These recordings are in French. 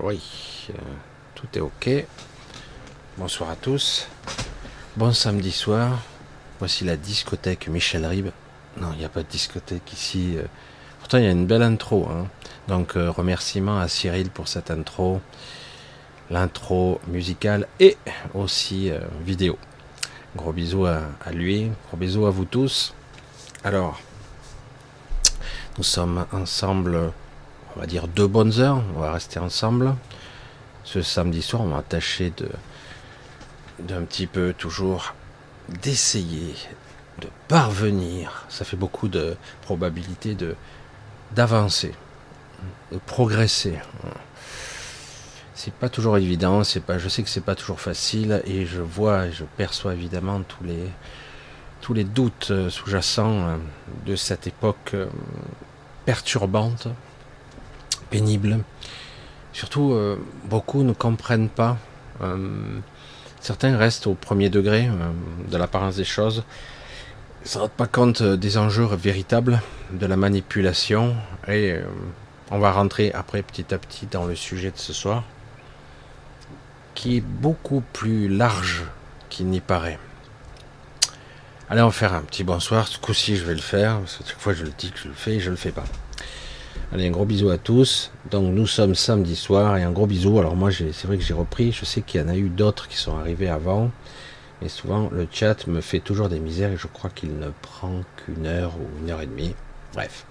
Oui, euh, tout est ok. Bonsoir à tous. Bon samedi soir. Voici la discothèque Michel Ribes. Non, il n'y a pas de discothèque ici. euh. Pourtant, il y a une belle intro. hein. Donc, euh, remerciement à Cyril pour cette intro. L'intro musicale et aussi euh, vidéo. Gros bisous à, à lui. Gros bisous à vous tous. Alors, nous sommes ensemble, on va dire deux bonnes heures. On va rester ensemble. Ce samedi soir, on va tâcher de d'un petit peu toujours d'essayer de parvenir. Ça fait beaucoup de probabilité de d'avancer, de progresser. C'est pas toujours évident. C'est pas. Je sais que c'est pas toujours facile et je vois et je perçois évidemment tous les tous les doutes sous-jacents euh, de cette époque euh, perturbante, pénible. Surtout, euh, beaucoup ne comprennent pas. euh, certains restent au premier degré euh, de l'apparence des choses. Ils ne se rendent pas compte des enjeux véritables de la manipulation. Et on va rentrer après petit à petit dans le sujet de ce soir, qui est beaucoup plus large qu'il n'y paraît. Allez, on va faire un petit bonsoir. Ce coup-ci, je vais le faire. Parce que chaque fois, je le dis que je le fais et je le fais pas. Allez, un gros bisou à tous. Donc, nous sommes samedi soir et un gros bisou. Alors, moi, c'est vrai que j'ai repris. Je sais qu'il y en a eu d'autres qui sont arrivés avant. Mais souvent, le chat me fait toujours des misères et je crois qu'il ne prend qu'une heure ou une heure et demie. Bref.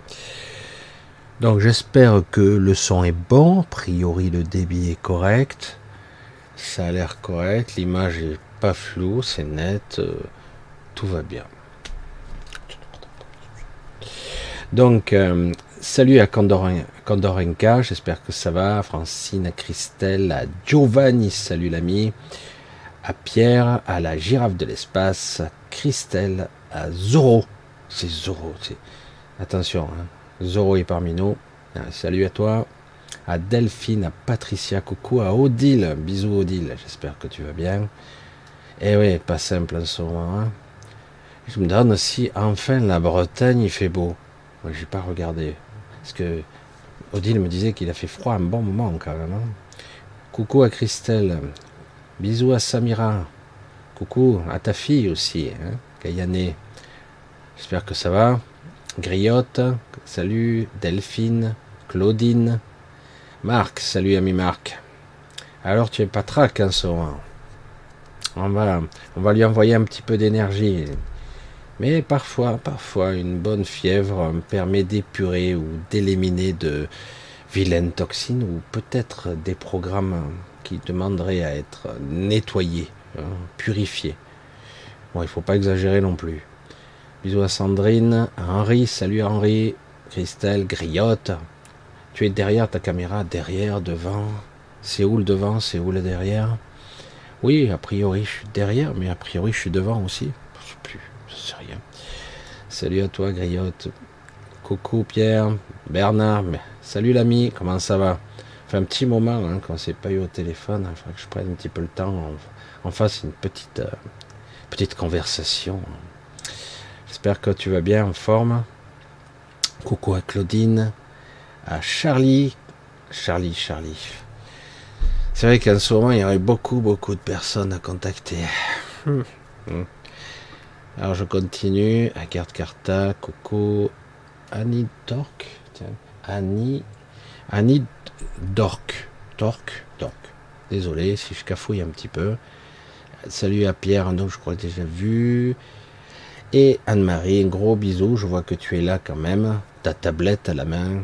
Donc, j'espère que le son est bon. A priori, le débit est correct. Ça a l'air correct. L'image est pas floue, c'est net. euh, tout va bien. Donc, euh, salut à Candoren- Candorenka, j'espère que ça va. Francine, à Christelle, à Giovanni, salut l'ami. À Pierre, à la girafe de l'espace, Christelle, à Zoro. C'est Zoro. Attention, hein. Zoro est parmi nous. Ah, salut à toi. À Delphine, à Patricia, coucou à Odile. Bisous Odile, j'espère que tu vas bien. Eh oui, pas simple en ce moment. hein. Je me demande si enfin la Bretagne il fait beau. J'ai pas regardé. Parce que Odile me disait qu'il a fait froid un bon moment quand même. hein. Coucou à Christelle. Bisous à Samira. Coucou à ta fille aussi, hein, Kayane. J'espère que ça va. Griotte. Salut. Delphine. Claudine. Marc. Salut ami Marc. Alors tu es pas trac en ce on va lui envoyer un petit peu d'énergie. Mais parfois, parfois, une bonne fièvre me permet d'épurer ou d'éliminer de vilaines toxines ou peut-être des programmes qui demanderaient à être nettoyés, hein, purifiés. Bon, il faut pas exagérer non plus. Bisous à Sandrine, à Henri, salut Henri, Christelle, Griotte. Tu es derrière ta caméra, derrière, devant. C'est où le devant, c'est où le derrière? Oui, a priori je suis derrière, mais a priori je suis devant aussi. Je sais plus, je sais rien. Salut à toi, Griotte. Coucou Pierre, Bernard, salut l'ami, comment ça va? Fait un petit moment hein, qu'on s'est pas eu au téléphone, il faudrait que je prenne un petit peu le temps, on, on fasse une petite, euh, petite conversation. J'espère que tu vas bien, en forme. Coucou à Claudine, à Charlie, Charlie, Charlie. C'est vrai qu'en ce moment, il y aurait beaucoup, beaucoup de personnes à contacter. Hmm. Hmm. Alors je continue. Carte Carta, coucou. Annie Dork. Tiens. Annie. Annie Dork. Dork. Dork. Désolé si je cafouille un petit peu. Salut à Pierre, donc je crois déjà vu. Et Anne-Marie, un gros bisou. Je vois que tu es là quand même. Ta tablette à la main.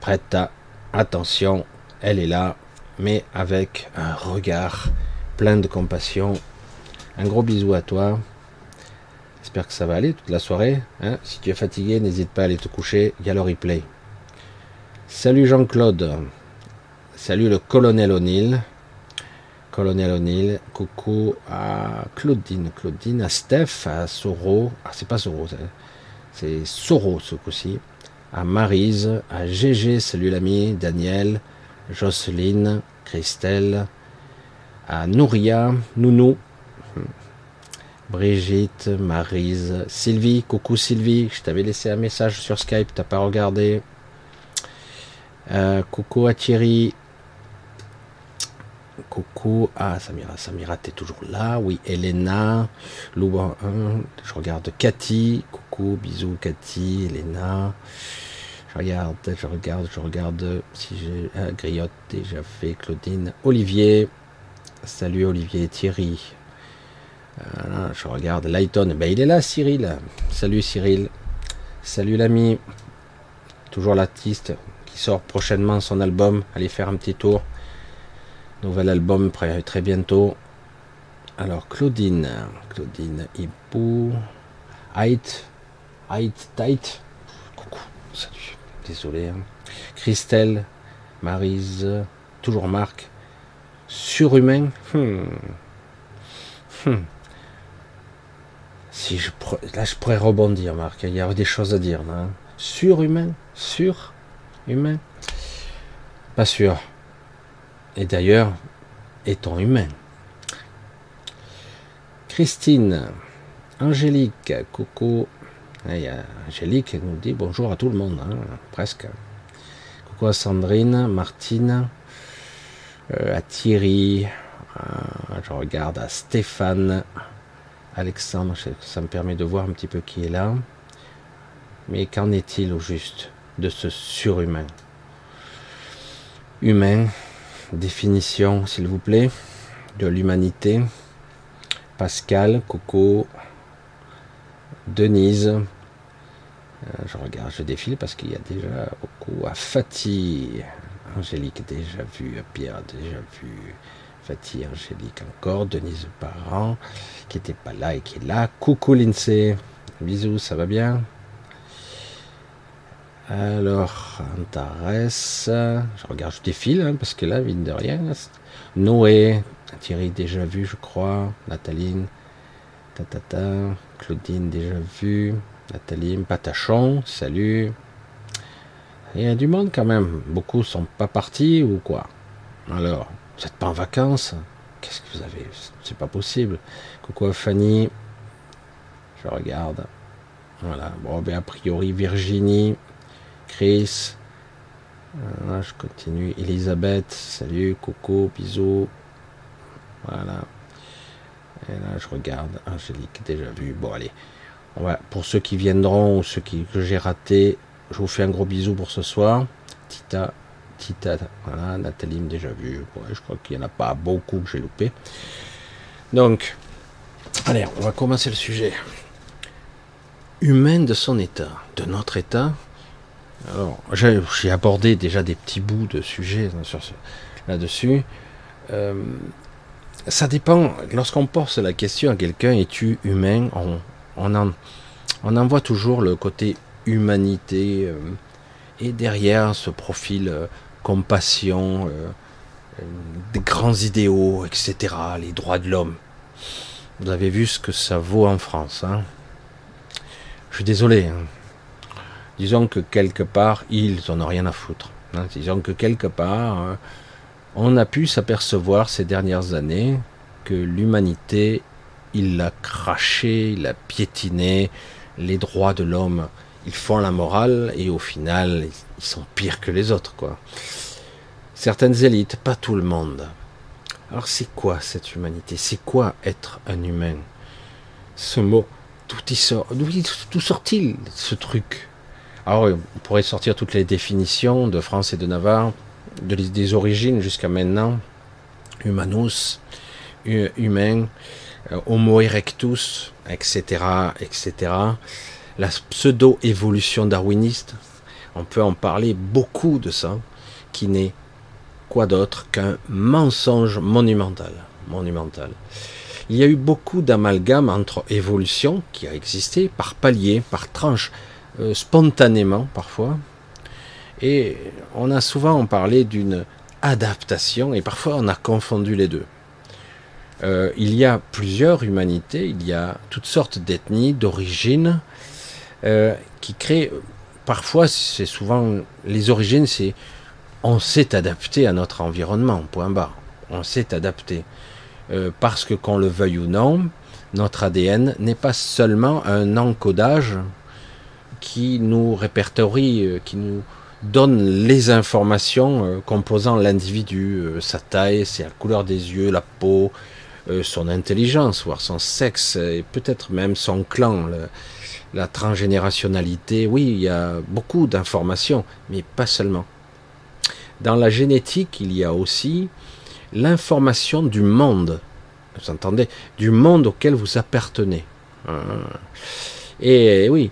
Prête à. Attention, elle est là. Mais avec un regard plein de compassion. Un gros bisou à toi. J'espère que ça va aller toute la soirée. hein. si tu es fatigué, n'hésite pas à aller te coucher. Il y a le replay. Salut Jean-Claude. Salut le colonel O'Neill. Colonel O'Neill. Coucou à Claudine. Claudine, à Steph, à Soro. Ah, c'est pas Soro, c'est- c'est Soro ce coup-ci. À Marise, à GG, salut l'ami. Daniel, Jocelyne, Christelle, à Nouria, Nounou. Brigitte, Marise, Sylvie, coucou Sylvie, je t'avais laissé un message sur Skype, t'as pas regardé. Euh, coucou à Thierry, coucou. Ah, Samira, Samira, t'es toujours là. Oui, Elena. Louan, je regarde Cathy. Coucou, bisous Cathy, Elena. Je regarde, je regarde, je regarde si j'ai ah, Griotte déjà fait, Claudine, Olivier. Salut Olivier, Thierry. Je regarde Lighton. Ben, il est là, Cyril. Salut Cyril. Salut l'ami. Toujours l'artiste qui sort prochainement son album. Allez faire un petit tour. Nouvel album très bientôt. Alors Claudine, Claudine Hippo, Height, Height, Tight. Coucou, salut, désolé. Hein. Christelle, Marise, toujours Marc. Surhumain. Hmm. Hmm. Si je là je pourrais rebondir, Marc. Il y a des choses à dire. Hein. Surhumain, surhumain. Pas sûr. Et d'ailleurs, étant humain. Christine, Angélique, coucou. Il y a Angélique nous dit bonjour à tout le monde, hein, presque. Coucou à Sandrine, Martine, euh, à Thierry, je regarde à Stéphane, Alexandre, ça me permet de voir un petit peu qui est là. Mais qu'en est-il au juste de ce surhumain? Humain, définition, s'il vous plaît, de l'humanité. Pascal, Coco, Denise. Euh, je regarde, je défile parce qu'il y a déjà beaucoup à Fatih. Angélique déjà vu, Pierre déjà vu, Fatih, Angélique encore, Denise Parent qui n'était pas là et qui est là. Coucou Lindsay, bisous, ça va bien? Alors, Antares, je regarde, je défile, hein, parce que là, mine de rien, Noé, Thierry déjà vu, je crois, Nathalie, Tatata, Claudine déjà vu, Nathalie, Patachon, salut. Il y a du monde quand même, beaucoup sont pas partis ou quoi? Alors, vous n'êtes pas en vacances Qu'est-ce que vous avez? C'est pas possible. Coucou Fanny, je regarde. Voilà, bon, ben a priori Virginie, Chris. Je continue. Elisabeth, salut, coucou, bisous. Voilà. Et là, je regarde. Angélique, déjà vu. Bon, allez. pour ceux qui viendront ou ceux qui, que j'ai raté, je vous fais un gros bisou pour ce soir. Tita, Voilà. Nathalie, déjà vu. je crois qu'il n'y en a pas beaucoup que j'ai loupé. Donc, allez, on va commencer le sujet. Humaine de son état, de notre état, alors, j'ai abordé déjà des petits bouts de sujets là-dessus. Euh, ça dépend. Lorsqu'on pose la question à quelqu'un, es-tu humain on, en, voit toujours le côté humanité euh, et derrière ce profil euh, compassion, des grands idéaux, etc., les droits de l'homme. Vous avez vu ce que ça vaut en France. Hein Je suis désolé. Hein disons que quelque part, ils n'en ont rien à foutre. Hein. disons que quelque part, hein, on a pu s'apercevoir ces dernières années que l'humanité, il l'a craché, il l'a piétiné, les droits de l'homme, ils font la morale et au final, ils sont pires que les autres, quoi. Certaines élites, pas tout le monde. Alors c'est quoi cette humanité? C'est quoi être un humain? Ce mot, tout y sort, d'où sort-il ce truc? Alors, on pourrait sortir toutes les définitions de France et de Navarre, des origines jusqu'à maintenant. Humanus, humain, euh, Homo erectus, etc., etc. La pseudo-évolution darwiniste, on peut en parler beaucoup de ça, qui n'est quoi d'autre qu'un mensonge monumental. monumental. Il y a eu beaucoup d'amalgames entre évolution qui a existé par palier, par tranche, euh, spontanément parfois. Et on a souvent parlé d'une adaptation et parfois on a confondu les deux. Euh, il y a plusieurs humanités, il y a toutes sortes d'ethnies, d'origines, euh, qui créent, parfois c'est souvent, les origines c'est on s'est adapté à notre environnement, point barre, on s'est adapté. parce que qu'on le veuille ou non, notre ADN n'est pas seulement un encodage qui nous répertorie, euh, qui nous donne les informations euh, composant l'individu, euh, sa taille, sa couleur des yeux, la peau, euh, son intelligence, voire son sexe, et peut-être même son clan, la transgénérationnalité. Oui, il y a beaucoup d'informations, mais pas seulement. Dans la génétique, il y a aussi l'information du monde. Vous entendez Du monde auquel vous appartenez. Ah. Et oui,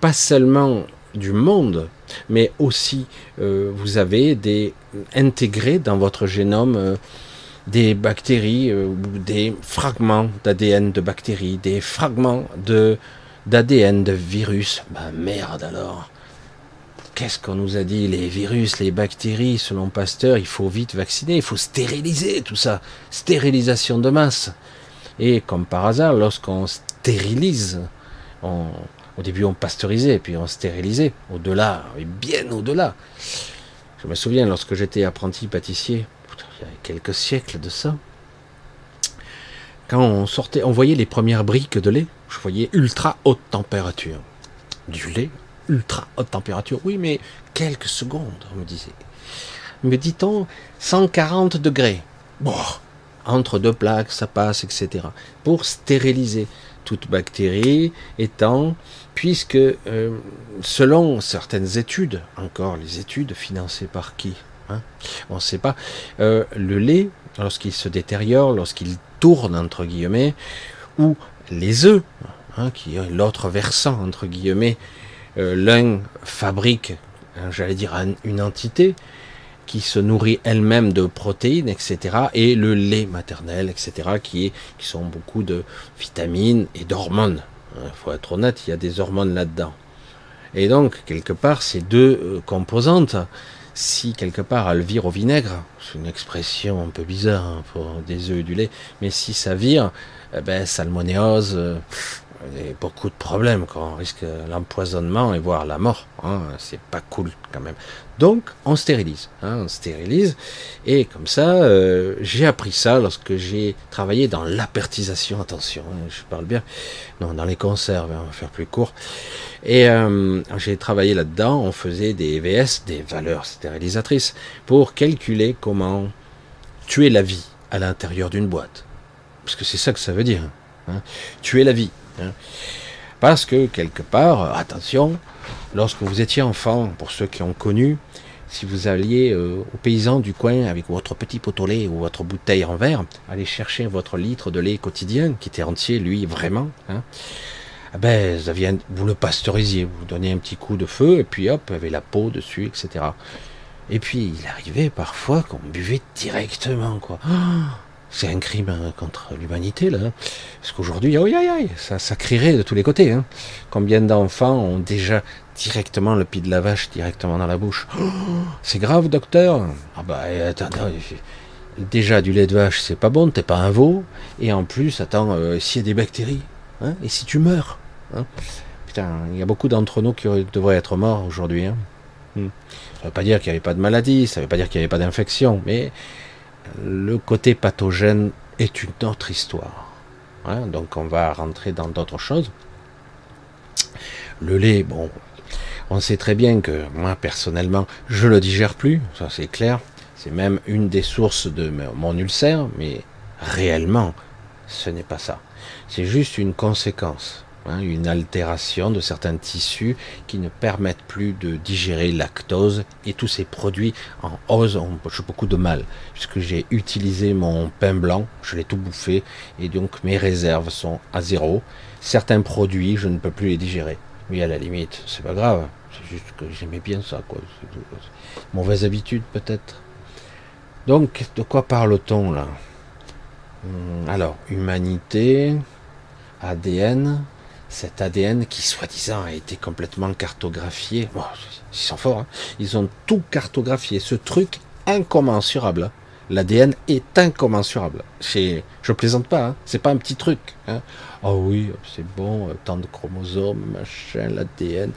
pas seulement du monde, mais aussi euh, vous avez intégré dans votre génome euh, des bactéries euh, des fragments d'ADN de bactéries, des fragments de d'ADN de virus. Ben merde alors. Qu'est-ce qu'on nous a dit Les virus, les bactéries, selon Pasteur, il faut vite vacciner, il faut stériliser tout ça. Stérilisation de masse. Et comme par hasard, lorsqu'on stérilise, au début, on pasteurisait, puis on stérilisait. Au-delà, et bien au-delà. Je me souviens, lorsque j'étais apprenti pâtissier, il y a quelques siècles de ça, quand on sortait, on voyait les premières briques de lait, je voyais ultra haute température. Du lait, ultra haute température. Oui, mais quelques secondes, on me disait. Me dit-on 140 degrés. Bon, entre deux plaques, ça passe, etc. Pour stériliser toute bactérie étant puisque euh, selon certaines études, encore les études financées par qui hein, On ne sait pas. Euh, le lait, lorsqu'il se détériore, lorsqu'il tourne entre guillemets, ou les œufs, hein, qui est l'autre versant entre guillemets, euh, l'un fabrique, hein, j'allais dire une entité qui se nourrit elle-même de protéines, etc., et le lait maternel, etc., qui, est, qui sont beaucoup de vitamines et d'hormones. Il faut être honnête, il y a des hormones là-dedans. Et donc, quelque part, ces deux euh, composantes, si quelque part elles virent au vinaigre, c'est une expression un peu bizarre hein, pour des œufs et du lait, mais si ça vire, eh ben, salmonéose, euh, et beaucoup de problèmes, quand on risque l'empoisonnement et voire la mort. Hein, c'est pas cool quand même. Donc on stérilise, hein, on stérilise. Et comme ça, euh, j'ai appris ça lorsque j'ai travaillé dans l'apertisation. Attention, hein, je parle bien. Non, dans les conserves, on va faire plus court. Et euh, j'ai travaillé là-dedans. On faisait des VS, des valeurs stérilisatrices, pour calculer comment tuer la vie à l'intérieur d'une boîte. Parce que c'est ça que ça veut dire. Hein. Tuer la vie. Hein. Parce que quelque part, attention, lorsque vous étiez enfant, pour ceux qui ont connu, si vous alliez euh, aux paysans du coin avec votre petit pot au lait ou votre bouteille en verre, aller chercher votre litre de lait quotidien, qui était entier, lui, vraiment, hein, eh ben, vous le pasteurisiez, vous donniez un petit coup de feu, et puis hop, avait la peau dessus, etc. Et puis, il arrivait parfois qu'on buvait directement, quoi. C'est un crime hein, contre l'humanité, là. Hein. Parce qu'aujourd'hui, oh, ça, ça crierait de tous les côtés. Hein. Combien d'enfants ont déjà directement le pied de la vache directement dans la bouche? C'est grave, docteur Ah bah, attends, déjà du lait de vache, c'est pas bon, t'es pas un veau. Et en plus, attends, euh, s'il y a des bactéries, hein, et si tu meurs Putain, il y a beaucoup d'entre nous qui devraient être morts aujourd'hui. Hmm. Ça veut pas dire qu'il n'y avait pas de maladie, ça veut pas dire qu'il n'y avait pas d'infection, mais le côté pathogène est une autre histoire. Hein, donc on va rentrer dans d'autres choses. Le lait, bon, on sait très bien que moi personnellement, je le digère plus, ça c'est clair. C'est même une des sources de mon ulcère, mais réellement, ce n'est pas ça. C'est juste une conséquence. Hein, une altération de certains tissus qui ne permettent plus de digérer lactose et tous ces produits en ose ont beaucoup de mal puisque j'ai utilisé mon pain blanc, je l'ai tout bouffé et donc mes réserves sont à zéro. Certains produits, je ne peux plus les digérer. Mais à la limite, c'est pas grave, c'est juste que j'aimais bien ça quoi. Mauvaise habitude peut-être. Donc de quoi parle-t-on là? Hum, Alors, humanité, ADN, cet ADN qui soi-disant a été complètement cartographié. Bon, ils sont forts, hein. ils ont tout cartographié. Ce truc incommensurable. L'ADN est incommensurable. Je plaisante pas, hein. c'est pas un petit truc. Hein. Oh oui, c'est bon, tant de chromosomes, machin, l'ADN.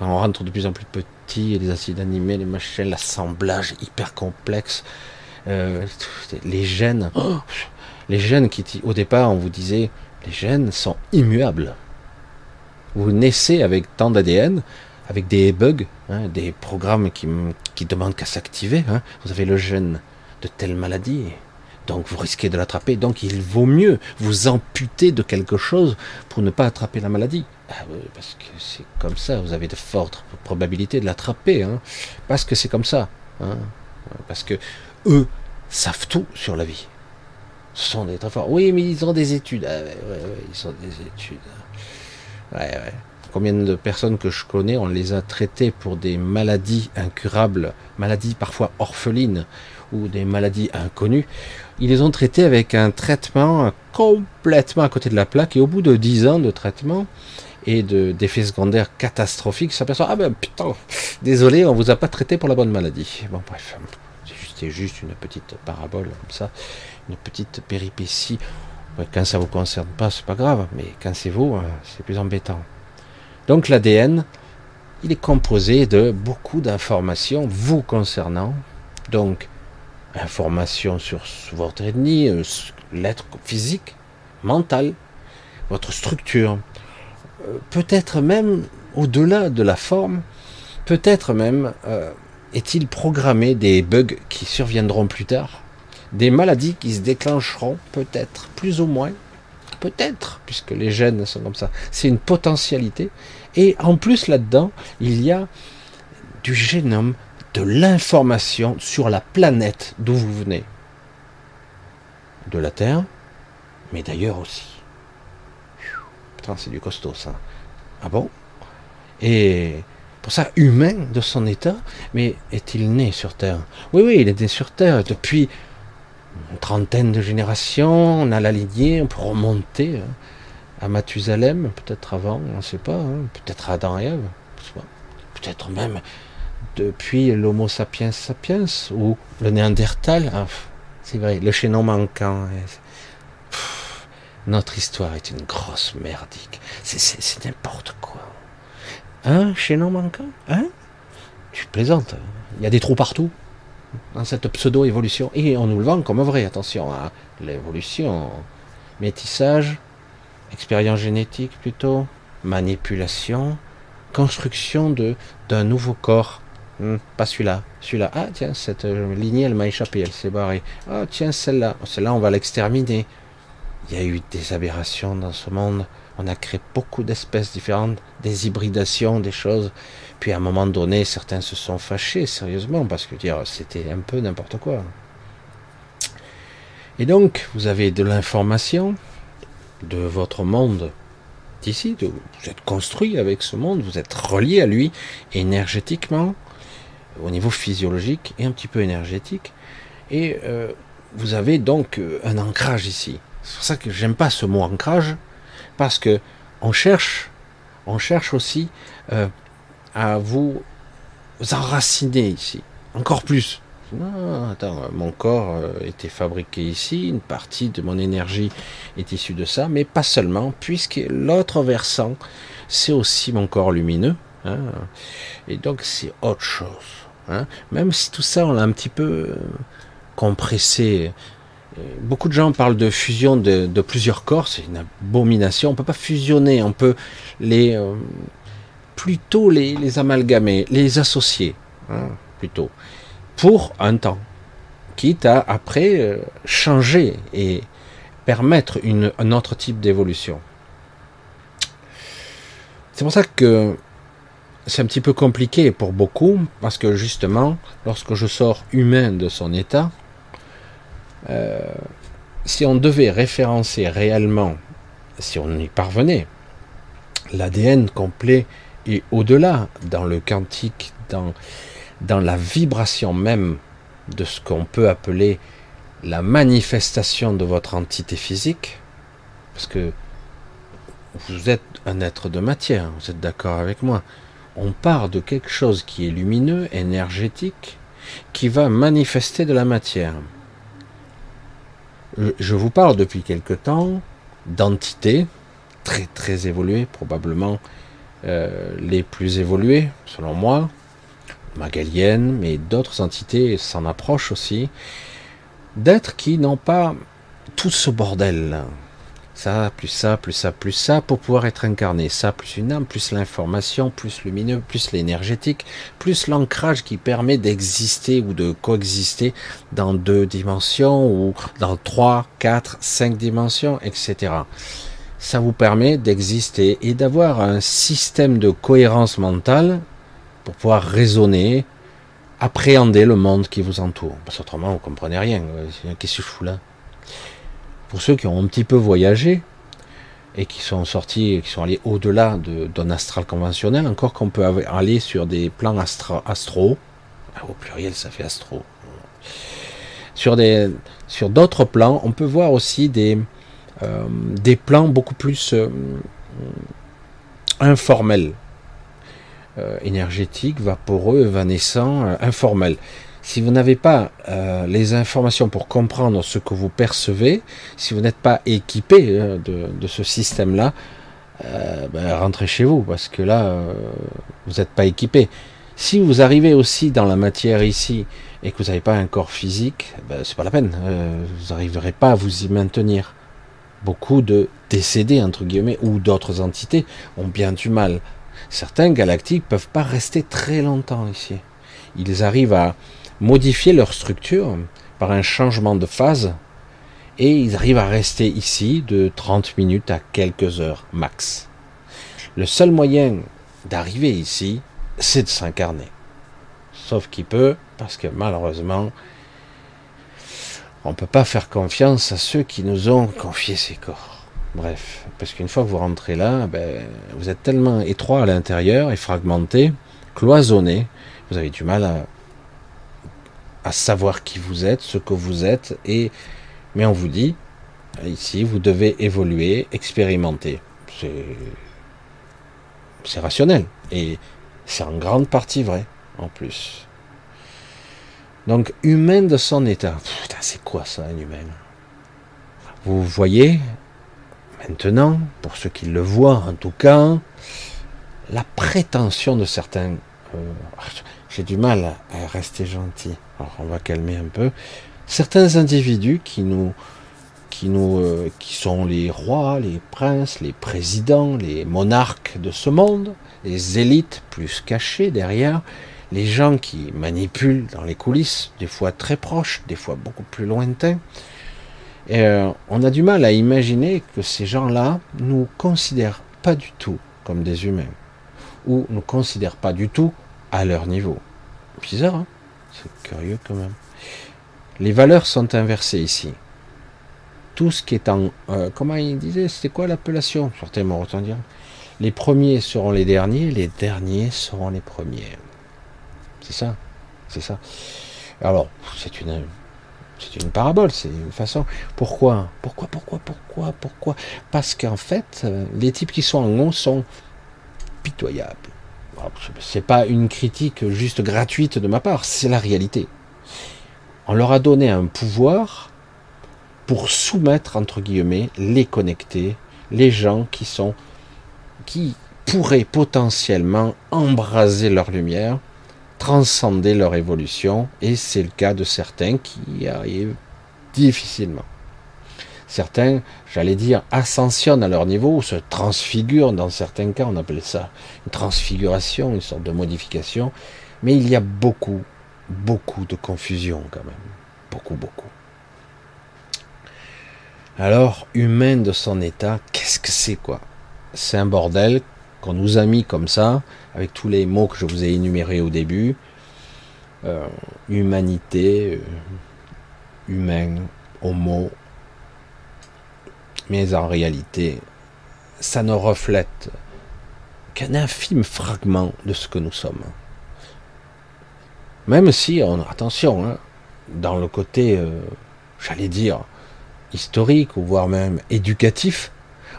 On rentre de plus en plus petit, les acides animés, les machins, l'assemblage hyper complexe. Euh, les gènes. Oh, les gènes qui, au départ, on vous disait, les gènes sont immuables. Vous naissez avec tant d'ADN, avec des bugs, hein, des programmes qui, qui demandent qu'à s'activer. Hein. Vous avez le gène de telle maladie, donc vous risquez de l'attraper. Donc il vaut mieux vous amputer de quelque chose pour ne pas attraper la maladie. Ah parce que c'est comme ça, vous avez de fortes probabilités de l'attraper, hein, parce que c'est comme ça. Hein, parce que eux savent tout sur la vie. Ce sont des très forts. Oui, mais ils ont des études. Ah, ils ont des études. Ouais, ouais. Combien de personnes que je connais, on les a traitées pour des maladies incurables, maladies parfois orphelines ou des maladies inconnues. Ils les ont traitées avec un traitement complètement à côté de la plaque et au bout de 10 ans de traitement, et d'effets secondaires catastrophiques, s'aperçoit ah ben putain, désolé, on vous a pas traité pour la bonne maladie. Bon bref, c'était juste une petite parabole comme ça, une petite péripétie. Quand ça vous concerne pas, c'est pas grave, mais quand c'est vous, hein, c'est plus embêtant. Donc l'ADN, il est composé de beaucoup d'informations vous concernant. Donc informations sur votre ethnie, euh, l'être physique, mental, votre structure, euh, peut-être même au-delà de la forme, peut-être même euh, est-il programmé des bugs qui surviendront plus tard, des maladies qui se déclencheront peut-être, plus ou moins, peut-être, puisque les gènes sont comme ça. C'est une potentialité. Et en plus là-dedans, il y a du génome, de l'information sur la planète d'où vous venez. De la Terre, mais d'ailleurs aussi c'est du costaud ça. Ah bon? Et pour ça, humain de son état, mais est-il né sur Terre? Oui, oui, il est né sur Terre depuis une trentaine de générations. On a la lignée, on peut remonter hein, à Mathusalem, peut-être avant, on ne sait pas, hein, peut-être Adam et Ève, peut-être même depuis l'Homo sapiens sapiens ou le Néandertal. Ah, c'est vrai, le chaînon manquant. Hein, notre histoire est une grosse merdique. C'est n'importe quoi. Hein, chaînon manquant? Hein? Tu plaisantes. Il y a des trous partout dans cette pseudo-évolution. Et on nous le vend comme vrai, attention à l'évolution. Métissage, expérience génétique plutôt, manipulation, construction de d'un nouveau corps. Hmm, pas celui-là, celui-là. Ah tiens, cette lignée, elle m'a échappé, elle s'est barrée. Ah tiens, celle-là, celle-là, on va l'exterminer. Il y a eu des aberrations dans ce monde. On a créé beaucoup d'espèces différentes, des hybridations, des choses. Puis à un moment donné, certains se sont fâchés sérieusement parce que dire c'était un peu n'importe quoi. Et donc, vous avez de l'information de votre monde d'ici. Vous êtes construit avec ce monde, vous êtes relié à lui énergétiquement, au niveau physiologique et un petit peu énergétique. Et euh, vous avez donc euh, un ancrage ici. C'est pour ça que j'aime pas ce mot ancrage, parce que on cherche, on cherche aussi euh, à vous enraciner ici, encore plus. Non, attends, mon corps euh, était fabriqué ici, une partie de mon énergie est issue de ça, mais pas seulement, puisque l'autre versant, c'est aussi mon corps lumineux, hein, et donc c'est autre chose. Hein. Même si tout ça, on l'a un petit peu euh, compressé, beaucoup de gens parlent de fusion de, plusieurs corps, c'est une abomination. On peut pas fusionner, on peut les euh, plutôt les, amalgamer, les associer, hein, plutôt, pour un temps, quitte à après euh, changer et permettre une, un autre type d'évolution. C'est pour ça que c'est un petit peu compliqué pour beaucoup, parce que justement, lorsque je sors humain de son état, euh, si on devait référencer réellement, si on y parvenait, l'ADN complet et au-delà, dans le quantique, dans, dans la vibration même de ce qu'on peut appeler la manifestation de votre entité physique, parce que vous êtes un être de matière, vous êtes d'accord avec moi. On part de quelque chose qui est lumineux, énergétique, qui va manifester de la matière je vous parle depuis quelque temps d'entités très très évoluées, probablement euh, les plus évoluées, selon moi, magaliennes, mais d'autres entités s'en approchent aussi, d'êtres qui n'ont pas tout ce bordel. Ça, plus ça, plus ça, plus ça, pour pouvoir être incarné. Ça, plus une âme, plus l'information, plus lumineux, plus l'énergétique, plus l'ancrage qui permet d'exister ou de coexister dans deux dimensions ou dans trois, quatre, cinq dimensions, etc. Ça vous permet d'exister et d'avoir un système de cohérence mentale pour pouvoir raisonner, appréhender le monde qui vous entoure. Parce qu'autrement, vous comprenez rien. Qu'est-ce que je fous là pour ceux qui ont un petit peu voyagé et qui sont sortis, qui sont allés au-delà d'un astral conventionnel, encore qu'on peut aller sur des plans astro, ah, au pluriel ça fait astro, sur des sur d'autres plans, on peut voir aussi des euh, des plans beaucoup plus euh, informels, euh, énergétiques, vaporeux, évanescents, informels. Si vous n'avez pas euh, les informations pour comprendre ce que vous percevez, si vous n'êtes pas équipé euh, de, ce système-là, euh, ben, rentrez chez vous parce que là, vous n'êtes pas équipé. Si vous arrivez aussi dans la matière ici et que vous n'avez pas un corps physique, ben, c'est pas la peine. vous n'arriverez pas à vous y maintenir. Beaucoup de décédés entre guillemets ou d'autres entités ont bien du mal. Certains galactiques peuvent pas rester très longtemps ici. Ils arrivent à, modifier leur structure par un changement de phase et ils arrivent à rester ici de 30 minutes à quelques heures max. Le seul moyen d'arriver ici, c'est de s'incarner. Sauf qu'il peut, parce que malheureusement, on ne peut pas faire confiance à ceux qui nous ont confié ces corps. Bref, parce qu'une fois que vous rentrez là, ben, vous êtes tellement étroit à l'intérieur et fragmenté, cloisonné, vous avez du mal à à savoir qui vous êtes, ce que vous êtes, et mais on vous dit ici vous devez évoluer, expérimenter. C'est rationnel et c'est en grande partie vrai en plus. Donc humain de son état. C'est quoi ça un humain? Vous voyez maintenant, pour ceux qui le voient en tout cas, la prétention de certains. Euh, j'ai du mal à rester gentil. Alors on va calmer un peu. Certains individus euh, qui sont les rois, les princes, les présidents, les monarques de ce monde, les élites plus cachées derrière, les gens qui manipulent dans les coulisses, des fois très proches, des fois beaucoup plus lointains. Euh, on a du mal à imaginer que ces gens-là nous considèrent pas du tout comme des humains, ou nous considèrent pas du tout à leur niveau. Bizarre, hein? C'est curieux quand même. Les valeurs sont inversées ici. Tout ce qui est en... Euh, comment il disait C'était quoi l'appellation? Certainement dire. Les premiers seront les derniers, les derniers seront les premiers. C'est ça. C'est ça. Alors, c'est une... Parabole, c'est une façon. Pourquoi? Pourquoi, pourquoi, pourquoi, pourquoi? Parce qu'en fait, euh, les types qui sont en haut sont pitoyables. C'est pas une critique juste gratuite de ma part, c'est la réalité. On leur a donné un pouvoir pour soumettre entre guillemets les connectés, les gens qui sont qui pourraient potentiellement embraser leur lumière, transcender leur évolution, et c'est le cas de certains qui y arrivent difficilement. Certains, j'allais dire, ascensionnent à leur niveau ou se transfigurent. Dans certains cas, on appelle ça une transfiguration, une sorte de modification. Mais il y a beaucoup, beaucoup de confusion quand même. Beaucoup, beaucoup. Alors, humain de son état, qu'est-ce que c'est quoi? C'est un bordel qu'on nous a mis comme ça, avec tous les mots que je vous ai énumérés au début. Euh, humanité, euh, humain, homo, mais en réalité, ça ne reflète qu'un infime fragment de ce que nous sommes. Même si, on, attention, hein, dans le côté, euh, j'allais dire, historique, ou voire même éducatif,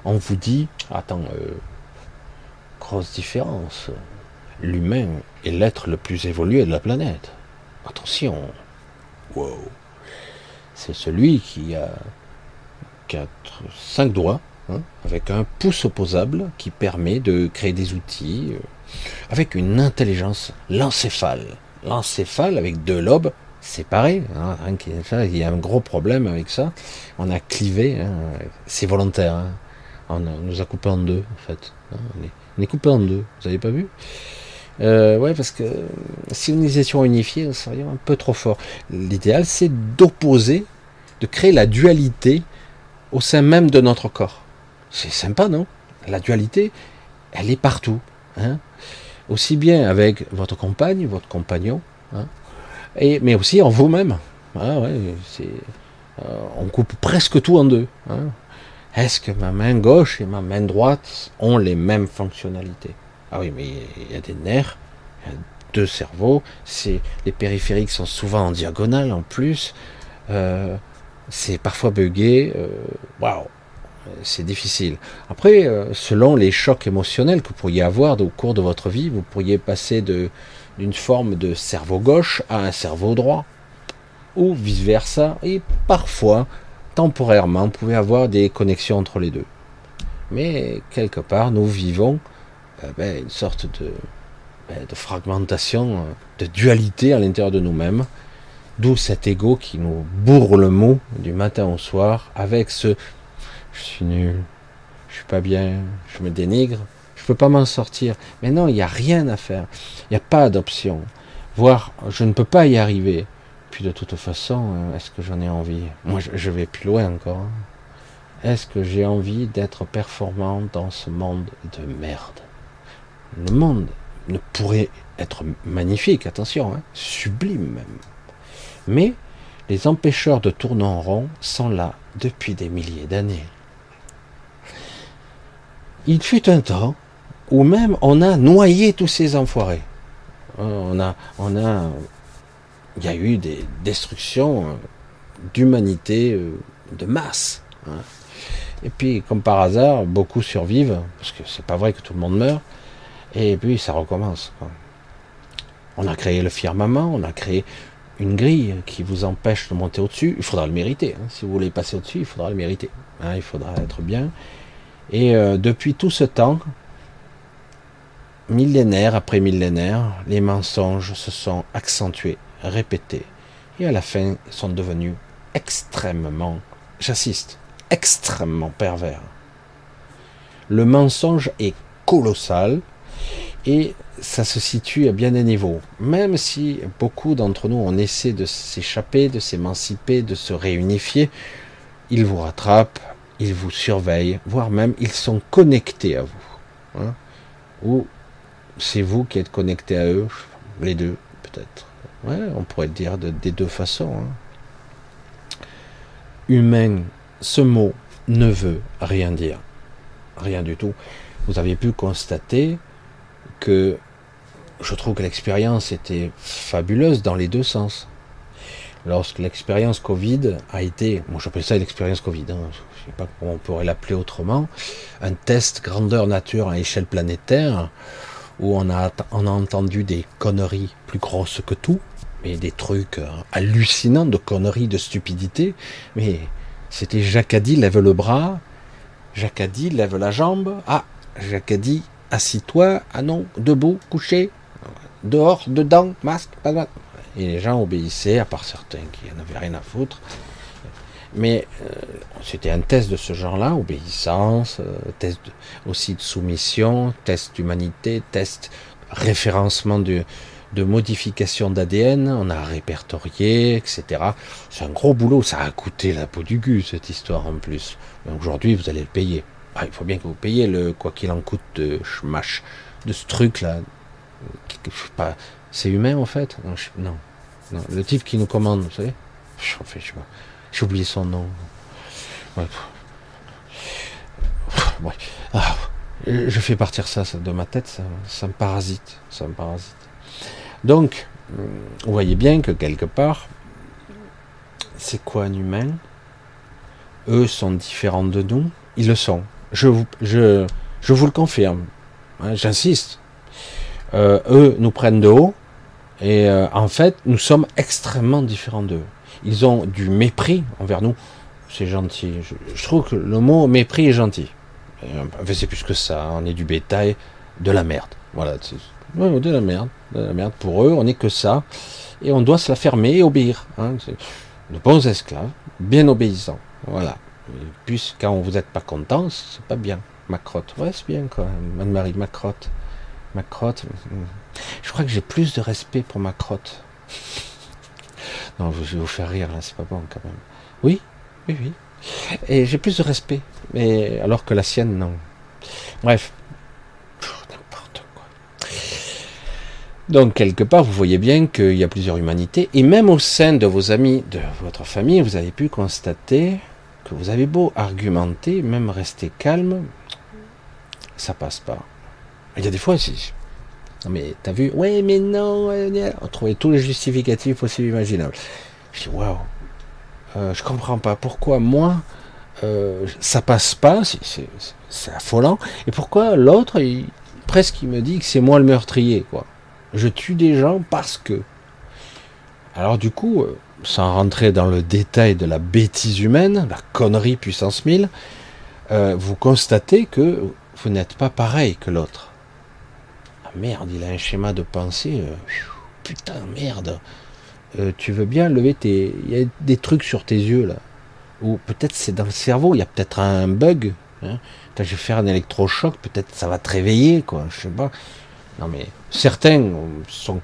on vous dit, attends, grosse différence, l'humain est l'être le plus évolué de la planète. Attention, wow. C'est celui qui a quatre, cinq doigts, hein, avec un pouce opposable qui permet de créer des outils, euh, avec une intelligence l'encéphale. L'encéphale avec deux lobes, séparés. Hein, il y a un gros problème avec ça. On a clivé, hein, c'est volontaire. On, nous a coupé en deux, en fait. On est, coupé en deux, vous avez pas vu? Euh, Ouais, parce que si nous étions unifiés, on serait un peu trop fort. L'idéal, c'est d'opposer, de créer la dualité au sein même de notre corps. C'est sympa, non? La dualité, elle est partout. Hein aussi bien avec votre compagne, votre compagnon, hein et, mais aussi en vous-même. Ah ouais, euh, on coupe presque tout en deux. Hein Est-ce que ma main gauche et ma main droite ont les mêmes fonctionnalités? Ah oui, mais il y a des nerfs, il y a deux cerveaux, les périphériques sont souvent en diagonale en plus. Euh, c'est parfois buggé. Euh, waouh, c'est difficile. Après, euh, selon les chocs émotionnels que vous pourriez avoir au cours de votre vie, vous pourriez passer d'une forme de cerveau gauche à un cerveau droit, ou vice-versa, et parfois, temporairement, vous pouvez avoir des connexions entre les deux. Mais quelque part, nous vivons ben, une sorte de, ben, fragmentation, euh, de dualité à l'intérieur de nous-mêmes, d'où cet ego qui nous bourre le mot du matin au soir, avec ce je suis nul, je suis pas bien, je me dénigre, je peux pas m'en sortir. Mais non, il n'y a rien à faire. Il n'y a pas d'option. Voire, je ne peux pas y arriver. Puis de toute façon, euh, est-ce que j'en ai envie? Moi, je vais plus loin encore. Hein. Est-ce que j'ai envie d'être performant dans ce monde de merde? Le monde ne pourrait être magnifique, attention, hein, sublime même. Mais les empêcheurs de tourner en rond sont là depuis des milliers d'années il fut un temps où même on a noyé tous ces enfoirés. Hein, on a, on a, il y a eu des destructions euh, d'humanité euh, de masse. Hein. Et puis, comme par hasard, beaucoup survivent, parce que c'est pas vrai que tout le monde meurt. Et puis, ça recommence. On a créé le firmament, on a créé une grille qui vous empêche de monter au-dessus. Il faudra le mériter. Hein. Si vous voulez passer au-dessus, il faudra le mériter. il faudra être bien. Et euh, depuis tout ce temps, millénaire après millénaire, les mensonges se sont accentués, répétés, et à la fin sont devenus extrêmement, j'assiste, extrêmement pervers. Le mensonge est colossal et ça se situe à bien des niveaux. Même si beaucoup d'entre nous, on essaie de s'échapper, de s'émanciper, de se réunifier, il vous rattrape ils vous surveillent, voire même ils sont connectés à vous. Hein. Ou c'est vous qui êtes connecté à eux, les deux peut-être. Ouais, on pourrait le dire de, des deux façons. Hein. Humain, ce mot ne veut rien dire. Rien du tout. Vous avez pu constater que je trouve que l'expérience était fabuleuse dans les deux sens. Lorsque l'expérience Covid a été, moi j'appelle ça l'expérience Covid, hein, sais pas comment on pourrait l'appeler autrement, un test grandeur nature à échelle planétaire, où on a, on a entendu des conneries plus grosses que tout, mais des trucs euh, hallucinants de conneries, de stupidité. Mais c'était Jacadi lève le bras, Jacadi lève la jambe, ah, Jacadi assis-toi, ah non, debout, couché, dehors, dedans, masque, pas de Et les gens obéissaient, à part certains qui n'avaient rien à foutre. Mais euh, c'était un test de ce genre-là, obéissance, euh, test aussi de soumission, test d'humanité, test référencement de, de modification d'ADN, on a répertorié, etc. C'est un gros boulot, ça a coûté la peau du cul cette histoire en plus. Aujourd'hui, vous allez le payer. Ah, il faut bien que vous payiez le quoi qu'il en coûte de schmash, de ce truc-là. C'est humain en fait non, Le type qui nous commande, vous savez. J'ai oublié son nom. Ah, je fais partir ça, de ma tête, ça, me parasite. Ça me parasite. Donc, vous voyez bien que quelque part, c'est quoi un humain? Eux sont différents de nous. Ils le sont. Je vous, le confirme. Hein, j'insiste. Euh, eux nous prennent de haut. Et euh, en fait, nous sommes extrêmement différents d'eux ils ont du mépris envers nous. C'est gentil. Je, trouve que le mot mépris est gentil. Enfin, c'est plus que ça. On est du bétail, de la merde. Voilà. De la merde. De la merde. Pour eux, on n'est que ça. Et on doit se la fermer et obéir. Hein. De bons esclaves, bien obéissants. Voilà. Et puis, quand vous n'êtes pas content, c'est pas bien. Macrotte. Ouais, c'est bien, quoi. Anne-Marie, Macrotte. Macrotte. Hmm. Je crois que j'ai plus de respect pour Macrotte. Non, je vais vous faire rire, là, c'est pas bon, quand même. Oui, oui, oui. Et j'ai plus de respect. Mais alors que la sienne, non. Bref. N'importe quoi. Donc, quelque part, vous voyez bien qu'il y a plusieurs humanités. Et même au sein de vos amis, de votre famille, vous avez pu constater que vous avez beau argumenter, même rester calme, ça passe pas. Il y a des fois, si. Mais t'as vu Ouais, mais non. On trouvait tous les justificatifs possibles imaginables. Je dis waouh. Euh, je comprends pas pourquoi moi euh, ça passe pas, c'est affolant. Et pourquoi l'autre, presque il me dit que c'est moi le meurtrier, quoi. Je tue des gens parce que. Alors du coup, euh, sans rentrer dans le détail de la bêtise humaine, la connerie puissance 1000, euh, vous constatez que vous n'êtes pas pareil que l'autre. Ah merde, il a un schéma de pensée. putain, merde. tu veux bien lever tes. Il y a des trucs sur tes yeux là ou peut-être c'est dans le cerveau, il y a peut-être un bug. Hein. je vais faire un électrochoc, peut-être ça va te réveiller, quoi. Je sais pas. Non mais certains sont,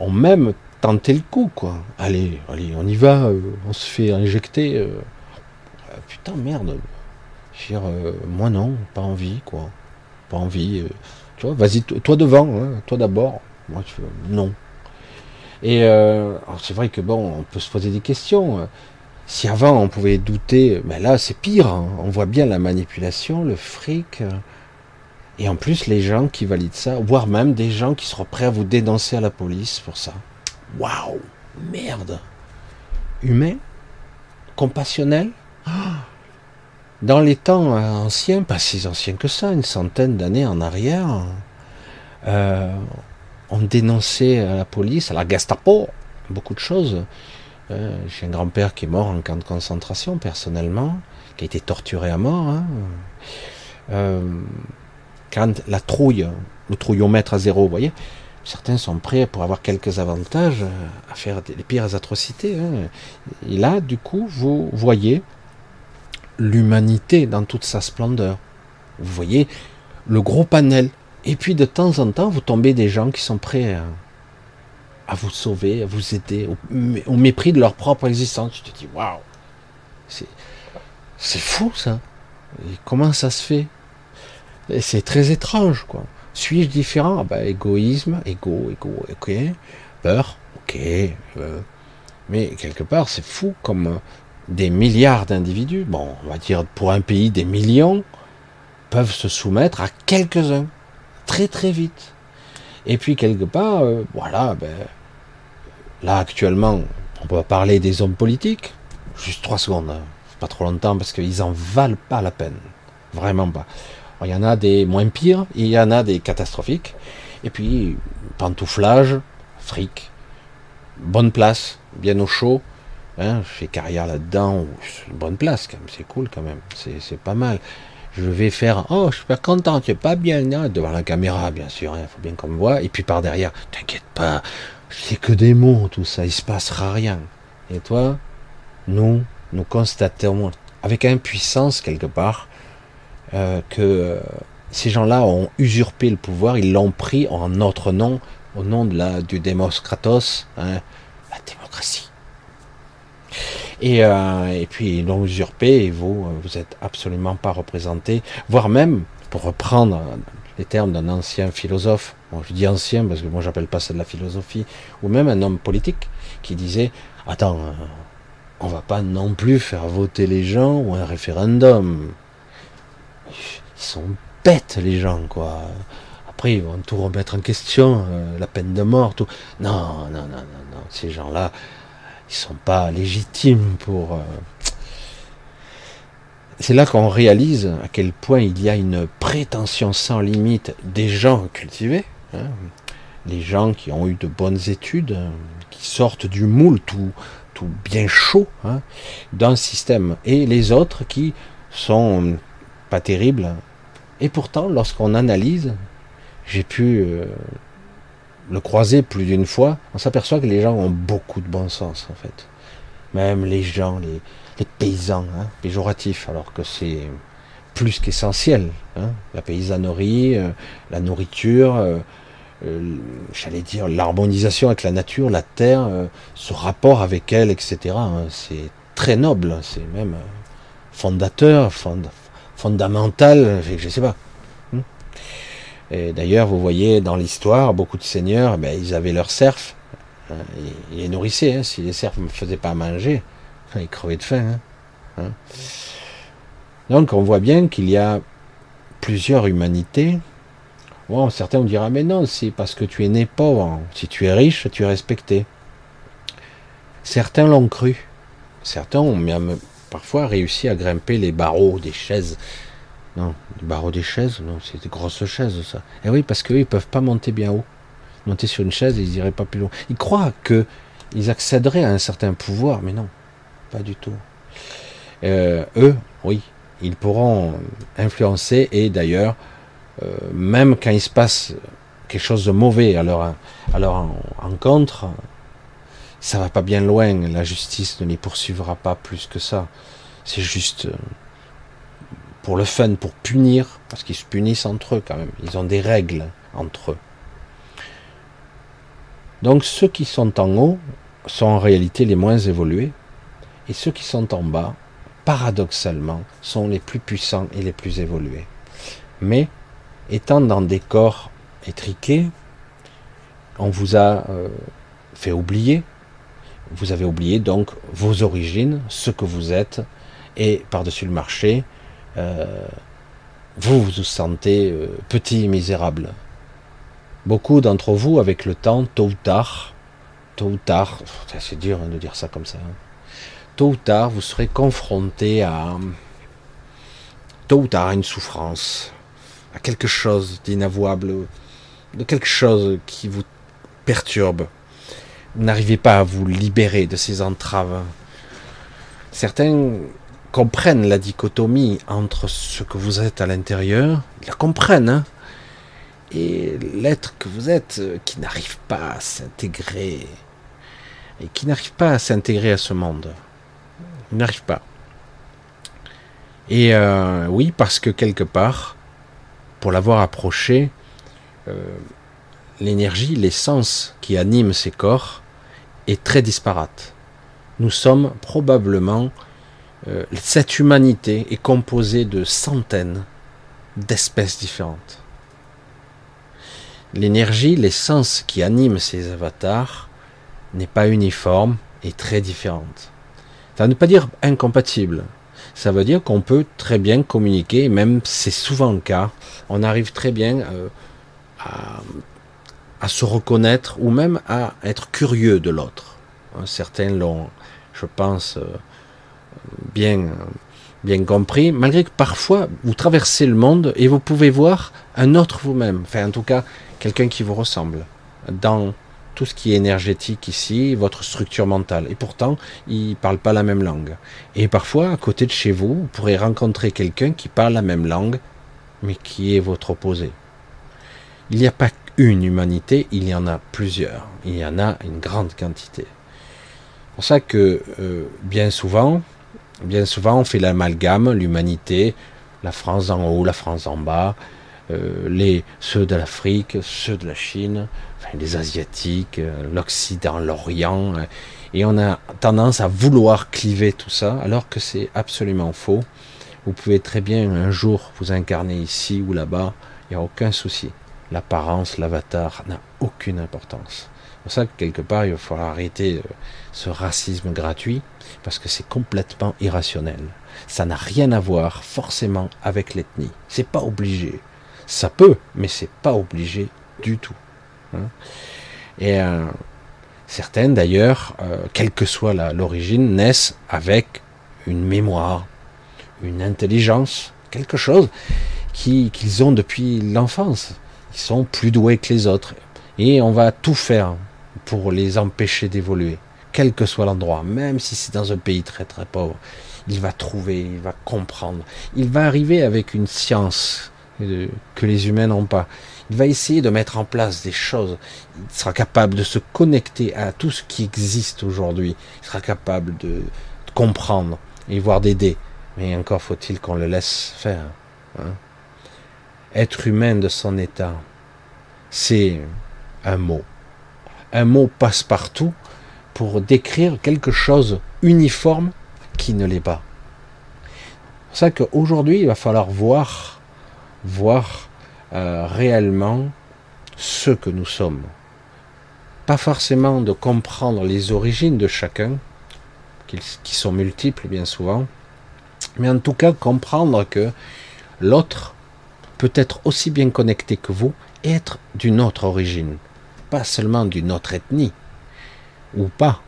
ont même tenté le coup, quoi. Allez, allez, on y va, euh, on se fait injecter. Euh. Euh, putain, merde. Je moi non, pas envie, quoi. Pas envie. tu vois, vas-y, toi devant, hein, toi d'abord. Moi, je, non. Et c'est vrai que bon, on peut se poser des questions. Si avant on pouvait douter, mais ben là c'est pire. Hein. On voit bien la manipulation, le fric. Euh, et en plus les gens qui valident ça, voire même des gens qui seront prêts à vous dénoncer à la police pour ça. Waouh Merde Humain Compassionnel Dans les temps euh, anciens, pas si anciens que ça, une centaine d'années en arrière, euh, on dénonçait à la police, à la Gestapo, beaucoup de choses. Euh, j'ai un grand-père qui est mort en camp de concentration, personnellement, qui a été torturé à mort. Hein. Euh, quand la trouille, le trouillomètre à zéro, vous voyez, certains sont prêts pour avoir quelques avantages à faire les pires atrocités. Hein. Et là, du coup, vous voyez l'humanité dans toute sa splendeur. Vous voyez le gros panel. Et puis de temps en temps, vous tombez des gens qui sont prêts à, à vous sauver, à vous aider, au, mépris de leur propre existence. Tu te dis, waouh, c'est fou ça. Et comment ça se fait? C'est très étrange, quoi. Suis-je différent? Ah bah, Égoïsme, égo, égo, ok. Peur, ok. Euh, mais quelque part, c'est fou comme des milliards d'individus, bon, on va dire pour un pays des millions, peuvent se soumettre à quelques-uns, très très vite. Et puis quelque part, euh, voilà, ben, Là, actuellement, on peut parler des hommes politiques. Juste trois secondes, hein. pas trop longtemps, parce qu'ils en valent pas la peine. Vraiment pas. Il y en a des moins pires, il y en a des catastrophiques. Et puis, pantouflage, fric, bonne place, bien au chaud. Hein, je fais carrière là-dedans, bonne place, quand même, c'est cool quand même, c'est pas mal. Je vais faire, oh, je suis super content, tu pas bien, hein, devant la caméra, bien sûr, il hein, faut bien qu'on me voit, et puis par derrière, t'inquiète pas, c'est que des mots, tout ça, il se passera rien. Et toi, nous, nous constatons avec impuissance quelque part euh, que euh, ces gens-là ont usurpé le pouvoir, ils l'ont pris en notre nom, au nom de la, du démos kratos, hein, la démocratie. Et, euh, et puis ils l'ont usurpé et vous, vous êtes absolument pas représenté, voire même, pour reprendre les termes d'un ancien philosophe, bon, je dis ancien parce que moi j'appelle pas ça de la philosophie, ou même un homme politique qui disait Attends, euh, on va pas non plus faire voter les gens ou un référendum. Ils sont bêtes les gens, quoi. Après, ils vont tout remettre en question, euh, la peine de mort, tout. Non, non, non, non, non. Ces gens-là, ils sont pas légitimes pour. Euh, c'est là qu'on réalise à quel point il y a une prétention sans limite des gens cultivés, hein. les gens qui ont eu de bonnes études, qui sortent du moule tout, tout bien chaud hein, d'un système, et les autres qui sont pas terribles. Et pourtant, lorsqu'on analyse, j'ai pu euh, le croiser plus d'une fois, on s'aperçoit que les gens ont beaucoup de bon sens en fait. Même les gens, les, paysans, hein, péjoratifs, alors que c'est plus qu'essentiel. Hein, la paysannerie, euh, la nourriture, euh, j'allais dire l'harmonisation avec la nature, la terre, ce rapport avec elle, etc. Hein, c'est très noble, c'est même fondateur, fondamental, je sais pas. Et d'ailleurs, vous voyez dans l'histoire, beaucoup de seigneurs, ben, ils avaient leurs serfs, hein, ils les nourrissaient. Hein. Si les serfs ne faisaient pas manger, ils crevaient de faim. Hein. Donc on voit bien qu'il y a plusieurs humanités. Bon, certains vont dire, mais non, c'est parce que tu es né pauvre. Si tu es riche, tu es respecté. Certains l'ont cru. Certains ont même parfois réussi à grimper les barreaux des chaises non, du barreau des chaises, non, c'est des grosses chaises, ça. Et eh oui, parce qu'eux, ils peuvent pas monter bien haut. Monter sur une chaise, ils iraient pas plus loin. Ils croient que ils accéderaient à un certain pouvoir, mais non, pas du tout. Euh, eux, oui, ils pourront influencer, et d'ailleurs, euh, même quand il se passe quelque chose de mauvais à leur, à leur encontre, ça va pas bien loin, la justice ne les poursuivra pas plus que ça. C'est juste euh, pour le fun, pour punir, parce qu'ils se punissent entre eux quand même. Ils ont des règles entre eux. Donc ceux qui sont en haut sont en réalité les moins évolués, et ceux qui sont en bas, paradoxalement, sont les plus puissants et les plus évolués. Mais, étant dans des corps étriqués, on vous a euh, fait oublier, vous avez oublié donc vos origines, ce que vous êtes, et par-dessus le marché, euh, vous vous sentez euh, petit et misérable. Beaucoup d'entre vous, avec le temps, tôt ou tard, tôt ou tard, c'est dur hein, de dire ça comme ça, hein. tôt ou tard, vous serez confronté à, tôt ou tard, à une souffrance, à quelque chose d'inavouable, de quelque chose qui vous perturbe. N'arrivez pas à vous libérer de ces entraves. Certains comprennent la dichotomie entre ce que vous êtes à l'intérieur, ils la comprennent, hein, et l'être que vous êtes euh, qui n'arrive pas à s'intégrer, et qui n'arrive pas à s'intégrer à ce monde. N'arrive pas. Et euh, oui, parce que quelque part, pour l'avoir approché, euh, l'énergie, l'essence qui anime ces corps est très disparate. Nous sommes probablement euh, cette humanité est composée de centaines d'espèces différentes. L'énergie, l'essence qui anime ces avatars n'est pas uniforme et très différente. Ça ne veut pas dire incompatible. Ça veut dire qu'on peut très bien communiquer, même c'est souvent le cas, on arrive très bien euh, à, se reconnaître ou même à être curieux de l'autre. Certains l'ont, je pense, euh, bien, bien compris, malgré que parfois vous traversez le monde et vous pouvez voir un autre vous-même, enfin en tout cas quelqu'un qui vous ressemble dans tout ce qui est énergétique ici, votre structure mentale. Et pourtant, ils ne parlent pas la même langue. Et parfois, à côté de chez vous, vous pourrez rencontrer quelqu'un qui parle la même langue, mais qui est votre opposé. Il n'y a pas une humanité, il y en a plusieurs. Il y en a une grande quantité. C'est pour ça que euh, bien souvent, Bien souvent, on fait l'amalgame, l'humanité, la France en haut, la France en bas, euh, les, ceux de l'Afrique, ceux de la Chine, les Asiatiques, euh, l'Occident, l'Orient, euh, et on a tendance à vouloir cliver tout ça, alors que c'est absolument faux. Vous pouvez très bien un jour vous incarner ici ou là-bas, il n'y a aucun souci. L'apparence, l'avatar n'a aucune importance. C'est pour ça que quelque part, il va falloir arrêter ce racisme gratuit parce que c'est complètement irrationnel. Ça n'a rien à voir forcément avec l'ethnie. C'est pas obligé. Ça peut, mais c'est pas obligé du tout. Hein. Et euh, certaines d'ailleurs, euh, quelle que soit l'origine, naissent avec une mémoire, une intelligence, quelque chose qu'ils ont depuis l'enfance. Ils sont plus doués que les autres. Et on va tout faire pour les empêcher d'évoluer quel que soit l'endroit, même si c'est dans un pays très très pauvre, il va trouver, il va comprendre, il va arriver avec une science que les humains n'ont pas. Il va essayer de mettre en place des choses. Il sera capable de se connecter à tout ce qui existe aujourd'hui. Il sera capable de, comprendre et voir d'aider. Mais encore faut-il qu'on le laisse faire. Hein. Être humain de son état, c'est un mot. Un mot passe partout pour décrire quelque chose uniforme qui ne l'est pas. C'est pour ça qu'aujourd'hui, il va falloir voir, voir euh, réellement ce que nous sommes. Pas forcément de comprendre les origines de chacun, qui sont multiples bien souvent, mais en tout cas comprendre que l'autre peut être aussi bien connecté que vous être d'une autre origine, pas seulement d'une autre ethnie, ou pas,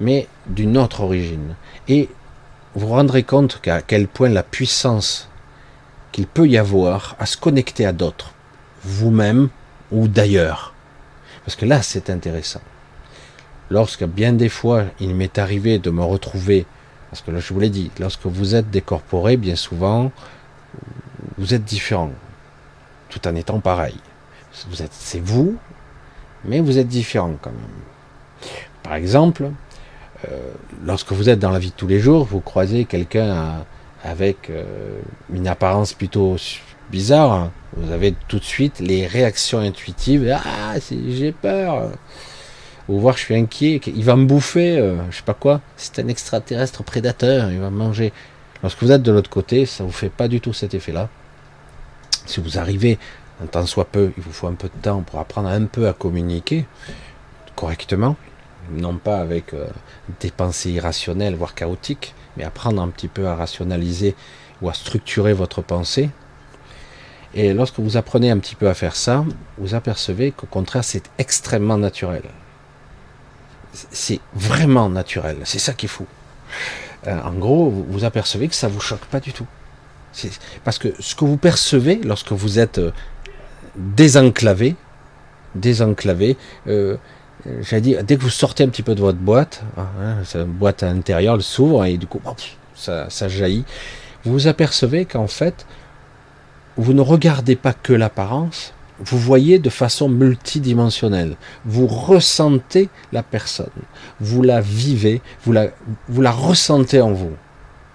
mais d'une autre origine. Et vous vous rendrez compte qu'à quel point la puissance qu'il peut y avoir à se connecter à d'autres, vous-même ou d'ailleurs. Parce que là, c'est intéressant. Lorsque bien des fois, il m'est arrivé de me retrouver, parce que là, je vous l'ai dit, lorsque vous êtes décorporé, bien souvent, vous êtes différent, tout en étant pareil. C'est vous, mais vous êtes différent quand même. Par exemple, euh, lorsque vous êtes dans la vie de tous les jours, vous croisez quelqu'un avec euh, une apparence plutôt bizarre, hein. vous avez tout de suite les réactions intuitives. Ah, j'ai peur. Ou voir, je suis inquiet. Il va me bouffer, euh, je sais pas quoi. C'est un extraterrestre prédateur. Il va manger. Lorsque vous êtes de l'autre côté, ça vous fait pas du tout cet effet-là. Si vous arrivez, un temps soit peu, il vous faut un peu de temps pour apprendre un peu à communiquer correctement, non pas avec euh, des pensées irrationnelles, voire chaotiques, mais apprendre un petit peu à rationaliser ou à structurer votre pensée. Et lorsque vous apprenez un petit peu à faire ça, vous apercevez qu'au contraire, c'est extrêmement naturel. C'est vraiment naturel. C'est ça qui est fou. Euh, en gros, vous, apercevez que ça vous choque pas du tout. Parce que ce que vous percevez lorsque vous êtes désenclavé, désenclavé, euh, j'allais dès que vous sortez un petit peu de votre boîte, hein, hein boîte à l'intérieur, elle s'ouvre et du coup, ça, ça jaillit, vous vous apercevez qu'en fait, vous ne regardez pas que l'apparence, vous voyez de façon multidimensionnelle. Vous ressentez la personne. Vous la vivez, vous la, vous la ressentez en vous.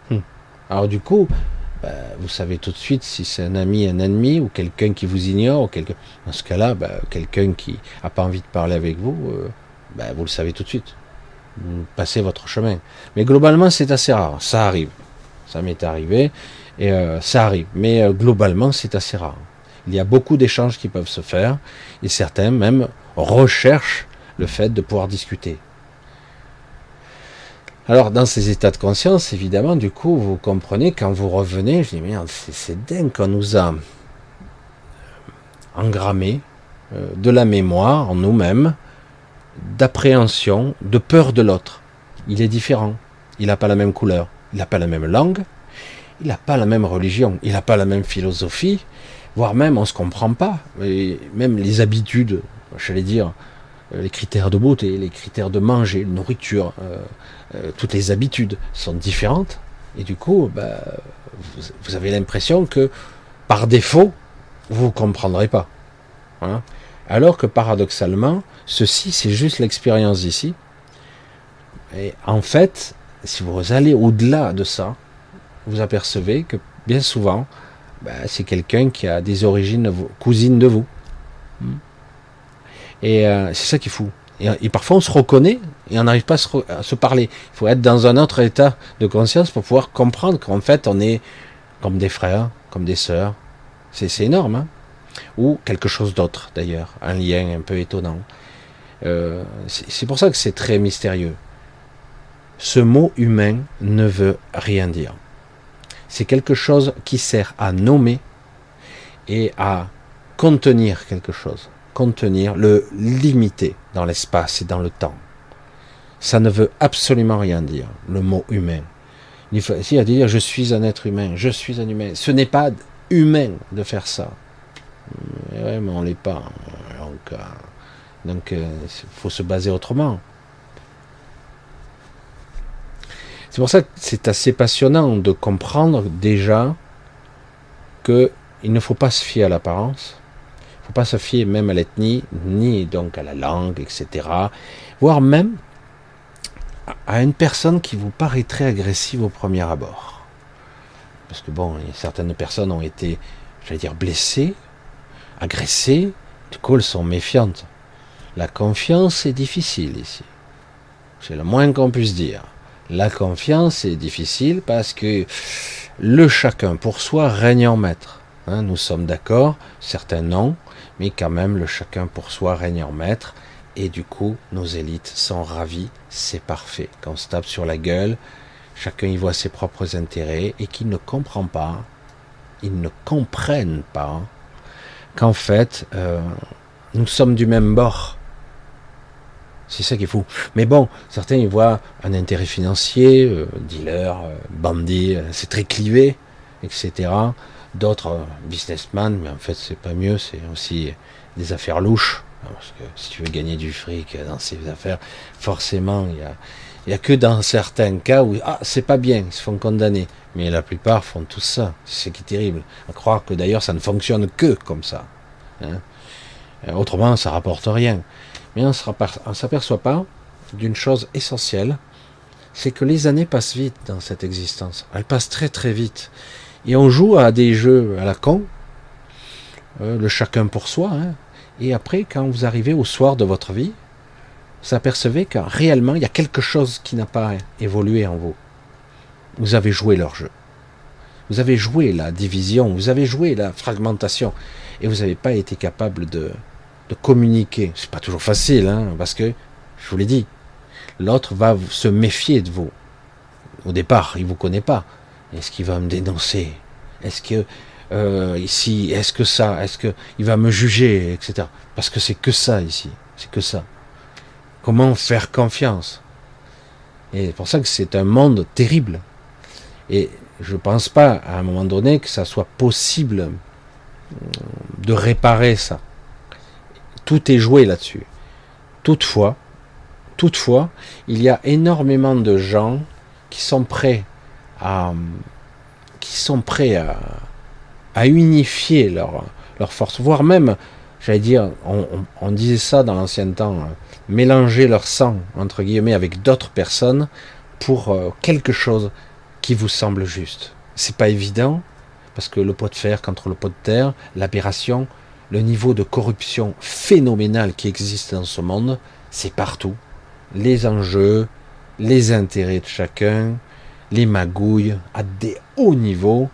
Hum. Alors du coup, bah, vous savez tout de suite si c'est un ami, un ennemi, ou quelqu'un qui vous ignore, ou quelqu'un. Dans ce cas-là, bah, quelqu'un qui n'a pas envie de parler avec vous, euh, bah, vous le savez tout de suite. Vous passez votre chemin. Mais globalement, c'est assez rare. Ça arrive. Ça m'est arrivé, et euh, ça arrive. Mais euh, globalement, c'est assez rare. Il y a beaucoup d'échanges qui peuvent se faire, et certains même recherchent le fait de pouvoir discuter. Alors, dans ces états de conscience, évidemment, du coup, vous comprenez, quand vous revenez, je dis, merde, c'est dingue qu'on nous a engrammé euh, de la mémoire en nous-mêmes, d'appréhension, de peur de l'autre. Il est différent. Il n'a pas la même couleur. Il n'a pas la même langue. Il n'a pas la même religion. Il n'a pas la même philosophie. Voire même, on ne se comprend pas. Même les habitudes, j'allais dire, euh, les critères de beauté, les critères de manger, nourriture, euh, euh, toutes les habitudes sont différentes. Et du coup, bah, vous, avez l'impression que par défaut, vous ne comprendrez pas. Hein. Alors que paradoxalement, ceci, c'est juste l'expérience d'ici. Et en fait, si vous allez au-delà de ça, vous apercevez que bien souvent, bah, c'est quelqu'un qui a des origines cousines de vous. Hmm. Et euh, c'est ça qui est fou. Et, parfois on se reconnaît et on n'arrive pas à se, parler. Il faut être dans un autre état de conscience pour pouvoir comprendre qu'en fait on est comme des frères, comme des sœurs. C'est énorme. Hein Ou quelque chose d'autre d'ailleurs, un lien un peu étonnant. Euh, c'est pour ça que c'est très mystérieux. Ce mot humain ne veut rien dire. C'est quelque chose qui sert à nommer et à contenir quelque chose contenir, le limiter dans l'espace et dans le temps. Ça ne veut absolument rien dire, le mot humain. Il faut à dire je suis un être humain, je suis un humain. Ce n'est pas humain de faire ça. Mais on l'est pas. Donc, euh, donc il euh, faut se baser autrement. C'est pour ça que c'est assez passionnant de comprendre déjà qu'il il ne faut pas se fier à l'apparence. Faut pas se fier même à l'ethnie, ni donc à la langue, etc. Voire même à une personne qui vous paraîtrait agressive au premier abord. Parce que bon, certaines personnes ont été, j'allais dire, blessées, agressées, du coup elles sont méfiantes. La confiance est difficile ici. C'est le moins qu'on puisse dire. La confiance est difficile parce que le chacun pour soi règne en maître. Hein, nous sommes d'accord, certains non, mais quand même le chacun pour soi règne en maître. Et du coup, nos élites sont ravis, c'est parfait. Quand on se tape sur la gueule, chacun y voit ses propres intérêts et qu'ils ne comprend pas, ils ne comprennent pas qu'en fait, euh, nous sommes du même bord. C'est ça qui est fou. Mais bon, certains y voient un intérêt financier, euh, dealer, euh, bandit, c'est très clivé, etc. D'autres businessmen, mais en fait c'est pas mieux, c'est aussi des affaires louches. Parce que si tu veux gagner du fric dans ces affaires, forcément, il y a, y a que dans certains cas où ah c'est pas bien, ils se font condamner. Mais la plupart font tout ça. C'est ce qui est terrible. À croire que d'ailleurs ça ne fonctionne que comme ça. Hein. Euh, autrement, ça rapporte rien. Mais on ne s'aperçoit pas d'une chose essentielle, c'est que les années passent vite dans cette existence. Elles passent très très vite. Et on joue à des jeux à la con, euh, le chacun pour soi, hein, et après, quand vous arrivez au soir de votre vie, vous apercevez que réellement, il y a quelque chose qui n'a pas évolué en vous. Vous avez joué leur jeu. Vous avez joué la division, vous avez joué la fragmentation, et vous n'avez pas été capable de, de communiquer. C'est pas toujours facile, hein, parce que, je vous l'ai dit, l'autre va se méfier de vous. Au départ, il vous connaît pas. Est-ce qu'il va me dénoncer? Est-ce que euh, ici, est-ce que ça, est-ce que il va me juger, etc. Parce que c'est que ça ici, c'est que ça. Comment faire confiance? Et c'est pour ça que c'est un monde terrible. Et je pense pas à un moment donné que ça soit possible euh, de réparer ça. Tout est joué là-dessus. Toutefois, toutefois, il y a énormément de gens qui sont prêts à, qui sont prêts à, unifier leur, leur force, voire même, j'allais dire, on, disait ça dans l'ancien temps, hein, mélanger leur sang, entre guillemets, avec d'autres personnes pour euh, quelque chose qui vous semble juste. C'est pas évident, parce que le pot de fer contre le pot de terre, l'aberration, le niveau de corruption phénoménal qui existe dans ce monde, c'est partout. Les enjeux, les intérêts de chacun, les magouilles à des hauts niveaux.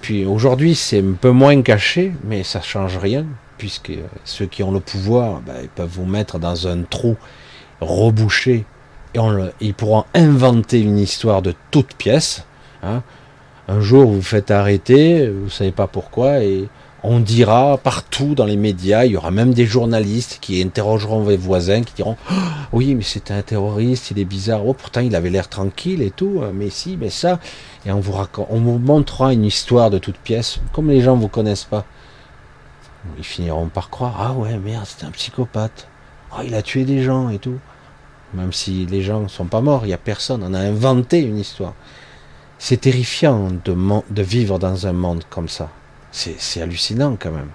Puis aujourd'hui, c'est un peu moins caché, mais ça change rien, puisque ceux qui ont le pouvoir, ben, peuvent vous mettre dans un trou rebouché, et ils pourront inventer une histoire de toute pièce. Hein. Un jour, vous vous faites arrêter, vous savez pas pourquoi, et on dira partout dans les médias, il y aura même des journalistes qui interrogeront vos voisins, qui diront oh, oui, mais c'est un terroriste, il est bizarre. Oh, pourtant il avait l'air tranquille et tout, mais si, mais ça. Et on vous raconte, on vous montrera une histoire de toute pièce, comme les gens vous connaissent pas. Ils finiront par croire ah ouais merde, c'est un psychopathe. Oh, il a tué des gens et tout. Même si les gens ne sont pas morts, il n'y a personne. On a inventé une histoire. C'est terrifiant de vivre dans un monde comme ça. C'est hallucinant quand même.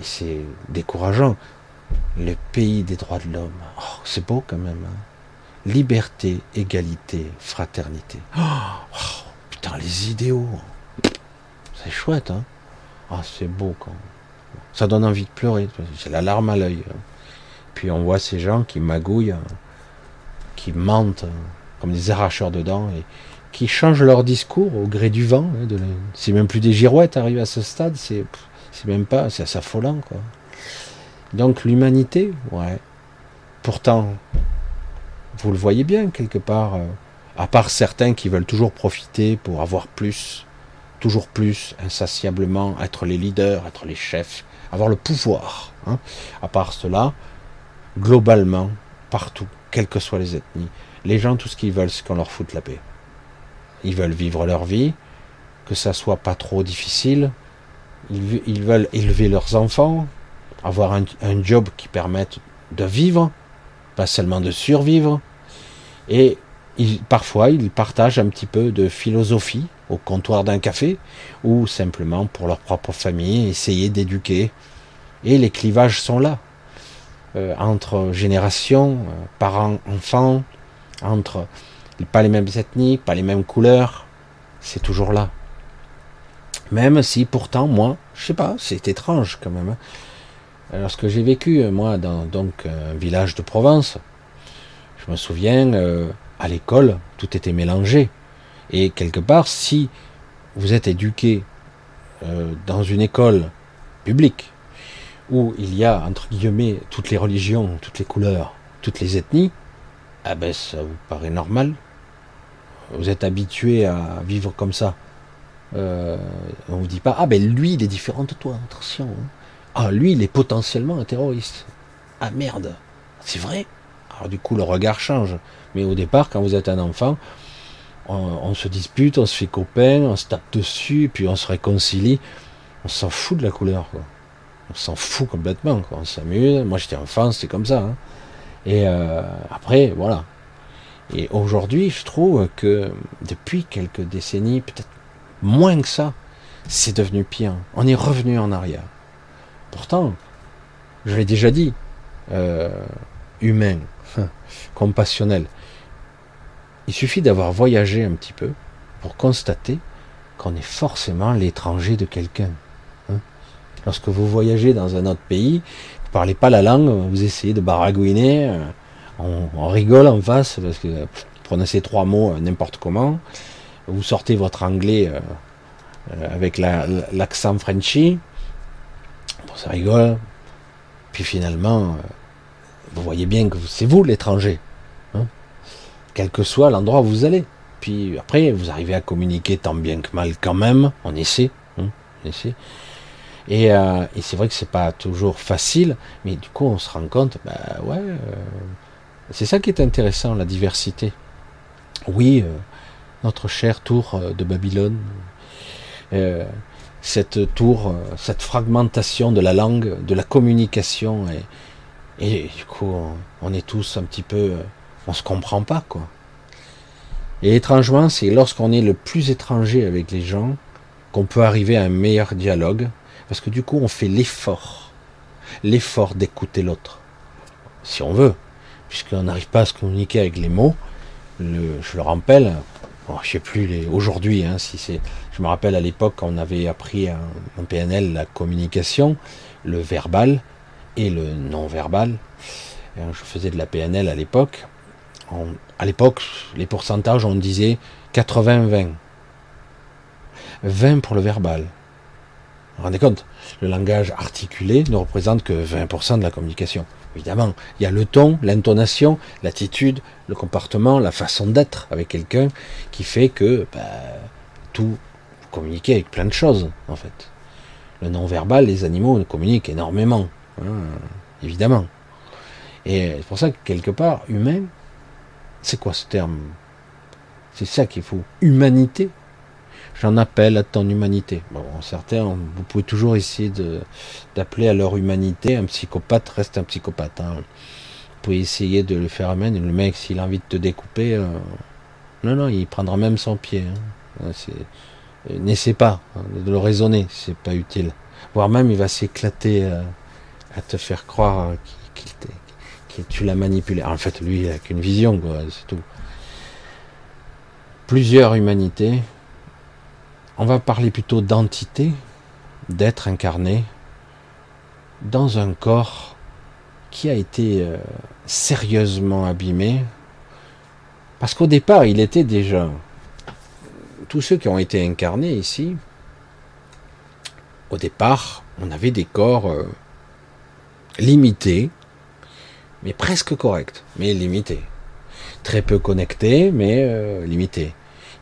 Et c'est décourageant. Le pays des droits de l'homme. Oh, c'est beau quand même. Hein. Liberté, égalité, fraternité. Oh, oh, putain, les idéaux. C'est chouette, hein. Ah, c'est beau quand Ça donne envie de pleurer. J'ai la larme à l'œil. Hein. Puis on voit ces gens qui magouillent, hein, qui mentent comme des arracheurs de dents. Qui changent leur discours au gré du vent. Hein, même plus des girouettes arrivées à ce stade, c'est même pas, c'est affolant quoi. Donc l'humanité, ouais. Pourtant, vous le voyez bien quelque part, euh, à part certains qui veulent toujours profiter pour avoir plus, toujours plus, insatiablement, être les leaders, être les chefs, avoir le pouvoir. Hein. À part cela, globalement, partout, quelles que soient les ethnies, les gens, tout ce qu'ils veulent, c'est qu'on leur foute la paix. Ils veulent vivre leur vie, que ça soit pas trop difficile. Ils, veulent élever leurs enfants, avoir un, job qui permette de vivre, pas seulement de survivre. Et parfois, ils partagent un petit peu de philosophie au comptoir d'un café, ou simplement pour leur propre famille, essayer d'éduquer. Et les clivages sont là, euh, entre générations, euh, parents, enfants, entre pas les mêmes ethniques, pas les mêmes couleurs, c'est toujours là. Même si pourtant, moi, je sais pas, c'est étrange quand même. Hein. Lorsque j'ai vécu, moi, dans donc un village de Provence, je me souviens, euh, à l'école, tout était mélangé. Et quelque part, si vous êtes éduqué euh, dans une école publique, où il y a, entre guillemets, toutes les religions, toutes les couleurs, toutes les ethnies, ah ben ça vous paraît normal. Vous êtes habitué à vivre comme ça. Euh, on vous dit pas, ah ben lui il est différent de toi, attention. Hein. Ah lui il est potentiellement un terroriste. Ah merde, c'est vrai. Alors du coup le regard change. Mais au départ, quand vous êtes un enfant, on, se dispute, on se fait copain, on se tape dessus, puis on se réconcilie. On s'en fout de la couleur. On s'en fout complètement. On s'amuse. Moi j'étais enfant, c'était comme ça. Hein. Et euh, après, voilà. Et aujourd'hui, je trouve que depuis quelques décennies, peut-être moins que ça, c'est devenu pire. On est revenu en arrière. Pourtant, je l'ai déjà dit, euh, humain, compassionnel. Il suffit d'avoir voyagé un petit peu pour constater qu'on est forcément l'étranger de quelqu'un. Hein. Lorsque vous voyagez dans un autre pays, vous parlez pas la langue, vous essayez de baragouiner, euh, on, rigole en face parce que vous prenez ces trois mots euh, n'importe comment, vous sortez votre anglais euh, avec l'accent Frenchy, ça rigole, puis finalement, vous voyez bien que c'est vous l'étranger quel que soit l'endroit où vous allez. Puis après, vous arrivez à communiquer tant bien que mal quand même, on essaie. Hein. Et, euh, c'est vrai que c'est pas toujours facile, mais du coup on se rend compte, bah ouais, euh, c'est ça qui est intéressant, la diversité. Oui, euh, notre chère tour de Babylone, cette tour, cette fragmentation de la langue, de la communication, et, et du coup on, on est tous un petit peu on se comprend pas, quoi. Et étrangement, c'est lorsqu'on est le plus étranger avec les gens qu'on peut arriver à un meilleur dialogue, parce que du coup, on fait l'effort, l'effort d'écouter l'autre, si on veut, puisqu'on n'arrive pas à se communiquer avec les mots. Je le rappelle, bon, je sais plus aujourd'hui, hein, je me rappelle à l'époque, on avait appris en PNL la communication, le verbal et le non verbal. je faisais de la PNL à l'époque à l'époque, les pourcentages, on disait 80-20. 20 pour le verbal. Vous vous rendez compte? Le langage articulé ne représente que 20% de la communication. Évidemment, il y a le ton, l'intonation, l'attitude, le comportement, la façon d'être avec quelqu'un qui fait que bah, tout communiquer avec plein de choses, en fait. Le non-verbal, les animaux communiquent énormément, hein, évidemment. Et c'est pour ça que quelque part, humain, c'est quoi ce terme? C'est ça qu'il faut. Humanité? J'en appelle à ton humanité. Bon, certains, vous pouvez toujours essayer d'appeler à leur humanité. Un psychopathe reste un psychopathe. Hein. Vous pouvez essayer de le faire amène. Le mec, s'il a envie de te découper, euh, non, non, il prendra même son pied. Hein. Euh, n'essaie pas hein, de le raisonner, c'est pas utile. Voire même, il va s'éclater euh, à te faire croire qu'il t'est tu l'as manipulé. En fait, lui, il n'a qu'une vision, c'est tout. Plusieurs humanités. On va parler plutôt d'entité, d'être incarné dans un corps qui a été euh, sérieusement abîmé. Parce qu'au départ, il était déjà. Tous ceux qui ont été incarnés ici, au départ, on avait des corps euh, limités, mais presque correct, mais limité. Très peu connecté, mais euh, limité.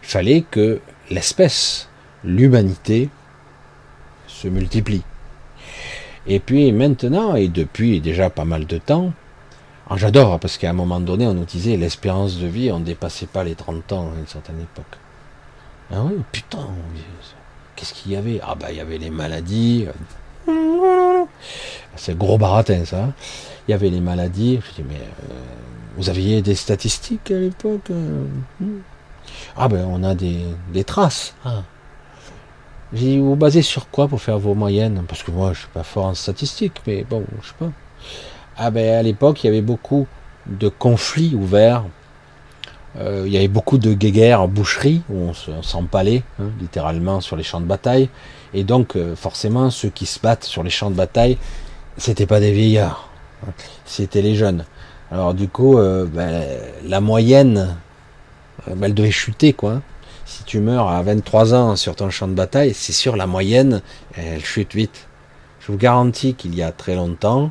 Il fallait que l'espèce, l'humanité, se multiplie. Et puis maintenant, et depuis déjà pas mal de temps, ah, j'adore, parce qu'à un moment donné, on nous disait l'espérance de vie, on ne dépassait pas les 30 ans à une certaine époque. Ah oui, putain, qu'est-ce qu'il y avait? Ah bah il y avait les maladies. C'est gros baratin, ça. Il y avait les maladies. Je dis, mais euh, vous aviez des statistiques à l'époque euh, hmm? Ah ben, on a des, traces. Ah. J'ai vous basez sur quoi pour faire vos moyennes? Parce que moi, je suis pas fort en statistiques, mais bon, je sais pas. Ah ben, à l'époque, il y avait beaucoup de conflits ouverts. Euh, il y avait beaucoup de guéguerres en boucherie, où on s'empalait, hein, littéralement, sur les champs de bataille. Et donc, forcément, ceux qui se battent sur les champs de bataille, c'était pas des vieillards, c'était les jeunes. Alors du coup, euh, ben, la moyenne, euh, ben, elle devait chuter quoi. Si tu meurs à 23 ans sur ton champ de bataille, c'est sûr la moyenne, elle chute vite. Je vous garantis qu'il y a très longtemps,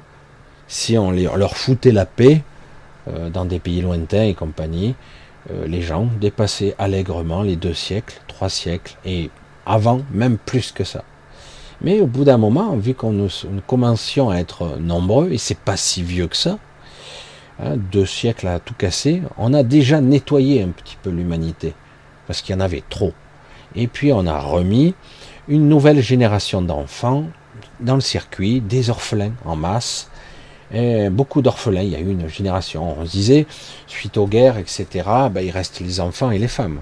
si on leur foutait la paix euh, dans des pays lointains et compagnie, les gens dépassaient allègrement les deux siècles, trois siècles, et avant même plus que ça. Mais au bout d'un moment, vu qu'on nous, commencions à être nombreux, et c'est pas si vieux que ça, hein, deux siècles à tout casser, on a déjà nettoyé un petit peu l'humanité, parce qu'il y en avait trop. Et puis on a remis une nouvelle génération d'enfants dans le circuit, des orphelins en masse, beaucoup d'orphelins, il y a eu une génération, on se disait, suite aux guerres, etc., ben, il reste les enfants et les femmes.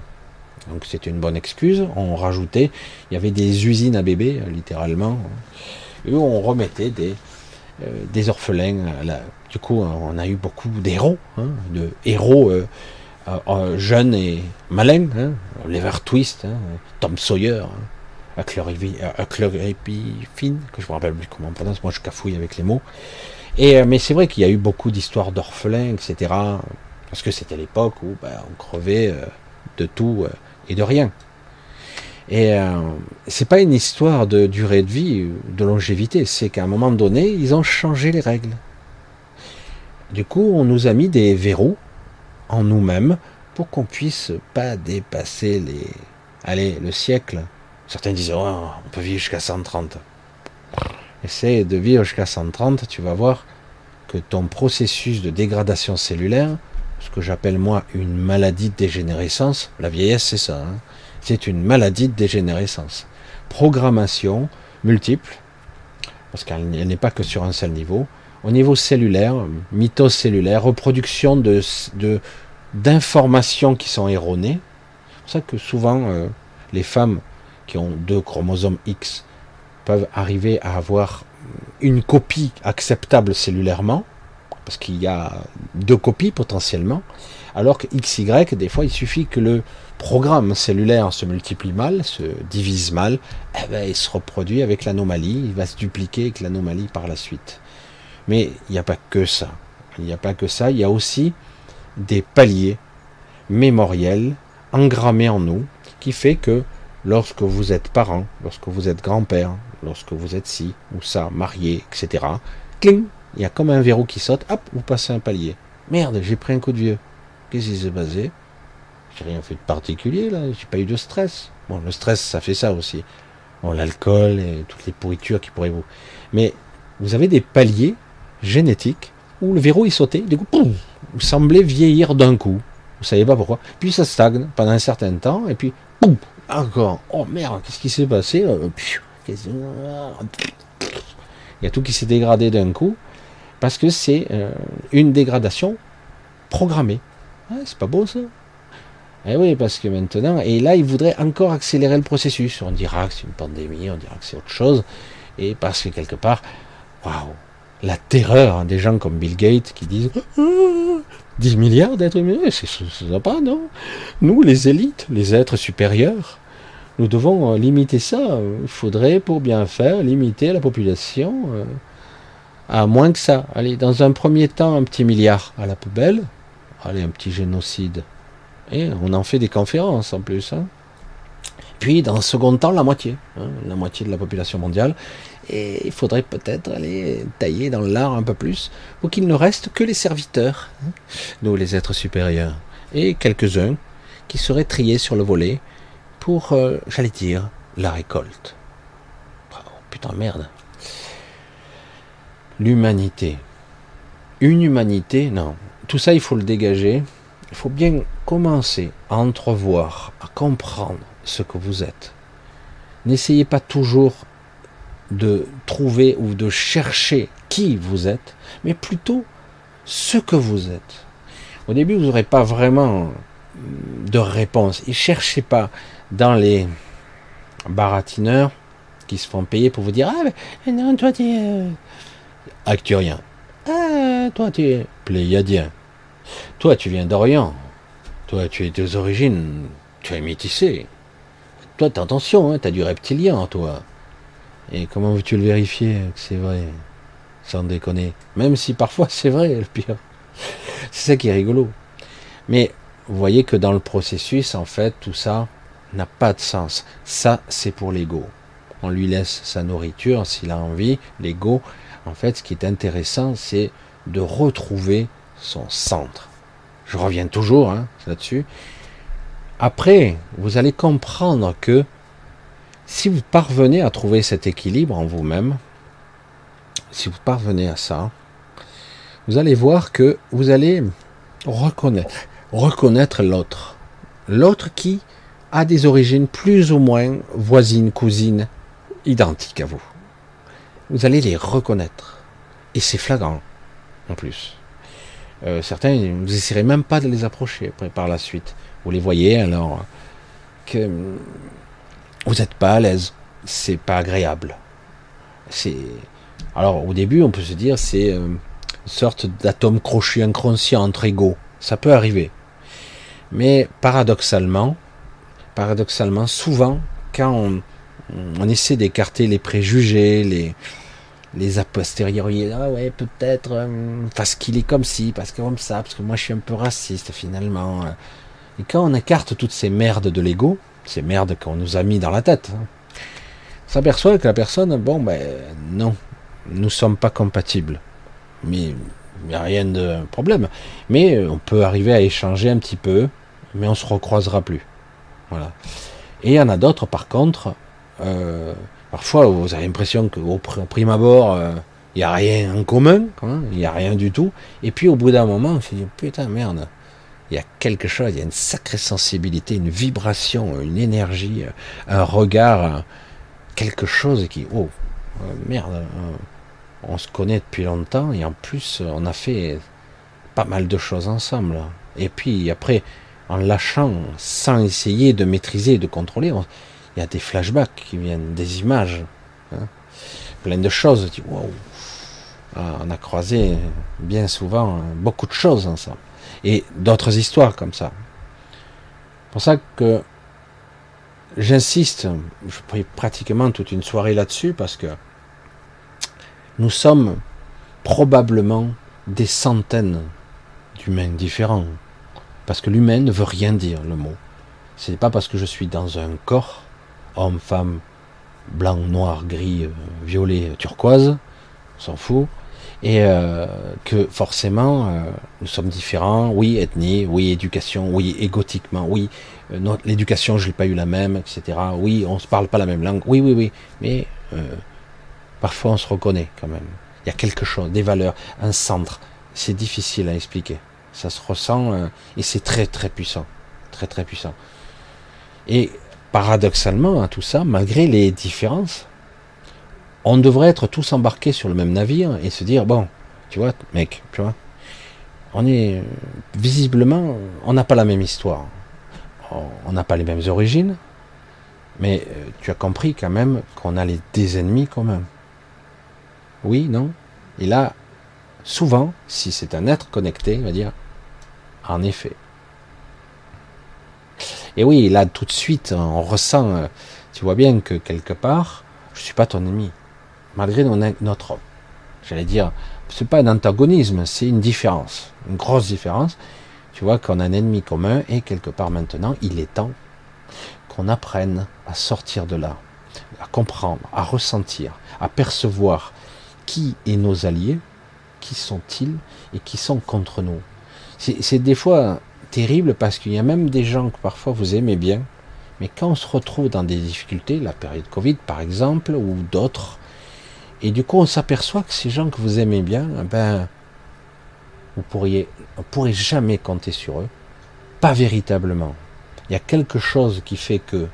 Donc c'était une bonne excuse. On rajoutait, il y avait des usines à bébés, littéralement, et on remettait des, euh, orphelins. du coup, on a eu beaucoup d'héros, hein, de héros euh, euh, jeunes et malins. Hein, Lever Twist, hein, Tom Sawyer, hein, Finn, que je me rappelle plus comment on prononce. Moi, je cafouille avec les mots. Et, mais c'est vrai qu'il y a eu beaucoup d'histoires d'orphelins, etc. Parce que c'était l'époque où ben, on crevait de tout et de rien. Et euh, c'est pas une histoire de durée de vie, de longévité, c'est qu'à un moment donné, ils ont changé les règles. Du coup, on nous a mis des verrous en nous-mêmes pour qu'on puisse pas dépasser les, allez, le siècle. Certains disent, on peut vivre jusqu'à 130. Essaye de vivre jusqu'à 130, tu vas voir que ton processus de dégradation cellulaire ce que j'appelle moi une maladie de dégénérescence. La vieillesse, c'est ça. Hein. C'est une maladie de dégénérescence. Programmation multiple, parce qu'elle n'est pas que sur un seul niveau. Au niveau cellulaire, mitose cellulaire, reproduction d'informations qui sont erronées. C'est pour ça que souvent euh, les femmes qui ont deux chromosomes X peuvent arriver à avoir une copie acceptable cellulairement, parce qu'il y a deux copies potentiellement, alors que XY, des fois, il suffit que le programme cellulaire se multiplie mal, se divise mal, eh ben, il se reproduit avec l'anomalie, il va se dupliquer avec l'anomalie par la suite. Mais il n'y a pas que ça. Il n'y a pas que ça, il y a aussi des paliers mémoriels engrammés en nous, qui fait que lorsque vous êtes parent, lorsque vous êtes grand-père, lorsque vous êtes ci ou ça, marié, etc., cling, il y a comme un verrou qui saute, hop, vous passez un palier. Merde, j'ai pris un coup de vieux. Qu'est-ce qui s'est passé? J'ai rien fait de particulier là, j'ai pas eu de stress. Bon, le stress, ça fait ça aussi. Bon, l'alcool et toutes les pourritures qui pourraient vous. Mais vous avez des paliers génétiques où le verrou est sauté, du coup, poum, vous semblez vieillir d'un coup. Vous savez pas pourquoi. Puis ça stagne pendant un certain temps, et puis, poum, encore. Oh merde, qu'est-ce qui s'est passé Il y a tout qui s'est dégradé d'un coup parce que c'est euh, une dégradation programmée. c'est pas beau ça Eh oui, parce que maintenant, et là, il voudrait encore accélérer le processus. On dira que c'est une pandémie, on dira que c'est autre chose, et parce que quelque part, waouh, la terreur des gens comme Bill Gates qui disent 10 milliards d'êtres humains, c'est pas, non? Nous, les élites, les êtres supérieurs, nous devons euh, limiter ça. Il faudrait, pour bien faire, limiter la population. Euh, à moins que ça. Allez, dans un premier temps, un petit milliard à la poubelle. Allez, un petit génocide. Et on en fait des conférences en plus. Hein. Puis, dans un second temps, la moitié. Hein, la moitié de la population mondiale. Il faudrait peut-être aller tailler dans l'art un peu plus pour qu'il ne reste que les serviteurs, hein, nous les êtres supérieurs, et quelques-uns qui seraient triés sur le volet pour, euh, j'allais dire, la récolte. Putain, merde l'humanité. Une humanité, non. Tout ça, il faut le dégager. Il faut bien commencer à entrevoir, à comprendre ce que vous êtes. N'essayez pas toujours de trouver ou de chercher qui vous êtes, mais plutôt ce que vous êtes. Au début, vous n'aurez pas vraiment de réponse. Et cherchez pas dans les baratineurs qui se font payer pour vous dire Ah, mais non, toi, tu es. Euh, Acturien. Ah, toi, tu es pléiadien. Toi, tu viens d'Orient. Toi, tu es des origines. Tu es métissé. Toi, attention, hein, tu as du reptilien, toi. Et comment veux-tu le vérifier que c'est vrai Sans déconner? Même si parfois c'est vrai, le pire. C'est ça qui est rigolo. Mais vous voyez que dans le processus, en fait, tout ça n'a pas de sens. Ça, c'est pour l'ego. On lui laisse sa nourriture s'il a envie. L'ego, en fait, ce qui est intéressant, c'est de retrouver son centre. Je reviens toujours hein, là-dessus. Après, vous allez comprendre que si vous parvenez à trouver cet équilibre en vous-même, si vous parvenez à ça, vous allez voir que vous allez reconnaître, l'autre. L'autre qui a des origines plus ou moins voisines, cousines, identiques à vous. Vous allez les reconnaître. Et c'est flagrant, en plus. Euh, certains, vous n'essaierez même pas de les approcher par la suite. Vous les voyez alors que vous n'êtes pas à l'aise. C'est pas agréable. C'est alors au début, on peut se dire c'est euh, une sorte d'atome crochet inconscient entre égaux. Ça peut arriver. Mais paradoxalement, paradoxalement, souvent, quand on, essaie d'écarter les préjugés, les, les a posteriori, ah ouais, peut-être, euh, parce qu'il est comme ci, parce que comme ça, parce que moi je suis un peu raciste finalement. Et quand on écarte toutes ces merdes de l'ego, ces merdes qu'on nous a mis dans la tête, hein, s'aperçoit que la personne, bon, ben non, nous sommes pas compatibles. Mais il n'y a rien de problème. Mais euh, on peut arriver à échanger un petit peu, mais on se recroisera plus. Voilà. Et il y en a d'autres, par contre, euh, parfois vous avez l'impression qu'au prime abord, euh, il n'y a rien en commun, hein, il n'y a rien du tout. Et puis au bout d'un moment, on se dit, putain, merde, il y a quelque chose, il y a une sacrée sensibilité, une vibration, une énergie, un regard, quelque chose qui, oh, merde, on se connaît depuis longtemps et en plus on a fait pas mal de choses ensemble. Et puis après, en lâchant, sans essayer de maîtriser, de contrôler, il y a des flashbacks qui viennent, des images, hein. plein de choses. Ah, on a croisé bien souvent beaucoup de choses ensemble et d'autres histoires comme ça. C'est pour ça que j'insiste, je prie pratiquement toute une soirée là-dessus parce que nous sommes probablement des centaines d'humains différents. Parce que l'humain ne veut rien dire, le mot. Ce n'est pas parce que je suis dans un corps, homme, femme, blanc, noir, gris, violet, turquoise, on s'en fout, et euh, que forcément euh, nous sommes différents, oui, ethnie, oui, éducation, oui, égotiquement, oui, l'éducation, je n'ai pas eu la même, etc. Oui, on se parle pas la même langue, oui, oui, oui, mais Parfois, on se reconnaît quand même. Il y a quelque chose, des valeurs, un centre. C'est difficile à expliquer. Ça se ressent euh, et c'est très très puissant, très très puissant. Et paradoxalement, à tout ça, malgré les différences, on devrait être tous embarqués sur le même navire et se dire bon, tu vois, mec, tu vois, on est visiblement, on n'a pas la même histoire, on n'a pas les mêmes origines, mais euh, tu as compris quand même qu'on a les, des ennemis quand même. Oui, non Et là, souvent, si c'est un être connecté, il va dire, en effet. Et oui, là, tout de suite, on ressent, euh, tu vois bien que quelque part, je ne suis pas ton ennemi. Malgré notre, j'allais dire, c'est pas un antagonisme, c'est une différence, une grosse différence. Tu vois qu'on a un ennemi commun et quelque part maintenant, il est temps qu'on apprenne à sortir de là, à comprendre, à ressentir, à percevoir qui est nos alliés, qui sont-ils et qui sont contre nous. C'est des fois terrible parce qu'il y a même des gens que parfois vous aimez bien, mais quand on se retrouve dans des difficultés, la période Covid par exemple, ou d'autres, et du coup on s'aperçoit que ces gens que vous aimez bien, eh ben, vous pourriez, on pourrait jamais compter sur eux, pas véritablement. Il y a quelque chose qui fait que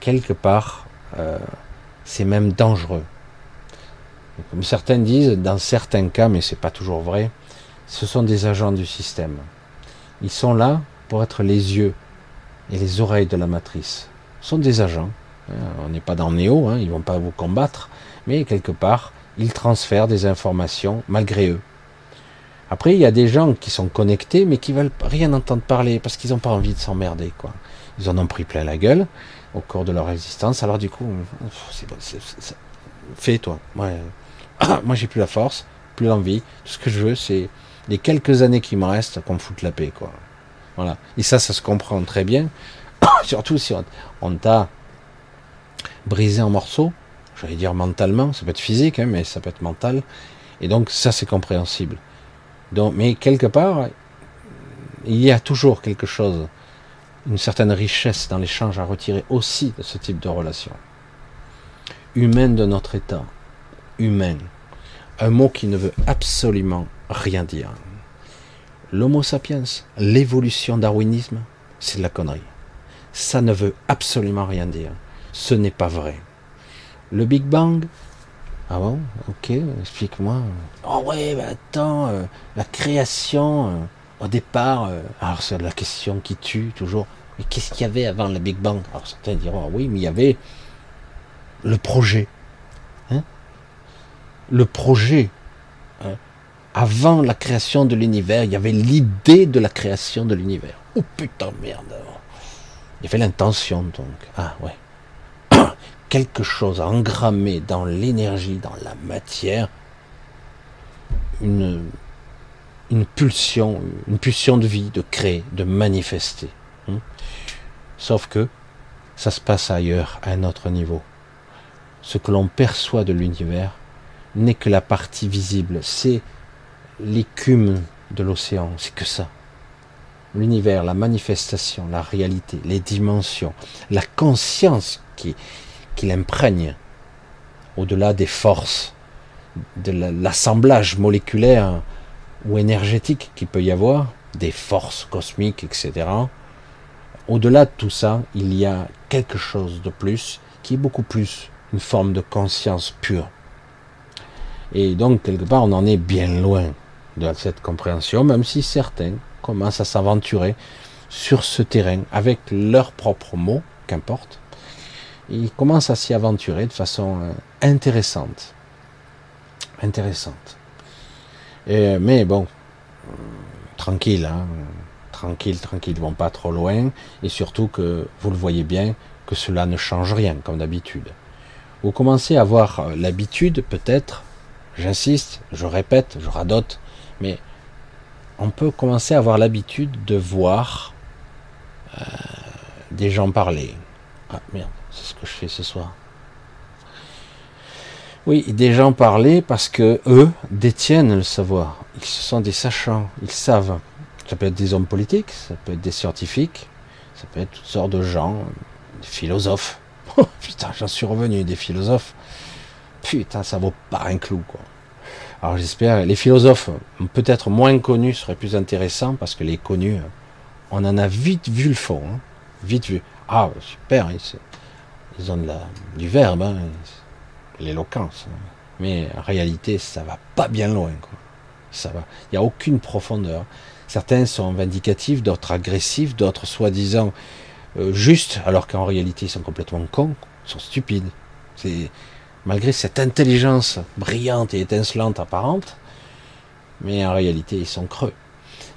quelque part, euh, c'est même dangereux. Comme certains disent, dans certains cas, mais c'est pas toujours vrai, ce sont des agents du système. Ils sont là pour être les yeux et les oreilles de la matrice. Ce sont des agents. Hein, on n'est pas dans Néo, hein, ils vont pas vous combattre, mais quelque part, ils transfèrent des informations malgré eux. Après, il y a des gens qui sont connectés, mais qui veulent rien entendre parler parce qu'ils n'ont pas envie de s'emmerder, quoi. Ils en ont pris plein la gueule au cours de leur existence. Alors du coup, c'est bon, fais-toi. Moi, moi j'ai plus la force, plus l'envie. Tout ce que je veux, c'est les quelques années qui me restent qu'on me foute la paix, quoi. Voilà. Et ça, ça se comprend très bien. Surtout si on, t'a brisé en morceaux. J'allais dire mentalement, ça peut être physique, hein, mais ça peut être mental. Et donc ça, c'est compréhensible. Donc, mais quelque part, il y a toujours quelque chose, une certaine richesse dans l'échange à retirer aussi de ce type de relation. Humaine de notre état. Humain. Un mot qui ne veut absolument rien dire. L'homo sapiens, l'évolution darwinisme, c'est de la connerie. Ça ne veut absolument rien dire. Ce n'est pas vrai. Le Big Bang, ah bon? Ok, explique-moi. Oh ouais, mais attends, euh, la création, euh, au départ, euh, alors c'est la question qui tue toujours. Mais qu'est-ce qu'il y avait avant le Big Bang? Alors certains diront, ah oui, mais il y avait le projet. Hein? Le projet. Hein? Avant la création de l'univers, il y avait l'idée de la création de l'univers. Oh putain, merde. Il y avait l'intention donc. Ah ouais quelque chose à engrammer dans l'énergie, dans la matière, une, une pulsion, une pulsion de vie, de créer, de manifester. Hein. Sauf que ça se passe ailleurs, à un autre niveau. Ce que l'on perçoit de l'univers n'est que la partie visible, c'est l'écume de l'océan, c'est que ça. L'univers, la manifestation, la réalité, les dimensions, la conscience qui, qu'il imprègne, au-delà des forces, de l'assemblage moléculaire ou énergétique qu'il peut y avoir, des forces cosmiques, etc. Au-delà de tout ça, il y a quelque chose de plus qui est beaucoup plus une forme de conscience pure. Et donc, quelque part, on en est bien loin de cette compréhension, même si certains commencent à s'aventurer sur ce terrain avec leurs propres mots, qu'importe, il commence à s'y aventurer de façon euh, intéressante. Intéressante. mais bon, tranquille, hein, tranquille, tranquille, ils vont pas trop loin, et surtout que vous le voyez bien, que cela ne change rien, comme d'habitude. Vous commencez à avoir euh, l'habitude, peut-être, j'insiste, je répète, je radote, mais on peut commencer à avoir l'habitude de voir euh, des gens parler. Ah merde. C'est ce que je fais ce soir. Oui, des gens parlaient parce que eux détiennent le savoir. Ils sont des sachants, ils savent. Ça peut être des hommes politiques, ça peut être des scientifiques, ça peut être toutes sortes de gens, des philosophes. Oh, putain, j'en suis revenu, des philosophes. Putain, ça vaut pas un clou, quoi. Alors j'espère, les philosophes, peut-être moins connus, seraient plus intéressants parce que les connus, on en a vite vu le fond, hein. vite vu. Ah, super, ils ont du verbe, hein, l'éloquence. Mais en réalité, ça va pas bien loin. Ça va. Il n'y a aucune profondeur. Certains sont vindicatifs, d'autres agressifs, d'autres soi-disant euh, justes, alors qu'en réalité, ils sont complètement cons, ils sont stupides. C'est malgré cette intelligence brillante et étincelante apparente, mais en réalité, ils sont creux.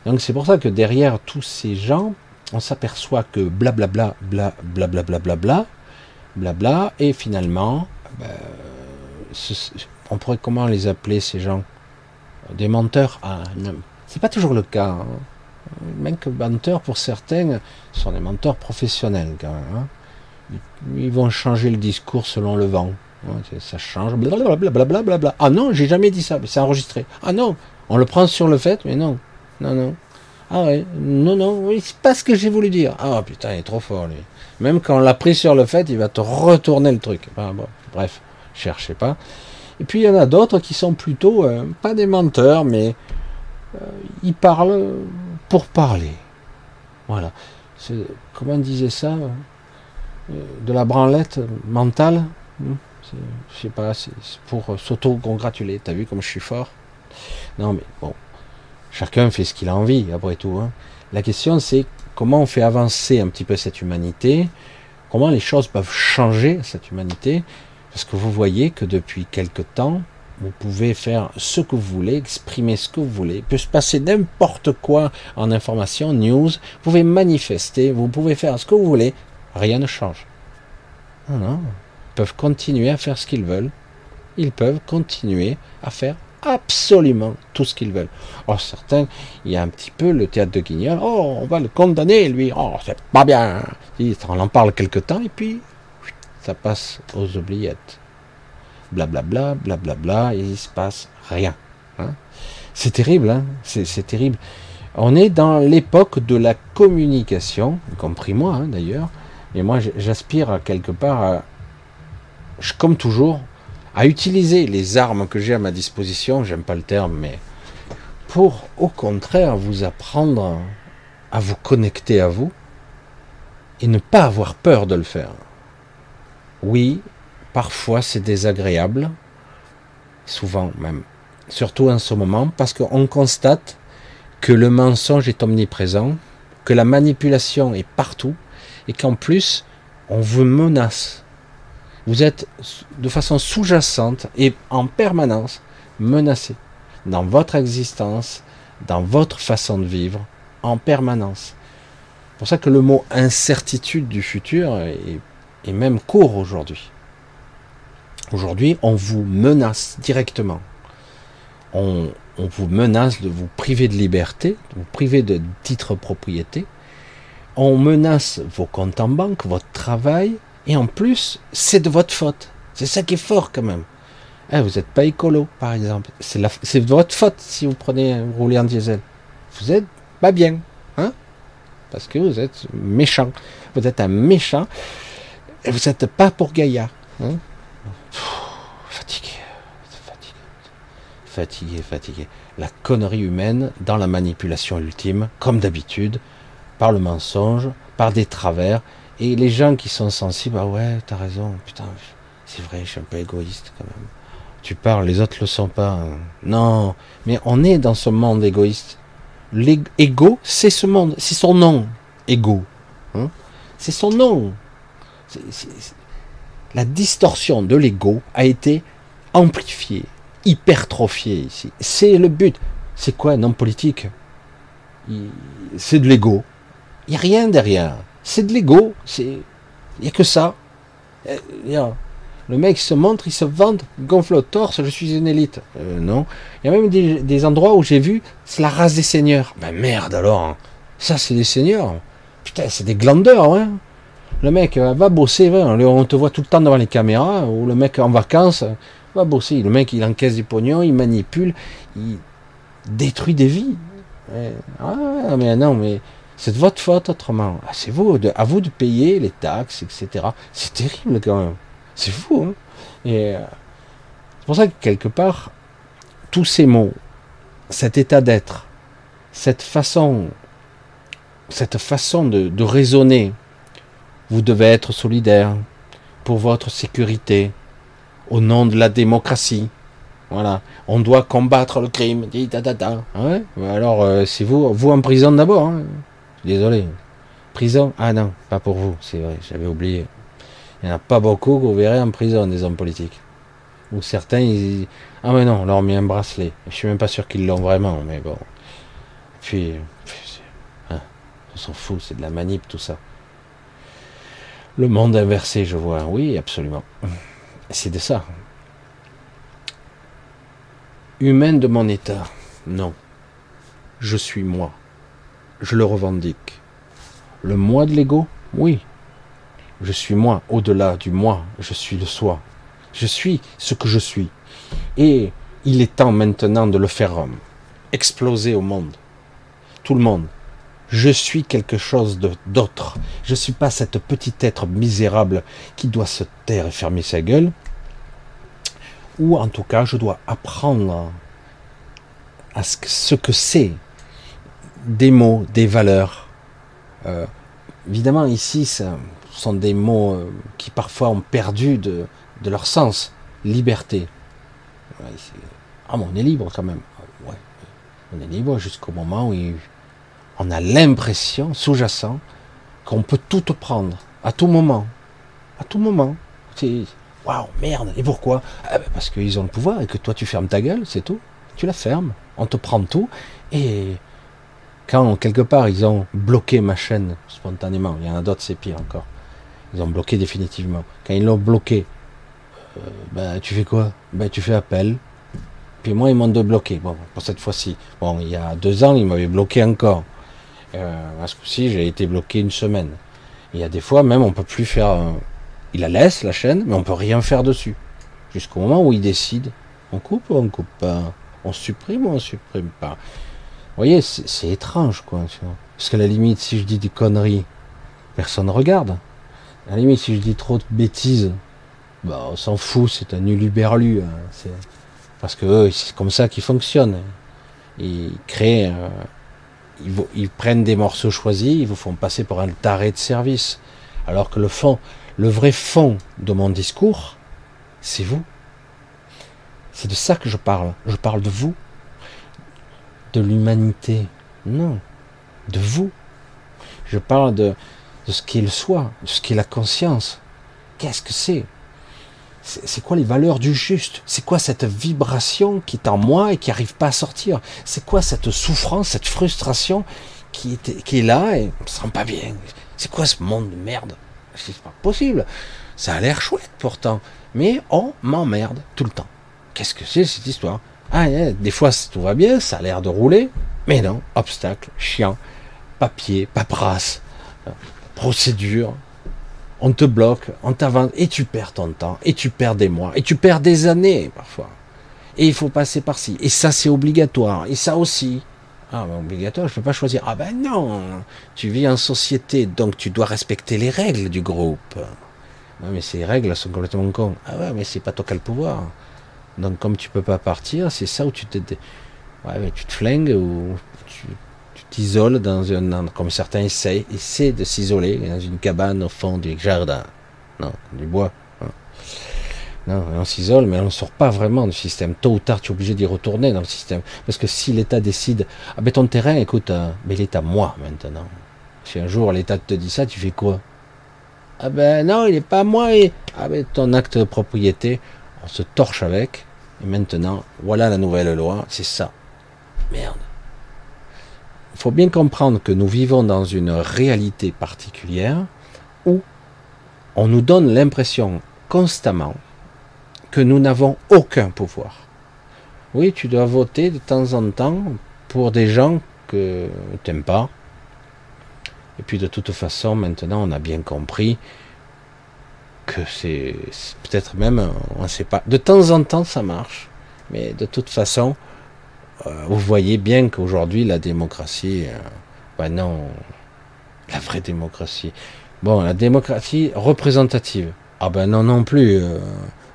Donc c'est pour ça que derrière tous ces gens, on s'aperçoit que blablabla, bla bla bla bla bla bla, blabla, et finalement, ben, on pourrait comment les appeler ces gens? Des menteurs ah, C'est pas toujours le cas. Hein. Même que menteurs, pour certains, sont des menteurs professionnels quand même. Hein. Ils vont changer le discours selon le vent. Ça change. Blablabla. Ah non, j'ai jamais dit ça, mais c'est enregistré. Ah non, on le prend sur le fait, mais non. Non, non. Ah ouais, non, non, c'est pas ce que j'ai voulu dire. Ah putain, il est trop fort lui. Même quand on l'a pris sur le fait, il va te retourner le truc. bref, cherchez pas. Et puis il y en a d'autres qui sont plutôt euh, pas des menteurs, mais euh, ils parlent pour parler. Voilà. Comment on disait ça euh, De la branlette mentale hmm? Je sais pas, c'est pour s'auto-congratuler. T'as vu comme je suis fort? Non, mais bon, chacun fait ce qu'il a envie, après tout. Hein. La question, c'est comment on fait avancer un petit peu cette humanité, comment les choses peuvent changer cette humanité, parce que vous voyez que depuis quelque temps, vous pouvez faire ce que vous voulez, exprimer ce que vous voulez. Il peut se passer n'importe quoi en information, news. Vous pouvez manifester, vous pouvez faire ce que vous voulez. Rien ne change. Non, non. Ils peuvent continuer à faire ce qu'ils veulent. Ils peuvent continuer à faire absolument tout ce qu'ils veulent. Oh, certains, il y a un petit peu le théâtre de Guignol. Oh, on va le condamner, lui. Oh, c'est pas bien. On en parle quelque temps et puis ça passe aux oubliettes blablabla, blablabla, et il se passe rien. Hein. C'est terrible, hein c'est terrible. On est dans l'époque de la communication, y compris moi hein, d'ailleurs, et moi j'aspire quelque part, à, comme toujours, à utiliser les armes que j'ai à ma disposition, j'aime pas le terme, mais pour au contraire vous apprendre à vous connecter à vous et ne pas avoir peur de le faire. Oui, Parfois c'est désagréable, souvent même, surtout en ce moment, parce qu'on constate que le mensonge est omniprésent, que la manipulation est partout, et qu'en plus, on vous menace. Vous êtes de façon sous-jacente et en permanence menacé dans votre existence, dans votre façon de vivre, en permanence. C'est pour ça que le mot incertitude du futur est, même court aujourd'hui. Aujourd'hui, on vous menace directement. On, vous menace de vous priver de liberté, de vous priver de titre propriété. On menace vos comptes en banque, votre travail, et en plus, c'est de votre faute. C'est ça qui est fort quand même. Eh, vous n'êtes pas écolo, par exemple. C'est de votre faute si vous prenez rouler en diesel. Vous êtes pas bien, hein? Parce que vous êtes méchant. Vous êtes un méchant. Et vous n'êtes pas pour Gaïa. Hein? Fatigué, fatigué, fatigué, fatigué. La connerie humaine dans la manipulation ultime, comme d'habitude, par le mensonge, par des travers. Et les gens qui sont sensibles, ah ouais, t'as raison, putain, c'est vrai, je suis un peu égoïste quand même. Tu parles, les autres le sont pas. Hein. Non, mais on est dans ce monde égoïste. L'ego, c'est ce monde, c'est son nom, ego. Hein. c'est son nom. La distorsion de l'ego a été amplifiée, hypertrophiée ici. C'est le but. C'est quoi un homme politique? C'est de l'ego. Il n'y a rien derrière. C'est de l'ego. Il n'y a que ça. Euh, le mec se montre, il se vante, gonfle le torse, je suis une élite. Euh, non. Il y a même des, endroits où j'ai vu, c'est la race des seigneurs. Ben merde alors. Hein. Ça, c'est des seigneurs. Putain, c'est des glandeurs. Hein. Le mec euh, va bosser, on te voit tout le temps devant les caméras, ou le mec en vacances va bosser. Le mec, il encaisse du pognon, il manipule, il détruit des vies. Ah, mais non, mais c'est de votre faute autrement. Ah, c'est vous, à vous de payer les taxes, etc. C'est terrible quand même. C'est fou. Hein Et euh, c'est pour ça que quelque part, tous ces mots, cet état d'être, cette façon, cette façon de raisonner, vous devez être solidaire pour votre sécurité, au nom de la démocratie. Voilà, on doit combattre le crime. Ouais. Alors, euh, c'est vous, vous en prison d'abord. Hein. Désolé. Prison? Ah non, pas pour vous, c'est vrai, j'avais oublié. Il n'y en a pas beaucoup que vous verrez en prison, des hommes politiques. Ou certains, ils Ah mais non, on leur a mis un bracelet. Je suis même pas sûr qu'ils l'ont vraiment, mais bon. Puis, hein, on s'en fout, c'est de la manip, tout ça. Le monde inversé, je vois. Oui, absolument. C'est de ça. Humaine de mon état. Non. Je suis moi. Je le revendique. Le moi de l'ego? Oui. Je suis moi. Au-delà du moi, je suis le soi. Je suis ce que je suis. Et il est temps maintenant de le faire exploser au monde. Tout le monde je suis quelque chose d'autre. Je ne suis pas cette petite être misérable qui doit se taire et fermer sa gueule. Ou en tout cas, je dois apprendre à ce que c'est des mots, des valeurs. Euh, évidemment, ici, ce sont des mots euh, qui parfois ont perdu de, leur sens, liberté. ah, mais on est libre quand même. On est libre jusqu'au moment où on a l'impression, sous-jacent, qu'on peut tout prendre, à tout moment. À tout moment. Waouh, merde. Et pourquoi? Ah, ben, Parce qu'ils ont le pouvoir et que toi tu fermes ta gueule, c'est tout. Tu la fermes, on te prend tout. Et quand quelque part ils ont bloqué ma chaîne spontanément, il y en a d'autres, c'est pire encore. Ils ont bloqué définitivement. Quand ils l'ont bloqué, euh, ben, tu fais quoi? Ben, Tu fais appel. Puis moi, ils m'ont débloqué. Bon, pour cette fois-ci. Bon, il y a deux ans, ils m'avaient bloqué encore. Euh, à ce coup-ci, j'ai été bloqué une semaine. Il y a des fois, même, on peut plus faire. Euh, il la laisse, la chaîne, mais on peut rien faire dessus. Jusqu'au moment où il décide. On coupe ou on coupe pas? On supprime ou on supprime pas? Voyez, c'est étrange, quoi. Parce qu'à la limite, si je dis des conneries, personne ne regarde. À la limite, si je dis trop de bêtises, bah, on s'en fout, c'est un uluberlu. Hein, parce que c'est comme ça qu'ils fonctionnent. Ils créent, euh, ils, prennent des morceaux choisis, ils vous font passer pour un taré de service. Alors que le fond, le vrai fond de mon discours, c'est vous. C'est de ça que je parle. Je parle de vous, de l'humanité. Non, de vous. Je parle de, ce qu'est le soi, de ce qu'est la conscience. Qu'est-ce que c'est? C'est quoi les valeurs du juste? C'est quoi cette vibration qui est en moi et qui n'arrive pas à sortir? C'est quoi cette souffrance, cette frustration qui est, qui est là et on ne se sent pas bien? C'est quoi ce monde de merde? C'est pas possible. Ça a l'air chouette pourtant, mais on m'emmerde tout le temps. Qu'est-ce que c'est cette histoire? Ah, des fois tout va bien, ça a l'air de rouler, mais non, obstacle, chiant, papier, paperasse procédure, on te bloque, on t'avance, et tu perds ton temps, et tu perds des mois, et tu perds des années parfois. Et il faut passer par-ci. Et ça, c'est obligatoire. Et ça aussi. Ah, ben, obligatoire, je ne peux pas choisir. Ah ben non, tu vis en société, donc tu dois respecter les règles du groupe. Non, mais ces règles sont complètement con. Ah ouais, mais c'est pas toi qui as le pouvoir. Donc comme tu peux pas partir, c'est ça où tu te, ouais, tu te flingues ou tu t'isole dans un, comme certains essayent, essaient de s'isoler dans une cabane au fond du jardin. Non, du bois. Hein. Non, on s'isole, mais on ne sort pas vraiment du système. Tôt ou tard, tu es obligé d'y retourner dans le système. Parce que si l'État décide, ah ben ton terrain, écoute, euh, mais il est à moi maintenant. Si un jour l'État te dit ça, tu fais quoi? Ah ben non, il n'est pas à moi. Ah ben ton acte de propriété, on se torche avec. Et maintenant, voilà la nouvelle loi, c'est ça. Merde. Il faut bien comprendre que nous vivons dans une réalité particulière où on nous donne l'impression constamment que nous n'avons aucun pouvoir. Oui, tu dois voter de temps en temps pour des gens que tu n'aimes pas. Et puis de toute façon, maintenant, on a bien compris que c'est peut-être même, on ne sait pas. De temps en temps, ça marche. Mais de toute façon, euh, vous voyez bien qu'aujourd'hui, la démocratie, ben non, la vraie démocratie. Bon, la démocratie représentative. Ah ben non, non plus. Euh,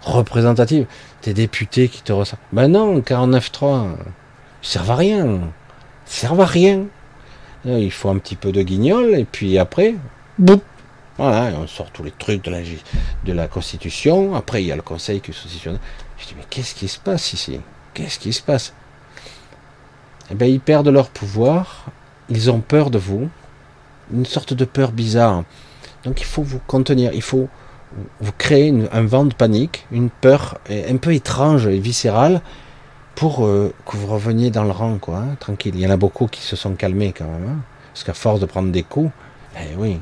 représentative. Tes députés qui te ressemblent. Ben non, 49-3, ils servent à rien. Ils servent à rien. Il faut un petit peu de guignol, et puis après, boum, voilà, on sort tous les trucs de la, Constitution. Après, il y a le Conseil constitutionnel. Je dis, mais qu'est-ce qui se passe ici? Qu'est-ce qui se passe? Eh bien, ils perdent leur pouvoir, ils ont peur de vous, une sorte de peur bizarre. Donc il faut vous contenir, il faut vous créer un vent de panique, une peur un peu étrange et viscérale pour euh, que vous reveniez dans le rang, quoi, hein, tranquille. Il y en a beaucoup qui se sont calmés quand même, hein, parce qu'à force de prendre des coups, eh oui,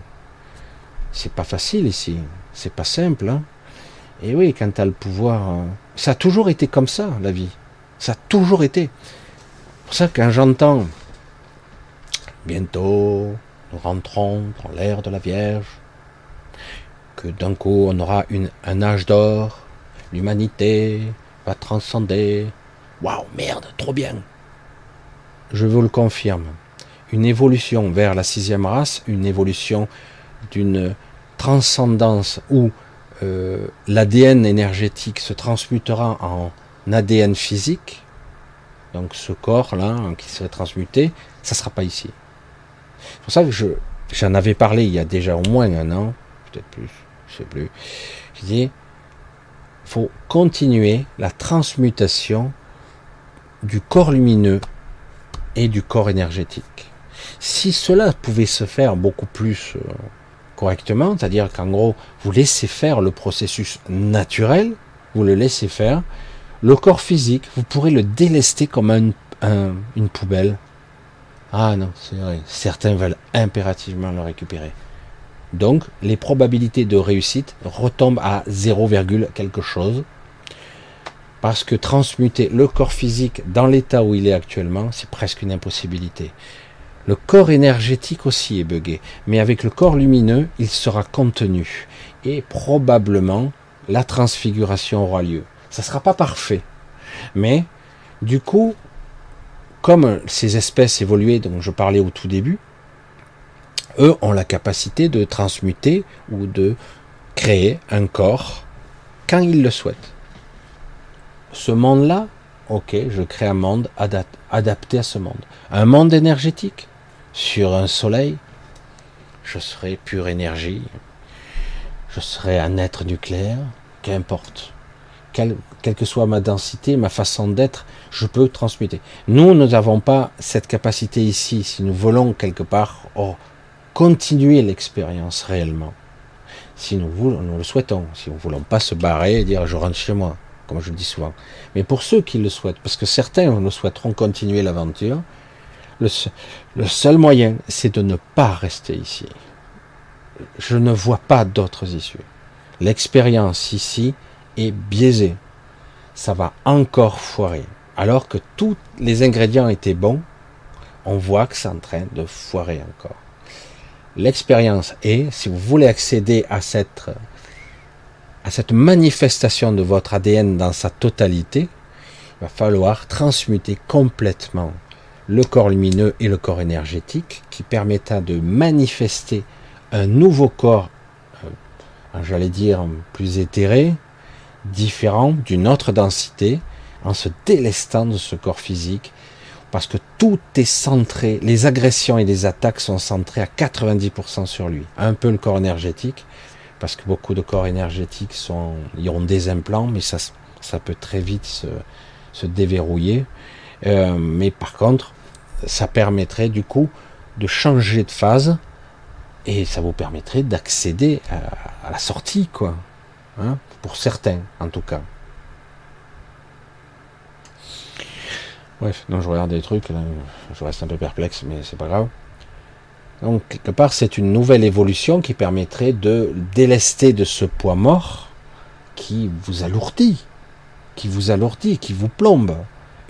c'est pas facile ici, c'est pas simple. Hein. Et oui, quand tu le pouvoir, euh, ça a toujours été comme ça, la vie. Ça a toujours été pour ça quand j'entends bientôt nous rentrons dans l'ère de la Vierge, que d'un coup on aura un âge d'or, l'humanité va transcender. Waouh, merde, trop bien. Je vous le confirme. Une évolution vers la sixième race, une évolution d'une transcendance où euh, l'ADN énergétique se transmutera en ADN physique, donc ce corps-là hein, qui serait transmuté, ça ne sera pas ici. C'est pour ça que je, j'en avais parlé il y a déjà au moins un an, peut-être plus, je sais plus. Je dis, faut continuer la transmutation du corps lumineux et du corps énergétique. Si cela pouvait se faire beaucoup plus euh, correctement, c'est-à-dire qu'en gros, vous laissez faire le processus naturel, vous le laissez faire, le corps physique, vous pourrez le délester comme une poubelle. Ah non, c'est vrai, certains veulent impérativement le récupérer. Donc, les probabilités de réussite retombent à 0, quelque chose. Parce que transmuter le corps physique dans l'état où il est actuellement, c'est presque une impossibilité. Le corps énergétique aussi est buggé, mais avec le corps lumineux, il sera contenu. Et probablement, la transfiguration aura lieu. Ça ne sera pas parfait. Mais, du coup, comme ces espèces évoluées dont je parlais au tout début, eux ont la capacité de transmuter ou de créer un corps quand ils le souhaitent. Ce monde-là, ok, je crée un monde adapté à ce monde. Un monde énergétique sur un soleil, je serai pure énergie, je serai un être nucléaire, qu'importe. Quelle, que soit ma densité, ma façon d'être, je peux transmuter. Nous, nous n'avons pas cette capacité ici. Si nous voulons quelque part oh, continuer l'expérience réellement, si nous, voulons, nous le souhaitons, si nous ne voulons pas se barrer et dire je rentre chez moi, comme je le dis souvent. Mais pour ceux qui le souhaitent, parce que certains nous souhaiteront continuer l'aventure, le, seul moyen, c'est de ne pas rester ici. Je ne vois pas d'autres issues. L'expérience ici est biaisée. Ça va encore foirer. Alors que tous les ingrédients étaient bons, on voit que c'est en train de foirer encore. L'expérience est, si vous voulez accéder à cette, à cette manifestation de votre ADN dans sa totalité, il va falloir transmuter complètement le corps lumineux et le corps énergétique qui permettra de manifester un nouveau corps, euh, j'allais dire plus éthéré, différent, d'une autre densité, en se délestant de ce corps physique parce que tout est centré, les agressions et les attaques sont centrées à 90% sur lui. Un peu le corps énergétique, parce que beaucoup de corps énergétiques sont, ont des implants, mais ça, peut très vite se, se déverrouiller. Euh, mais par contre, ça permettrait du coup de changer de phase et ça vous permettrait d'accéder à, la sortie, quoi. Hein, pour certains, en tout cas. Bref, non, je regarde des trucs, je reste un peu perplexe, mais c'est pas grave. Donc, quelque part, c'est une nouvelle évolution qui permettrait de délester de ce poids mort qui vous alourdit, qui vous alourdit, qui vous plombe.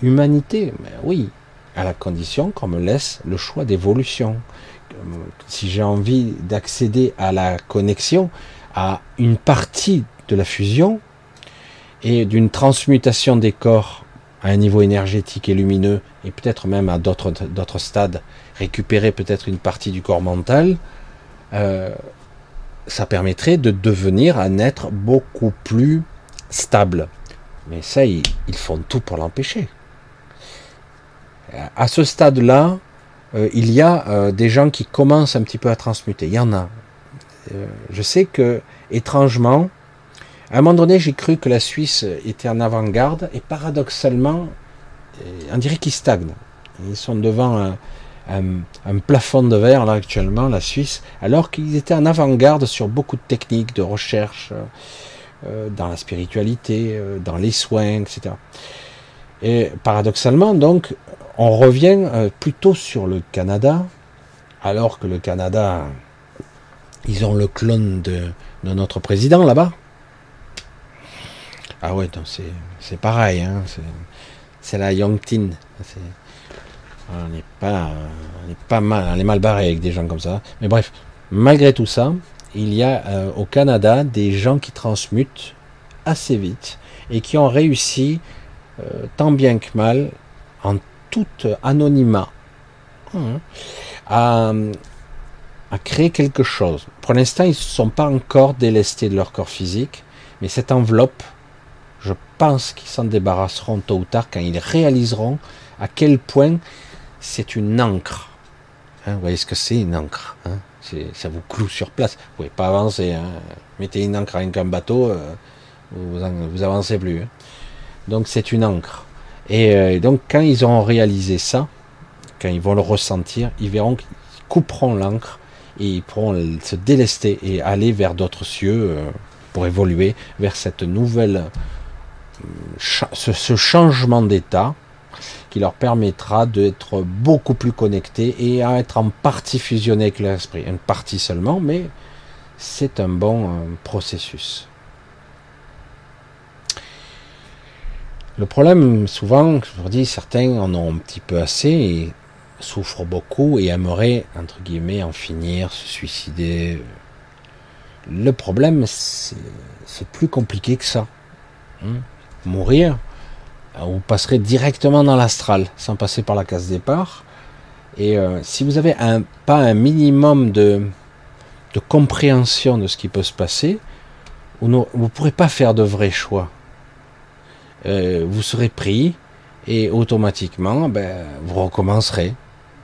Humanité, mais oui, à la condition qu'on me laisse le choix d'évolution. Si j'ai envie d'accéder à la connexion, à une partie de la fusion et d'une transmutation des corps à un niveau énergétique et lumineux, et peut-être même à d'autres stades, récupérer peut-être une partie du corps mental, euh, ça permettrait de devenir un être beaucoup plus stable. Mais ça, ils, font tout pour l'empêcher. À ce stade-là, euh, il y a euh, des gens qui commencent un petit peu à transmuter. Il y en a. je sais que, étrangement, à un moment donné, j'ai cru que la Suisse était en avant-garde et paradoxalement, on dirait qu'ils stagnent. Ils sont devant un, plafond de verre là actuellement, la Suisse, alors qu'ils étaient en avant-garde sur beaucoup de techniques de recherche euh, dans la spiritualité, euh, dans les soins, etc. Et paradoxalement, donc, on revient euh, plutôt sur le Canada, alors que le Canada, ils ont le clone de notre président là-bas. Ah ouais, c'est pareil, hein, c'est la Yongtin. On n'est pas, pas mal, on est mal barré avec des gens comme ça. Mais bref, malgré tout ça, il y a euh, au Canada des gens qui transmutent assez vite et qui ont réussi, euh, tant bien que mal, en tout anonymat, hein, à, créer quelque chose. Pour l'instant, ils ne sont pas encore délestés de leur corps physique, mais cette enveloppe je pense qu'ils s'en débarrasseront tôt ou tard quand ils réaliseront à quel point c'est une encre. Hein, vous voyez ce que c'est une encre hein? Ça vous cloue sur place. Vous pouvez pas avancer. Mettez une encre avec un bateau, euh, vous, vous avancez plus. Donc c'est une encre. Et euh, donc quand ils auront réalisé ça, quand ils vont le ressentir, ils verront qu'ils couperont l'encre et ils pourront se délester et aller vers d'autres cieux euh, pour évoluer vers cette nouvelle, euh, ce, changement d'état qui leur permettra d'être beaucoup plus connectés et à être en partie fusionnés avec l'esprit. Une partie seulement, mais c'est un bon processus. Le problème, souvent, je vous dis, certains en ont un petit peu assez et souffrent beaucoup et aimeraient, entre guillemets, en finir, se suicider. Le problème, c'est plus compliqué que ça. Hein. Mourir, vous passerez directement dans l'astral, sans passer par la case départ. Et euh, si vous n'avez pas un minimum de, compréhension de ce qui peut se passer, vous ne pourrez pas faire de vrais choix. Euh, vous serez pris et automatiquement, ben, vous recommencerez.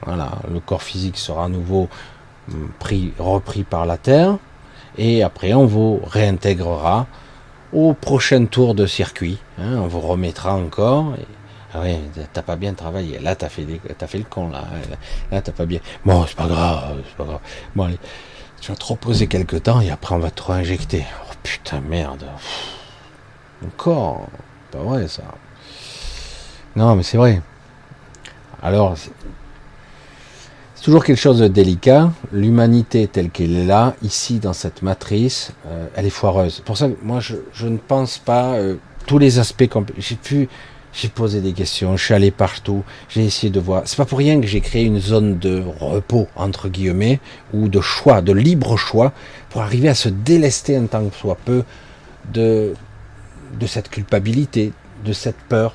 Voilà, le corps physique sera à nouveau hum, pris, repris par la Terre et après on vous réintégrera au prochain tour de circuit. Hein, on vous remettra encore. Ah ouais, t'as pas bien travaillé. Là, t'as fait, fait le con. Là, là t'as pas bien. Bon, c'est pas grave, c'est pas grave. Bon, allez, tu vas te reposer quelques temps et après on va te réinjecter. Oh putain, merde. Encore pas ça. Non, mais c'est vrai. Alors, c'est toujours quelque chose de délicat. L'humanité telle qu'elle est là, ici dans cette matrice, euh, elle est foireuse. Pour ça, moi, je, ne pense pas euh, tous les aspects. J'ai pu, j'ai posé des questions, je suis allé partout, j'ai essayé de voir. C'est pas pour rien que j'ai créé une zone de repos entre guillemets ou de choix, de libre choix, pour arriver à se délester un tant que soit peu de de cette culpabilité, de cette peur,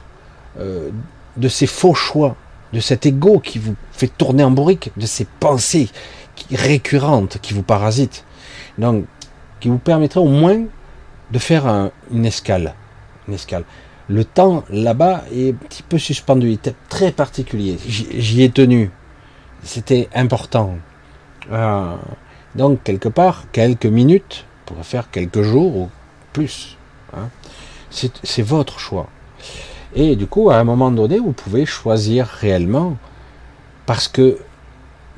euh, de ces faux choix, de cet ego qui vous fait tourner en bourrique, de ces pensées récurrentes qui vous parasitent. Donc, qui vous permettraient au moins de faire une escale. Une escale. Le temps là-bas est un petit peu suspendu, il était très particulier. J'y ai tenu. C'était important. Euh, donc, quelque part, quelques minutes pour faire quelques jours ou plus. Hein. C'est votre choix. Et du coup, à un moment donné, vous pouvez choisir réellement, parce que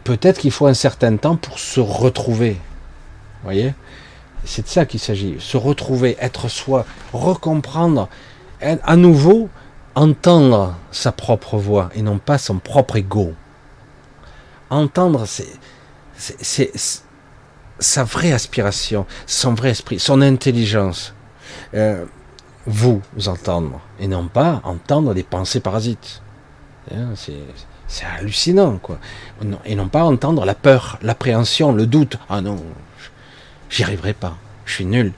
peut-être qu'il faut un certain temps pour se retrouver. Vous voyez? C'est de ça qu'il s'agit. Se retrouver, être soi, recomprendre, à nouveau entendre sa propre voix et non pas son propre ego. Entendre, c'est sa vraie aspiration, son vrai esprit, son intelligence. Euh, vous entendre et non pas entendre des pensées parasites. Hein, c'est hallucinant, quoi. Et non pas entendre la peur, l'appréhension, le doute. Ah non, j'y arriverai pas, je suis nul.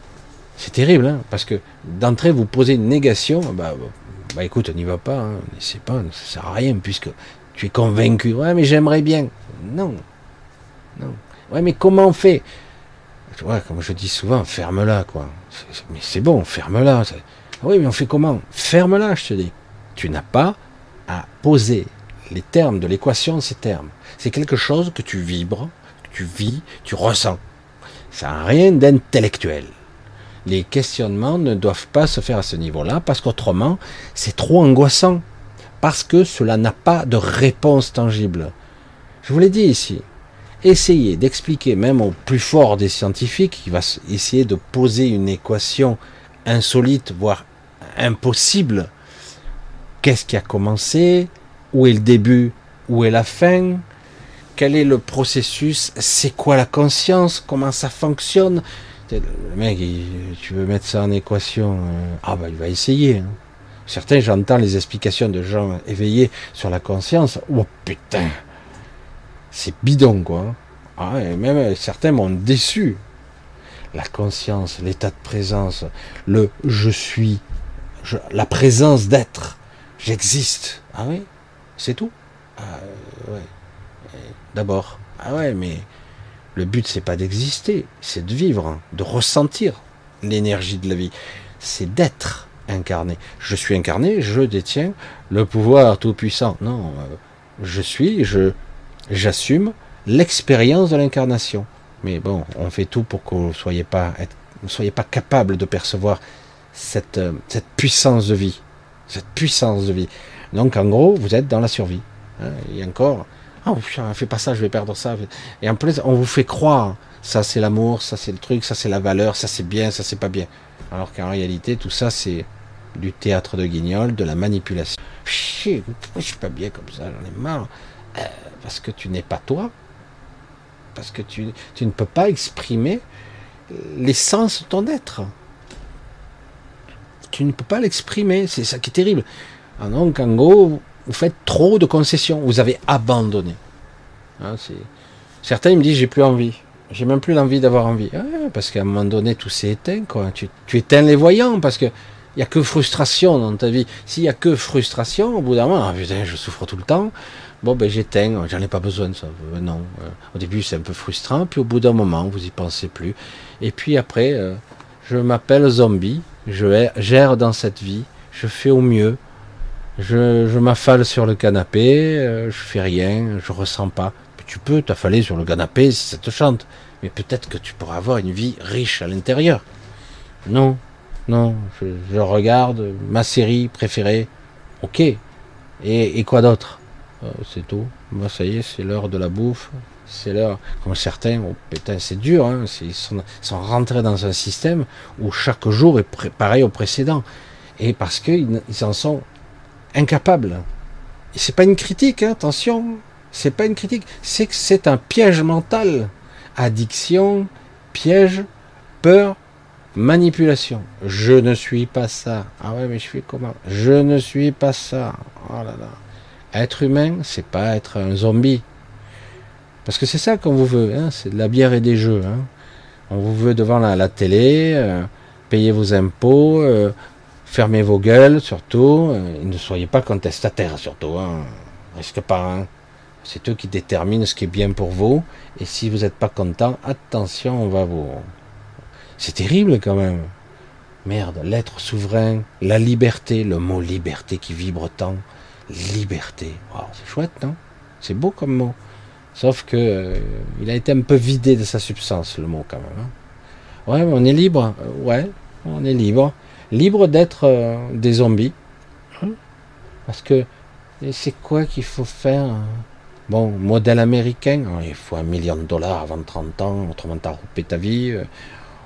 C'est terrible, hein, parce que d'entrée, vous posez une négation, bah, bah écoute, n'y va pas, hein, c'est pas, ça sert à rien, puisque tu es convaincu. Ouais, mais j'aimerais bien. Non, non. Ouais, mais comment on fait? Ouais, comme je dis souvent, ferme-la, quoi. Mais c'est bon, ferme-la. Oui, mais on fait comment? Ferme-la, je te dis. Tu n'as pas à poser les termes de l'équation ces termes. C'est quelque chose que tu vibres, que tu vis, tu ressens. Ça n'a rien d'intellectuel. Les questionnements ne doivent pas se faire à ce niveau-là, parce qu'autrement, c'est trop angoissant. Parce que cela n'a pas de réponse tangible. Je vous l'ai dit ici. Essayez d'expliquer, même au plus fort des scientifiques, qui va essayer de poser une équation insolite, voire impossible. Qu'est-ce qui a commencé? Où est le début? Où est la fin? Quel est le processus? C'est quoi la conscience? Comment ça fonctionne? Le mec, tu veux mettre ça en équation euh, Ah bah il va essayer. Hein. Certains, j'entends les explications de gens éveillés sur la conscience. Oh putain C'est bidon quoi. Ah, et même certains m'ont déçu la conscience, l'état de présence, le je suis, la présence d'être, j'existe. Ah oui, c'est tout? Ah, ouais. D'abord, ah ouais, mais le but c'est pas d'exister, c'est de vivre, hein, de ressentir l'énergie de la vie, c'est d'être incarné. Je suis incarné, je détiens le pouvoir tout puissant. Non, euh, je suis, je j'assume l'expérience de l'incarnation. Mais bon, on fait tout pour que vous ne soyez pas, soyez pas capable de percevoir cette, euh, cette puissance de vie. Cette puissance de vie. Donc en gros, vous êtes dans la survie. Hein, et encore, oh fais pas ça, je vais perdre ça. Et en plus, on vous fait croire, ça c'est l'amour, ça c'est le truc, ça c'est la valeur, ça c'est bien, ça c'est pas bien. Alors qu'en réalité, tout ça c'est du théâtre de guignol, de la manipulation. Chier, je suis pas bien comme ça, j'en ai marre. Euh, parce que tu n'es pas toi. Parce que tu, tu ne peux pas exprimer l'essence de ton être. Tu ne peux pas l'exprimer, c'est ça qui est terrible. Ah en gros, vous faites trop de concessions, vous avez abandonné. Hein, Certains me disent j'ai plus envie, j'ai même plus l'envie d'avoir envie. Ah, parce qu'à un moment donné, tout s'est éteint. Tu, éteins les voyants parce que il n'y a que frustration dans ta vie. S'il n'y a que frustration, au bout d'un moment, ah, je souffre tout le temps. Bon, ben j'éteins, j'en ai pas besoin de ça. Euh, non. Euh, au début, c'est un peu frustrant, puis au bout d'un moment, vous y pensez plus. Et puis après, euh, je m'appelle zombie, je gère dans cette vie, je fais au mieux, je, m'affale sur le canapé, euh, je fais rien, je ressens pas. tu peux t'affaler sur le canapé si ça te chante, mais peut-être que tu pourras avoir une vie riche à l'intérieur. Non, non, je, regarde ma série préférée. Ok. Et, et quoi d'autre? Euh, C'est tout. Moi, ça y est, c'est l'heure de la bouffe. C'est l'heure, comme certains, oh, putain, c'est dur, hein, ils sont, rentrés dans un système où chaque jour est pareil au précédent. Et parce qu'ils en sont incapable. Et c'est pas une critique, hein, attention, c'est pas une critique, c'est que c'est un piège mental. Addiction, piège, peur, manipulation. Je ne suis pas ça. Ah ouais, mais je suis comment? Je ne suis pas ça. Oh là là. Être humain, c'est pas être un zombie. Parce que c'est ça qu'on vous veut, hein, c'est de la bière et des jeux. Hein. On vous veut devant la, télé, euh, payer vos impôts, euh, Fermez vos gueules, surtout. Euh, ne soyez pas contestataires, surtout. Hein. Risque pas. Hein. C'est eux qui déterminent ce qui est bien pour vous. Et si vous n'êtes pas content, attention, on va vous. C'est terrible quand même. Merde, l'être souverain, la liberté, le mot liberté qui vibre tant. Liberté. c'est chouette, non? C'est beau comme mot. Sauf que euh, il a été un peu vidé de sa substance, le mot quand même. Hein. Ouais, on est libre. Ouais, on est libre libre d'être euh, des zombies. Hein? Parce que c'est quoi qu'il faut faire Bon, modèle américain, hein, il faut un million de dollars avant 30 ans, autrement t'as roupé ta vie. Euh,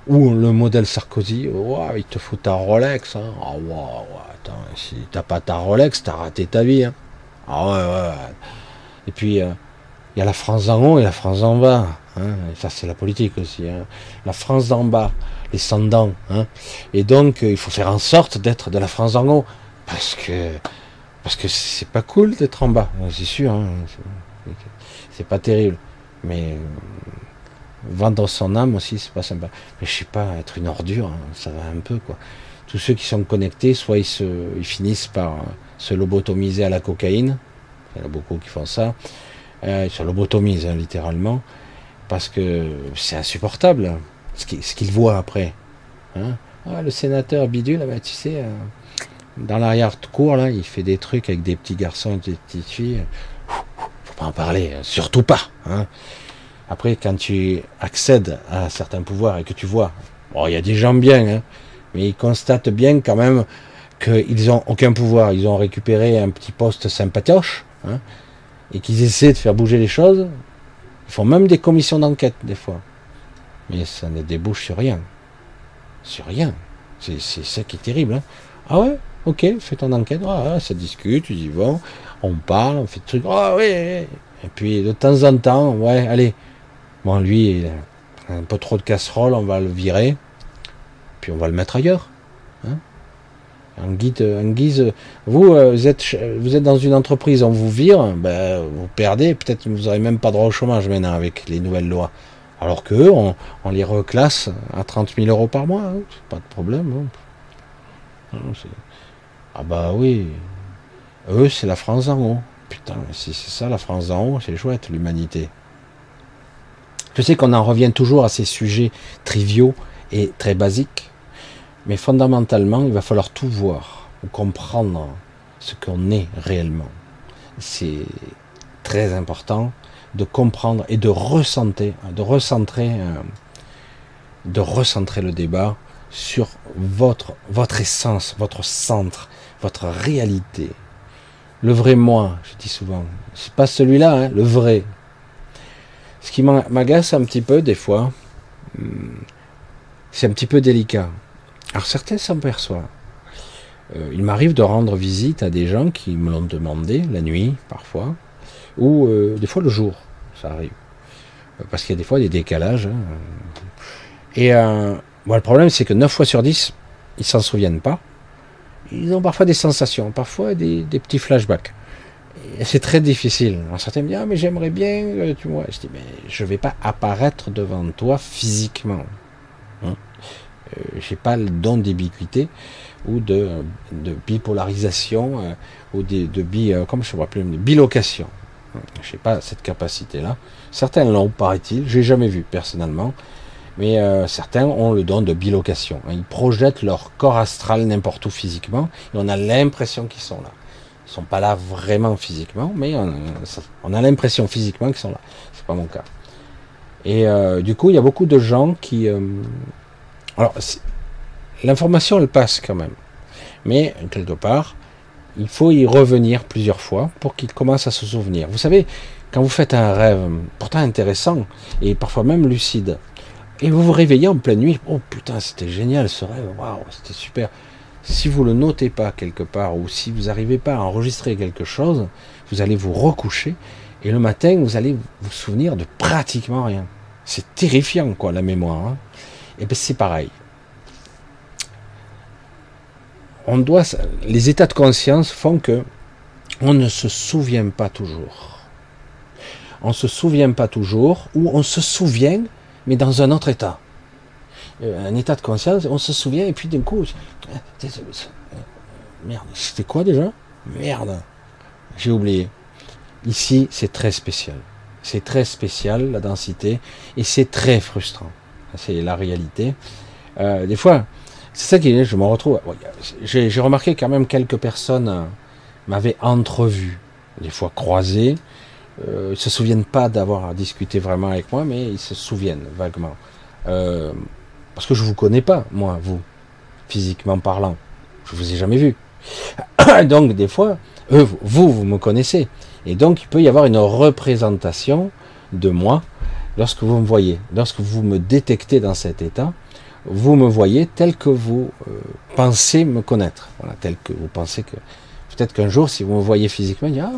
ou le modèle Sarkozy, il te faut ta Rolex. Hein. Ah, attends, si t'as pas ta Rolex, t'as raté ta vie. Hein. Ah ouais, ouais. Et puis, euh, il y a la France en haut et la France en bas. Hein. Ça, c'est la politique aussi. Hein. La France d'en bas les sans Hein. Et donc, euh, il faut faire en sorte d'être de la France en haut. Parce que parce que c'est pas cool d'être en bas, c'est sûr. C'est pas terrible. Mais euh, vendre son âme aussi, c'est pas sympa. Mais je sais pas, être une ordure, ça va un peu, quoi. Tous ceux qui sont connectés, soit ils, se, ils finissent par euh, se lobotomiser à la cocaïne. Il y en a beaucoup qui font ça. Ils se lobotomisent, hein, littéralement. Parce que c'est insupportable ce qu'il voit après. Hein. Ah, le sénateur bidule, bah, tu sais, euh, dans l'arrière-cour, là, il fait des trucs avec des petits garçons et des petites filles. Faut pas en parler, hein, surtout pas. Hein. Après, quand tu accèdes à certains pouvoirs et que tu vois, bon, il y a des gens bien, mais ils constatent bien quand même qu'ils n'ont aucun pouvoir. Ils ont récupéré un petit poste sympatoche, et qu'ils essaient de faire bouger les choses. Ils font même des commissions d'enquête, des fois. Mais ça ne débouche sur rien. Sur rien. C'est ça qui est terrible. Hein. Ah ouais? Ok, fais ton enquête. Ah, ça discute, tu dis bon, on parle, on fait des trucs. Ah oui, Et puis de temps en temps, ouais, allez. Bon, lui, un peu trop de casserole, on va le virer. Puis on va le mettre ailleurs. En, guise, vous, euh, vous êtes, vous êtes dans une entreprise, on vous vire, ben, vous perdez, peut-être vous n'aurez même pas droit au chômage maintenant avec les nouvelles lois. Alors que on, les reclasse à 30 000 euros par mois, hein, pas de problème. Hein. ah bah oui, eux c'est la France en haut. Putain, si c'est ça la France en haut, c'est chouette l'humanité. Je sais qu'on en revient toujours à ces sujets triviaux et très basiques, mais fondamentalement, il va falloir tout voir ou comprendre ce qu'on est réellement. C'est très important de comprendre et de ressentir, de recentrer, euh, le débat sur votre, votre essence, votre centre, votre réalité. Le vrai moi, je dis souvent. C'est pas celui-là, hein, le vrai. Ce qui m'agace un petit peu des fois, hmm, c'est un petit peu délicat. Alors certains s'en perçoivent. Euh, il m'arrive de rendre visite à des gens qui me l'ont demandé, la nuit parfois, ou euh, des fois le jour, ça arrive. Euh, parce qu'il y a des fois des décalages. Hein. Et le problème, c'est que 9 fois sur 10, ils s'en souviennent pas. Ils ont parfois des sensations, parfois des, petits flashbacks. C'est très difficile. Alors certains me disent, ah, mais j'aimerais bien, tu vois. Je dis, mais je vais pas apparaître devant toi physiquement. Hein j'ai pas le don d'ubiquité ou de, bipolarisation euh, ou de, bi, euh, comme bilocation. Je n'ai pas cette capacité-là. Certains l'ont, paraît-il. J'ai jamais vu personnellement, mais certains ont le don de bilocation. Ils projettent leur corps astral n'importe où physiquement on a l'impression qu'ils sont là. Ils sont pas là vraiment physiquement, mais on, a l'impression physiquement qu'ils sont là. C'est pas mon cas. Et du coup, il y a beaucoup de gens qui alors, l'information, elle passe quand même. Mais, quelque part, il faut y revenir plusieurs fois pour qu'il commence à se souvenir. Vous savez, quand vous faites un rêve, pourtant intéressant, et parfois même lucide, et vous vous réveillez en pleine nuit, oh putain, c'était génial ce rêve, waouh, c'était super. Si vous le notez pas quelque part, ou si vous n'arrivez pas à enregistrer quelque chose, vous allez vous recoucher, et le matin, vous allez vous souvenir de pratiquement rien. C'est terrifiant, quoi, la mémoire. Hein. Et eh bien c'est pareil. On doit, les états de conscience font que on ne se souvient pas toujours. On ne se souvient pas toujours, ou on se souvient, mais dans un autre état. Euh, un état de conscience, on se souvient, et puis d'un coup, merde, c'était quoi déjà? Merde, j'ai oublié. Ici, c'est très spécial. C'est très spécial, la densité, et c'est très frustrant c'est la réalité. Euh, des fois, c'est ça qui est, je me retrouve. J'ai remarqué quand même quelques personnes euh, m'avaient entrevu, des fois croisé. Euh, ils se souviennent pas d'avoir discuté vraiment avec moi, mais ils se souviennent vaguement. Euh, parce que je vous connais pas, moi, vous, physiquement parlant. Je vous ai jamais vu. donc des fois, eux, vous, vous me connaissez. Et donc il peut y avoir une représentation de moi lorsque vous me voyez, lorsque vous me détectez dans cet état, vous me voyez tel que vous euh, pensez me connaître. Voilà, tel que vous pensez que. Peut-être qu'un jour, si vous me voyez physiquement, il, ah,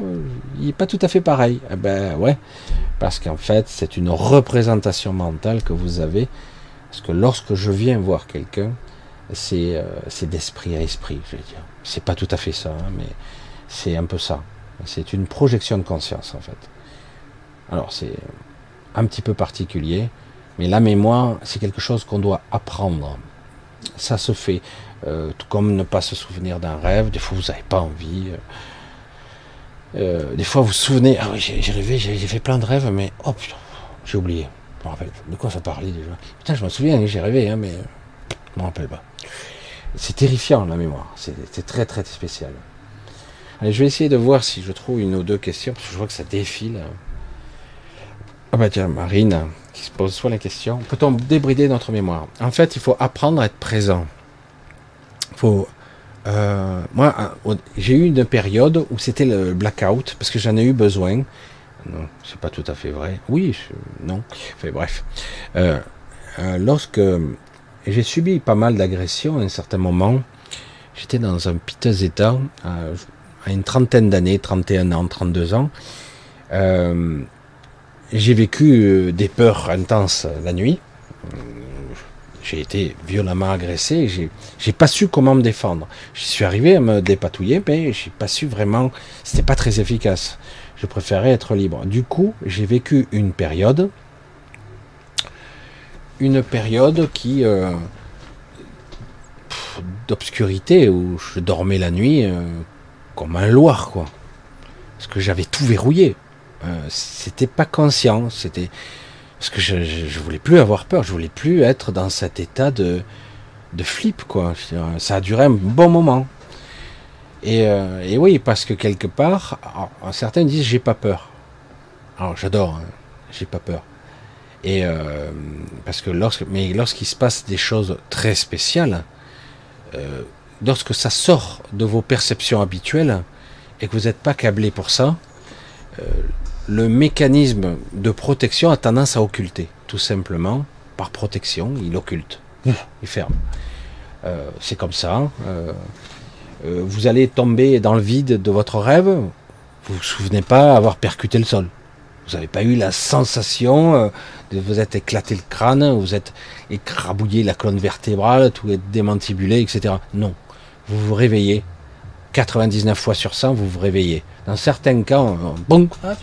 n'est pas tout à fait pareil. Eh ben ouais, parce qu'en fait, c'est une représentation mentale que vous avez. Parce que lorsque je viens voir quelqu'un, c'est euh, d'esprit à esprit, je vais dire. C'est pas tout à fait ça, hein, mais c'est un peu ça. C'est une projection de conscience, en fait. Alors, c'est un petit peu particulier, mais la mémoire, c'est quelque chose qu'on doit apprendre. Ça se fait, euh, tout comme ne pas se souvenir d'un rêve, des fois vous n'avez pas envie. Euh, euh, des fois vous vous souvenez, ah oui, j'ai rêvé, j'ai fait plein de rêves, mais oh putain, j'ai oublié. Je rappelle, de quoi ça parlait déjà? Putain, je me souviens, j'ai rêvé, hein, mais je me rappelle pas. C'est terrifiant la mémoire, c'est très très spécial. Allez, je vais essayer de voir si je trouve une ou deux questions, parce que je vois que ça défile. Ah bah tiens, Marine, qui se pose soit la question, peut-on débrider notre mémoire? En fait, il faut apprendre à être présent. Faut, euh, moi, euh, j'ai eu une période où c'était le blackout, parce que j'en ai eu besoin. Non, c'est pas tout à fait vrai. Oui, non. Enfin, bref. Euh, lorsque j'ai subi pas mal d'agressions à un certain moment, j'étais dans un piteux état, à une trentaine d'années, 31 ans, 32 ans. Euh, j'ai vécu euh, des peurs intenses la nuit. J'ai été violemment agressé. J'ai, pas su comment me défendre. Je suis arrivé à me dépatouiller, mais j'ai pas su vraiment. C'était pas très efficace. Je préférais être libre. Du coup, j'ai vécu une période, une période qui euh, d'obscurité où je dormais la nuit euh, comme un loir, quoi. Parce que j'avais tout verrouillé. Euh, c'était pas conscient, c'était parce que je, je, voulais plus avoir peur, je voulais plus être dans cet état de, de flip, quoi. ça a duré un bon moment. Et, euh, et oui, parce que quelque part, certains disent j'ai pas peur. Alors j'adore, hein, j'ai pas peur. Et euh, parce que lorsque, mais lorsqu'il se passe des choses très spéciales, lorsque ça sort de vos perceptions habituelles et que vous n'êtes pas câblé pour ça, le mécanisme de protection a tendance à occulter, tout simplement par protection, il occulte, il ferme. c'est comme ça. vous allez tomber dans le vide de votre rêve, vous vous souvenez pas avoir percuté le sol. Vous n'avez pas eu la sensation euh, de vous être éclaté le crâne, vous êtes écrabouillé la colonne vertébrale, tout est démantibulé, etc. Non. Vous vous réveillez. 99 fois sur 100, vous vous réveillez. Dans certains cas, bon, ah,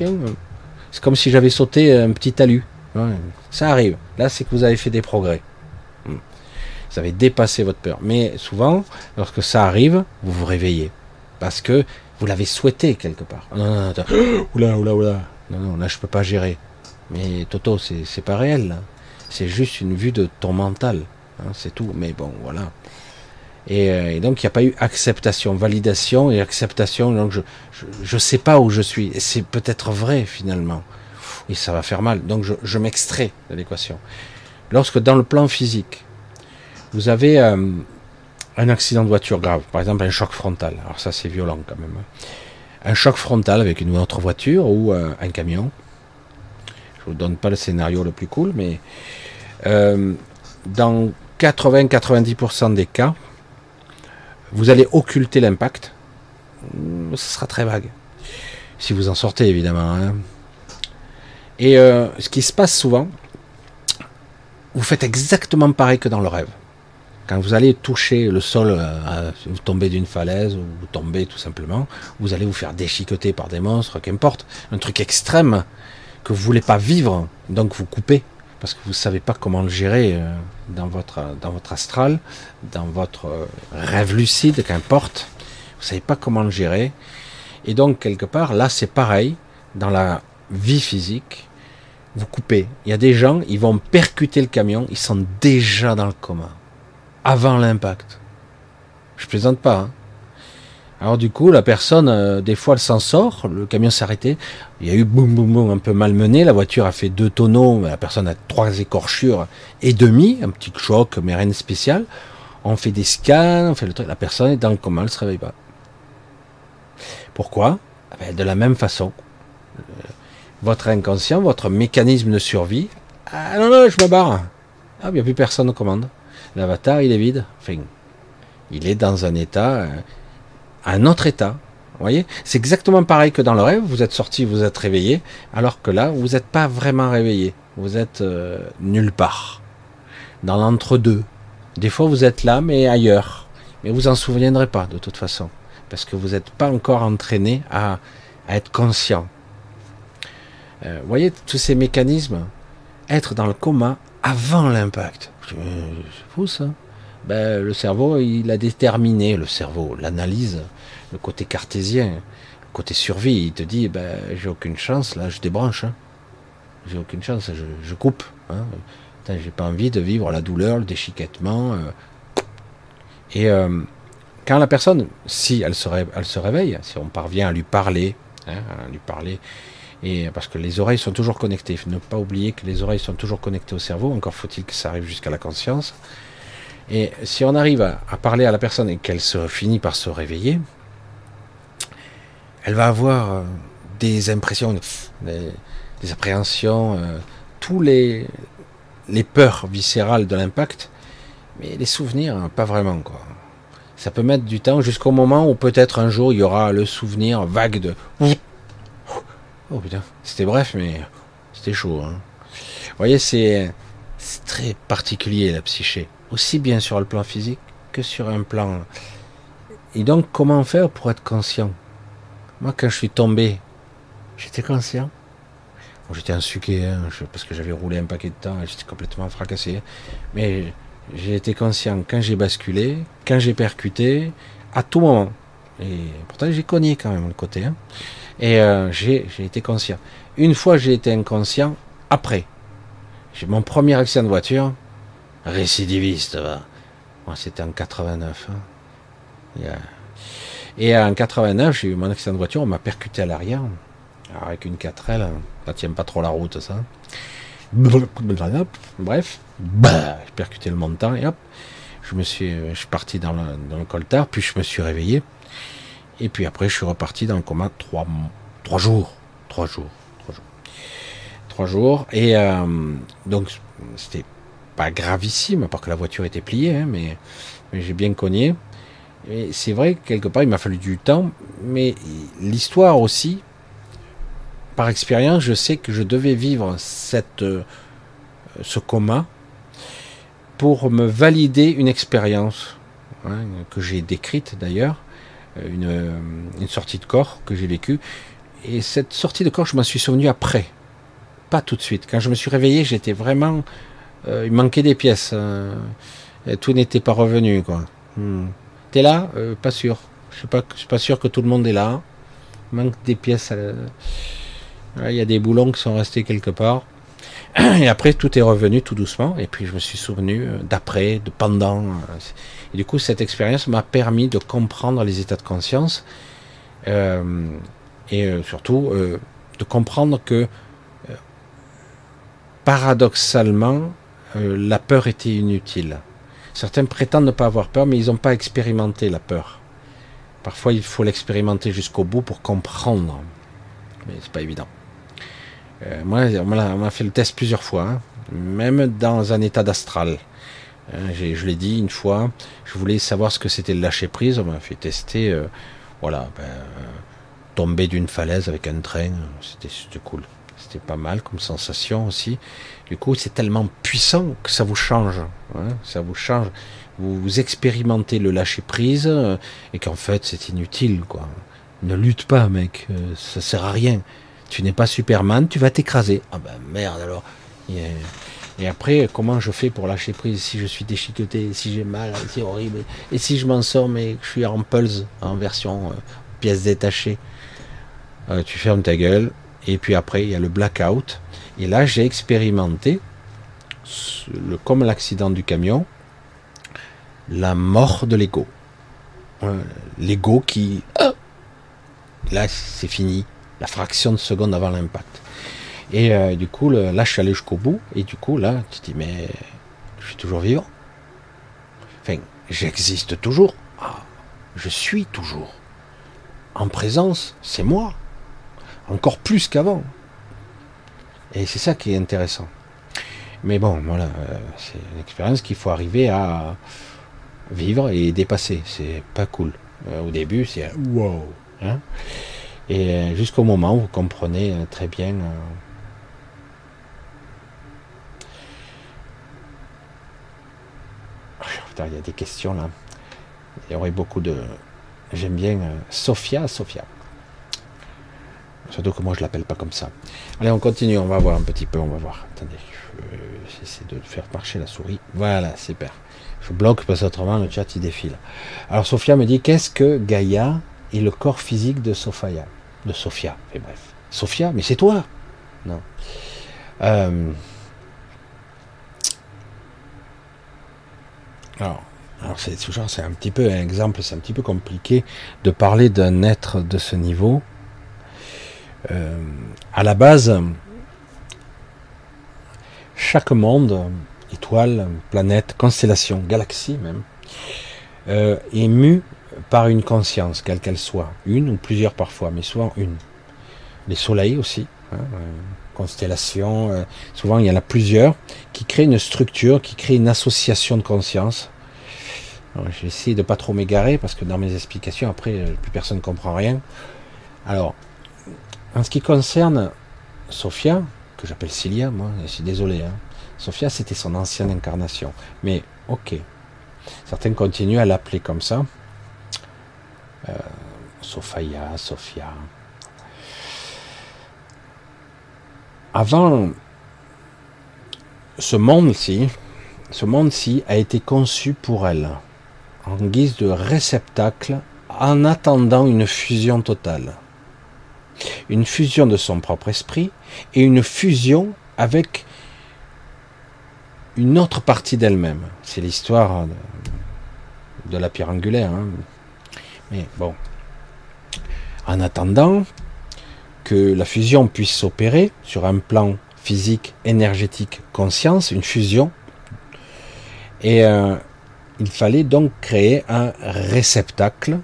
c'est comme si j'avais sauté un petit talus. ça arrive. Là, c'est que vous avez fait des progrès. Hmm. Vous avez dépassé votre peur. Mais souvent, lorsque ça arrive, vous vous réveillez. Parce que vous l'avez souhaité quelque part. Non, non, non, oula, oula, oula. Non, non, là je peux pas gérer. Mais Toto, c'est pas réel. C'est juste une vue de ton mental. Hein, c'est tout. Mais bon, voilà. Et, euh, donc il n'y a pas eu acceptation, validation et acceptation. Donc je, je, sais pas où je suis. Et c'est peut-être vrai finalement. Et ça va faire mal. Donc je, je m'extrais de l'équation. Lorsque dans le plan physique, vous avez euh, un accident de voiture grave, par exemple un choc frontal. Alors ça c'est violent quand même. Hein un choc frontal avec une autre voiture ou euh, un camion. Je vous donne pas le scénario le plus cool, mais dans 80-90% des cas, vous allez occulter l'impact. Ce sera très vague. Si vous en sortez, évidemment. Hein. Et euh, ce qui se passe souvent, vous faites exactement pareil que dans le rêve. Quand vous allez toucher le sol, euh, vous tombez d'une falaise ou vous tombez tout simplement, vous allez vous faire déchiqueter par des monstres, qu'importe, un truc extrême que vous voulez pas vivre, donc vous coupez parce que vous savez pas comment le gérer euh, dans votre dans votre astral, dans votre euh, rêve lucide, qu'importe, vous savez pas comment le gérer, et donc quelque part là c'est pareil dans la vie physique, vous coupez. Il y a des gens, ils vont percuter le camion, ils sont déjà dans le coma avant l'impact. Je plaisante pas. Hein. Alors du coup, la personne, euh, des fois, elle s'en sort, le camion s'est arrêté, il y a eu boum boum boum un peu malmené, la voiture a fait deux tonneaux, la personne a trois écorchures et demi, un petit choc, mais rien de spécial. On fait des scans, on fait le truc, la personne est dans le coma, elle se réveille pas. Pourquoi? Ah ben, De la même façon. Euh, votre inconscient, votre mécanisme de survie, ah non, non, je me barre. Ah, il n'y a plus personne aux commandes. L'avatar, il est vide. Enfin, il est dans un état, euh, un autre état. Vous voyez C'est exactement pareil que dans le rêve. Vous êtes sorti, vous êtes réveillé, alors que là, vous n'êtes pas vraiment réveillé. Vous êtes euh, nulle part. Dans l'entre-deux. Des fois, vous êtes là, mais ailleurs. Mais vous en souviendrez pas, de toute façon. Parce que vous n'êtes pas encore entraîné à, être conscient. Euh, vous voyez tous ces mécanismes Être dans le coma avant l'impact. C'est fou ça. Ben, le cerveau, il a déterminé, le cerveau, l'analyse, le côté cartésien, le côté survie, il te dit, ben, j'ai aucune chance, là, je débranche. Hein. J'ai aucune chance, je, coupe. Hein. J'ai pas envie de vivre la douleur, le déchiquettement. Euh. Et euh, quand la personne, si elle se, réveille, si on parvient à lui parler, hein, à lui parler, et parce que les oreilles sont toujours connectées. Ne pas oublier que les oreilles sont toujours connectées au cerveau. Encore faut-il que ça arrive jusqu'à la conscience. Et si on arrive à, parler à la personne et qu'elle se finit par se réveiller, elle va avoir euh, des impressions, des, appréhensions, euh, tous les, les peurs viscérales de l'impact, mais les souvenirs, pas vraiment quoi. Ça peut mettre du temps jusqu'au moment où peut-être un jour il y aura le souvenir vague de Oh putain, c'était bref, mais c'était chaud. Hein. Vous voyez, c'est très particulier la psyché, aussi bien sur le plan physique que sur un plan. Et donc, comment faire pour être conscient? Moi, quand je suis tombé, j'étais conscient. j'étais un hein, parce que j'avais roulé un paquet de temps, j'étais complètement fracassé. Mais j'ai été conscient quand j'ai basculé, quand j'ai percuté, à tout moment. Et pourtant, j'ai cogné quand même le côté. Hein. Et euh, j'ai été conscient. Une fois j'ai été inconscient, après, j'ai mon premier accident de voiture, récidiviste. Moi, c'était en 89. Hein. Et en 89, j'ai eu mon accident de voiture, on m'a percuté à l'arrière, avec une 4L, ça tient pas trop la route, ça. Bref, bah, j'ai percuté le montant et hop, je me suis, je suis parti dans le, dans coltard, puis je me suis réveillé. Et puis après, je suis reparti dans le coma trois, trois jours. Trois jours. Trois jours. Trois jours. Et euh, donc, c'était pas gravissime, à part que la voiture était pliée, hein, mais, j'ai bien cogné. Et c'est vrai que quelque part, il m'a fallu du temps, mais l'histoire aussi, par expérience, je sais que je devais vivre cette, euh, ce coma pour me valider une expérience hein, que j'ai décrite d'ailleurs, une, une, sortie de corps que j'ai vécue. Et cette sortie de corps, je m'en suis souvenu après, pas tout de suite. Quand je me suis réveillé, j'étais vraiment, euh, il manquait des pièces, euh, tout n'était pas revenu quoi. Hmm. T'es là? Euh, Pas sûr. Je suis pas, suis pas sûr que tout le monde est là. Il manque des pièces. Il y a des boulons qui sont restés quelque part. Et après, tout est revenu tout doucement. Et puis, je me suis souvenu d'après, de pendant. Et du coup, cette expérience m'a permis de comprendre les états de conscience. Et surtout, de comprendre que, paradoxalement, la peur était inutile. Certains prétendent ne pas avoir peur, mais ils n'ont pas expérimenté la peur. Parfois, il faut l'expérimenter jusqu'au bout pour comprendre. Mais c'est pas évident. Euh, moi, on m'a fait le test plusieurs fois, hein. même dans un état d'astral. Euh, je l'ai dit une fois, je voulais savoir ce que c'était le lâcher prise. On m'a fait tester, euh, voilà, ben, tomber d'une falaise avec un train, c'était cool. C'était pas mal comme sensation aussi. Du coup, c'est tellement puissant que ça vous change. Hein, ça vous change. Vous, expérimentez le lâcher prise euh, et qu'en fait, c'est inutile, quoi. Ne lutte pas, mec. Euh, ça sert à rien. Tu n'es pas Superman, tu vas t'écraser. Ah ben merde alors. Et, après, comment je fais pour lâcher prise si je suis déchiqueté, si j'ai mal, c'est horrible. Et si je m'en sors, mais que je suis en pulse, en version euh, pièce détachée, euh, tu fermes ta gueule. Et puis après, il y a le blackout. Et là, j'ai expérimenté, comme l'accident du camion, la mort de l'ego. Euh, l'ego qui... Ah là, c'est fini la fraction de seconde avant l'impact. Et euh, du coup, là, je suis allé jusqu'au bout, et du coup, là, tu te dis, mais je suis toujours vivant. Enfin, j'existe toujours. Ah, je suis toujours. En présence, c'est moi. Encore plus qu'avant. Et c'est ça qui est intéressant. Mais bon, voilà, euh, c'est une expérience qu'il faut arriver à vivre et dépasser. C'est pas cool. Euh, au début, c'est wow. Hein et euh, jusqu'au moment où vous comprenez très bien euh, Putain, il y a des questions là. Il y aurait beaucoup de. J'aime bien Sophia, Sophia. Surtout que moi je l'appelle pas comme ça. Allez, on continue, on va voir un petit peu, on va voir. Attendez, j'essaie de faire marcher la souris. Voilà, super. Je bloque parce qu'autrement le chat il défile. Alors Sophia me dit qu'est-ce que Gaïa et le corps physique de Sophia? De Sophia. Et bref. Sophia, mais c'est toi Non. Euh... Alors, alors c'est toujours, c'est un petit peu un exemple, c'est un petit peu compliqué de parler d'un être de ce niveau. Euh, à la base, chaque monde, étoile, planète, constellation, galaxie même, euh, est mu par une conscience, quelle qu'elle soit, une ou plusieurs parfois, mais souvent une. Les soleils aussi, hein, euh, constellations, euh, souvent il y en a plusieurs qui créent une structure, qui créent une association de conscience. J'essaie de pas trop m'égarer parce que dans mes explications, après, euh, plus personne ne comprend rien. Alors, en ce qui concerne Sophia, que j'appelle Cilia, moi, je suis désolé, hein. Sophia c'était son ancienne incarnation. Mais ok, certains continuent à l'appeler comme ça. Euh, Sophia, Sophia. Avant, ce monde-ci, ce monde-ci a été conçu pour elle, en guise de réceptacle, en attendant une fusion totale. Une fusion de son propre esprit et une fusion avec une autre partie d'elle-même. C'est l'histoire de, la pierre angulaire. Hein. Mais bon, en attendant que la fusion puisse s'opérer sur un plan physique, énergétique, conscience, une fusion. Et euh, il fallait donc créer un réceptacle,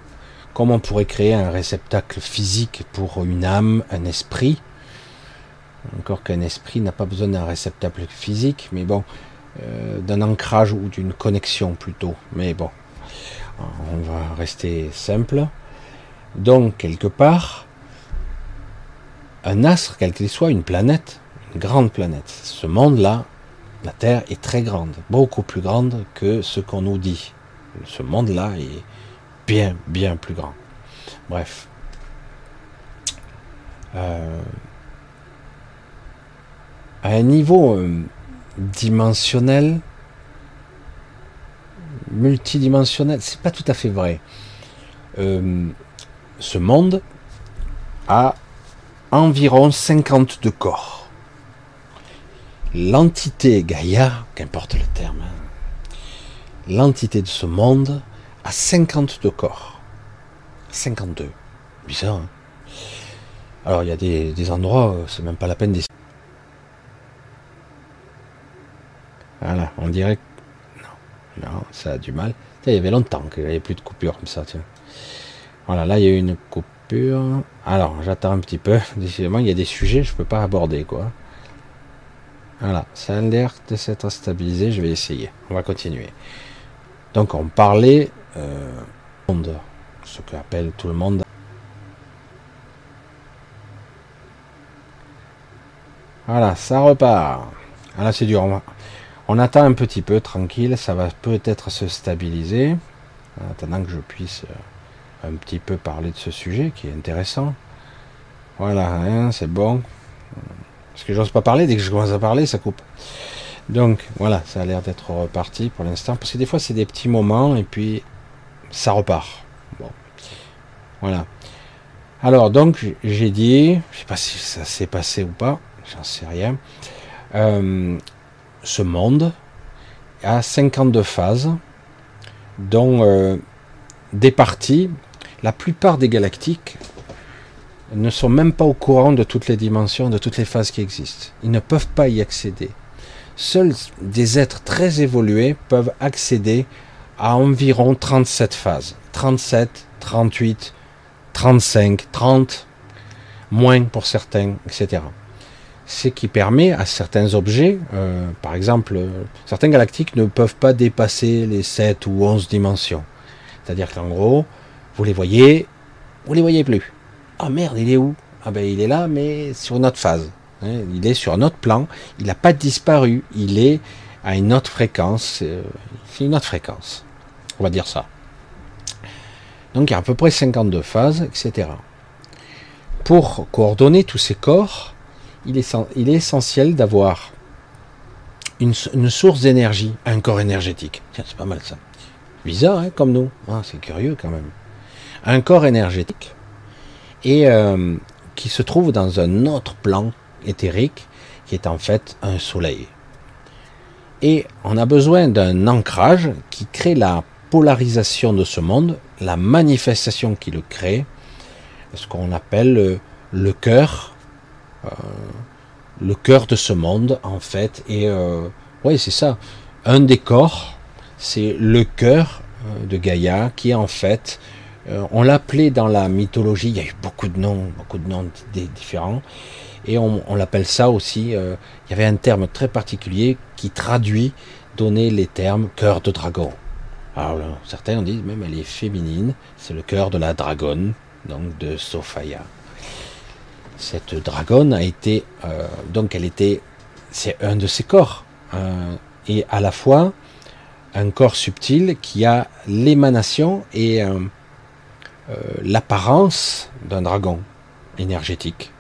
comme on pourrait créer un réceptacle physique pour une âme, un esprit? Encore qu'un esprit n'a pas besoin d'un réceptacle physique, mais bon, euh, d'un ancrage ou d'une connexion plutôt. Mais bon, on va rester simple. Donc, quelque part, un astre, quel qu'il soit, une planète, une grande planète. Ce monde-là, la Terre est très grande, beaucoup plus grande que ce qu'on nous dit. Ce monde-là est bien, bien plus grand. Bref. Euh, à un niveau euh, dimensionnel, multidimensionnel, c'est pas tout à fait vrai. Euh, ce monde a environ 52 corps. L'entité Gaïa, qu'importe le terme, hein, l'entité de ce monde a 52 corps. 52. Bizarre. Hein Alors il y a des, endroits, c'est même pas la peine d'essayer. Voilà, on dirait que... Non, non, ça a du mal. Il y avait longtemps qu'il n'y avait plus de coupure comme ça. Voilà, là il y a une coupure. Alors, j'attends un petit peu. Décidément, il y a des sujets je ne peux pas aborder, quoi. Voilà, ça a l'air de s'être stabilisé. Je vais essayer. On va continuer. Donc, on parlait euh, monde, ce qu'appelle tout le monde. Voilà, ça repart. Là, c'est dur. On, on attend un petit peu, tranquille. Ça va peut-être se stabiliser. En attendant que je puisse. Euh, un petit peu parler de ce sujet qui est intéressant. Voilà, hein, c'est bon. Parce que j'ose pas parler, dès que je commence à parler, ça coupe. Donc voilà, ça a l'air d'être reparti pour l'instant. Parce que des fois, c'est des petits moments et puis ça repart. Bon. Voilà. Alors, donc, j'ai dit, je sais pas si ça s'est passé ou pas, j'en sais rien. Euh, ce monde a 52 phases, dont euh, des parties la plupart des galactiques ne sont même pas au courant de toutes les dimensions, de toutes les phases qui existent. Ils ne peuvent pas y accéder. Seuls des êtres très évolués peuvent accéder à environ 37 phases. 37, 38, 35, 30, moins pour certains, etc. Ce qui permet à certains objets, euh, par exemple, certains galactiques ne peuvent pas dépasser les 7 ou 11 dimensions. C'est-à-dire qu'en gros, vous les voyez, vous les voyez plus. Ah merde, il est où? Ah ben il est là, mais sur notre phase. Hein, il est sur notre plan. Il n'a pas disparu. Il est à une autre fréquence. C'est une autre fréquence. On va dire ça. Donc il y a à peu près 52 phases, etc. Pour coordonner tous ces corps, il est, il est essentiel d'avoir une, source d'énergie, un corps énergétique. Tiens, c'est pas mal ça. Bizarre, hein, comme nous. Ah, c'est curieux quand même un corps énergétique et euh, qui se trouve dans un autre plan éthérique qui est en fait un soleil. Et on a besoin d'un ancrage qui crée la polarisation de ce monde, la manifestation qui le crée, ce qu'on appelle le, cœur, euh, le cœur de ce monde en fait. Et euh, oui, c'est ça. Un des corps, c'est le cœur de Gaïa qui est en fait euh, on l'appelait dans la mythologie, il y a eu beaucoup de noms, beaucoup de noms différents, et on, l'appelle ça aussi, euh, il y avait un terme très particulier qui traduit, donnait les termes cœur de dragon. Alors certains ont dit même elle est féminine, c'est le cœur de la dragonne, donc de Sophia. Cette dragonne a été, euh, donc elle était, c'est un de ses corps, et à la fois un corps subtil qui a l'émanation et euh, l'apparence d'un dragon énergétique.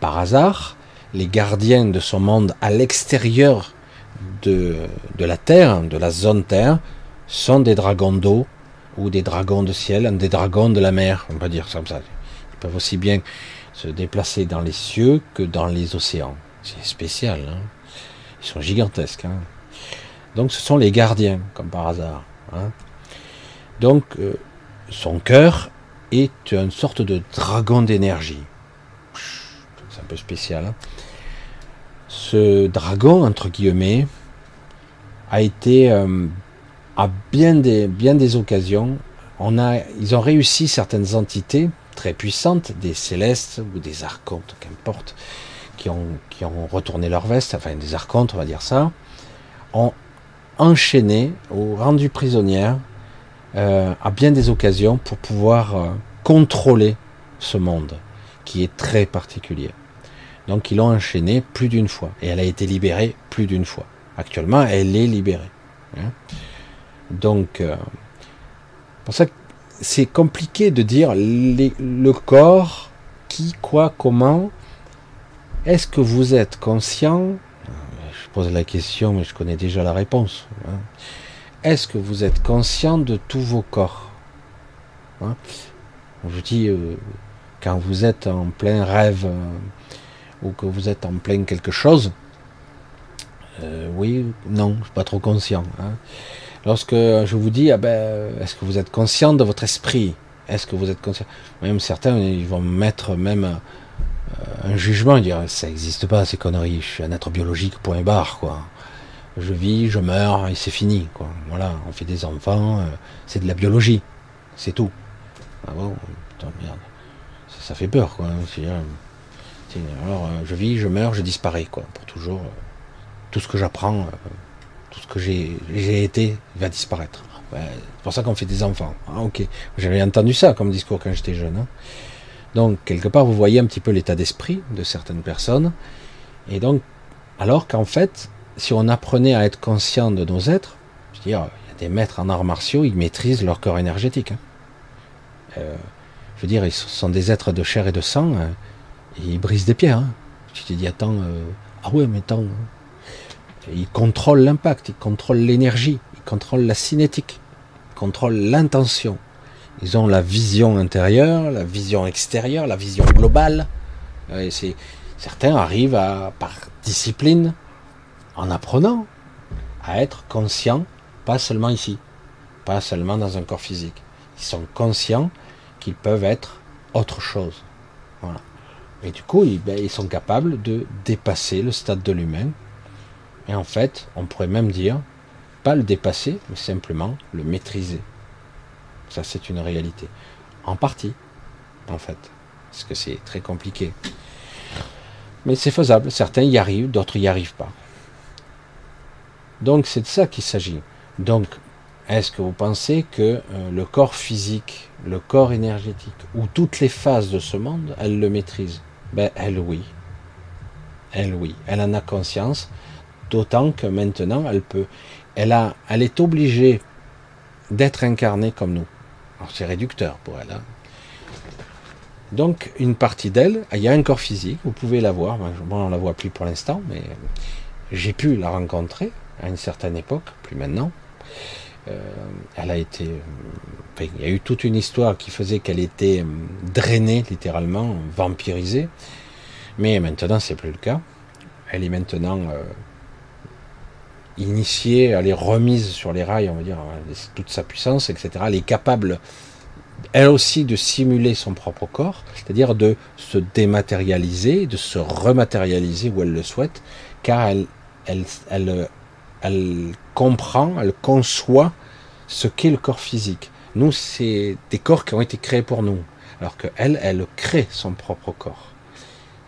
Par hasard, les gardiens de son monde à l'extérieur de, la Terre, de la zone Terre, sont des dragons d'eau ou des dragons de ciel, des dragons de la mer, on va dire comme ça. Ils peuvent aussi bien se déplacer dans les cieux que dans les océans. C'est spécial. Hein Ils sont gigantesques. Hein Donc ce sont les gardiens, comme par hasard. Hein Donc euh, son cœur est une sorte de dragon d'énergie. Un peu spécial. Ce dragon, entre guillemets, a été euh, à bien des, bien des occasions, on a, ils ont réussi certaines entités très puissantes, des célestes ou des archontes, qu'importe, qui ont, qui ont retourné leur veste, enfin des archontes, on va dire ça, ont enchaîné ou rendu prisonnières euh, à bien des occasions pour pouvoir euh, contrôler ce monde qui est très particulier. Donc ils l'ont enchaînée plus d'une fois et elle a été libérée plus d'une fois. Actuellement, elle est libérée. Hein. Donc, euh, pour ça c'est compliqué de dire le corps, qui, quoi, comment. Est-ce que vous êtes conscient? Je pose la question, mais je connais déjà la réponse. Hein. Est-ce que vous êtes conscient de tous vos corps hein? Je dis, euh, quand vous êtes en plein rêve ou que vous êtes en plein quelque chose, euh, oui, non, je suis pas trop conscient. Hein. Lorsque je vous dis, ah ben, est-ce que vous êtes conscient de votre esprit? Est-ce que vous êtes conscient? Même certains, ils vont mettre même un jugement, dire, ça n'existe pas ces conneries. Je suis un être biologique, point barre, quoi je vis, je meurs et c'est fini. Quoi. Voilà, on fait des enfants, euh, c'est de la biologie, c'est tout. Ah bon, putain, merde. Ça, fait peur, quoi. Euh, alors, euh, je vis, je meurs, je disparais, quoi, pour toujours. tout ce que j'apprends, tout ce que j'ai été va disparaître. c'est pour ça qu'on fait des enfants. Ah, ok. J'avais entendu ça comme discours quand j'étais jeune. Hein. Donc, quelque part, vous voyez un petit peu l'état d'esprit de certaines personnes. Et donc, alors qu'en fait, si on apprenait à être conscient de nos êtres, je veux dire, il y a des maîtres en arts martiaux, ils maîtrisent leur corps énergétique. Hein. Euh, je veux dire, ils sont des êtres de chair et de sang, hein, et ils brisent des pierres. Hein. Tu te dis, attends, euh, ah ouais, mais attends. Ils contrôlent l'impact, ils contrôlent l'énergie, ils contrôlent la cinétique, ils contrôlent l'intention. Ils ont la vision intérieure, la vision extérieure, la vision globale. Et certains arrivent à, par discipline, en apprenant à être conscients, pas seulement ici, pas seulement dans un corps physique. Ils sont conscients qu'ils peuvent être autre chose. Et du coup, ils, ben, ils sont capables de dépasser le stade de l'humain. Et en fait, on pourrait même dire, pas le dépasser, mais simplement le maîtriser. Ça, c'est une réalité. En partie, en fait. Parce que c'est très compliqué. Mais c'est faisable. Certains y arrivent, d'autres n'y arrivent pas. Donc c'est de ça qu'il s'agit. Donc, est-ce que vous pensez que euh, le corps physique, le corps énergétique, ou toutes les phases de ce monde, elle le maîtrise Ben elle oui. Elle oui. Elle en a conscience, d'autant que maintenant elle peut. Elle, a, elle est obligée d'être incarnée comme nous. C'est réducteur pour elle. Hein. Donc une partie d'elle, il y a un corps physique, vous pouvez la voir. Bon, on la voit plus pour l'instant, mais j'ai pu la rencontrer à une certaine époque, plus maintenant. Euh, elle a été, euh, il y a eu toute une histoire qui faisait qu'elle était euh, drainée littéralement, vampirisée. Mais maintenant, c'est plus le cas. Elle est maintenant initiée, elle est remise sur les rails, on va dire, toute sa puissance, etc. Elle est capable, elle aussi, de simuler son propre corps, c'est-à-dire de se dématérialiser, de se rematérialiser où elle le souhaite, car elle, elle, elle, elle comprend, elle conçoit ce qu'est le corps physique. Nous, c'est des corps qui ont été créés pour nous, alors qu'elle, elle crée son propre corps.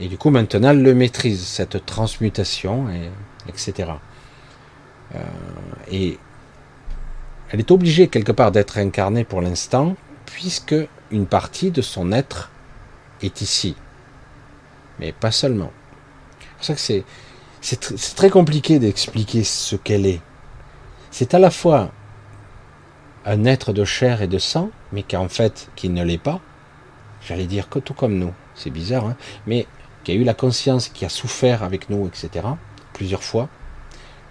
Et du coup, maintenant, elle le maîtrise, cette transmutation, et, etc. Euh, et elle est obligée quelque part d'être incarnée pour l'instant, puisque une partie de son être est ici. Mais pas seulement. C'est que c'est, c'est très compliqué d'expliquer ce qu'elle est. C'est à la fois un être de chair et de sang, mais qui en fait qui ne l'est pas. J'allais dire que tout comme nous, c'est bizarre, hein mais qui a eu la conscience, qui a souffert avec nous, etc. Plusieurs fois.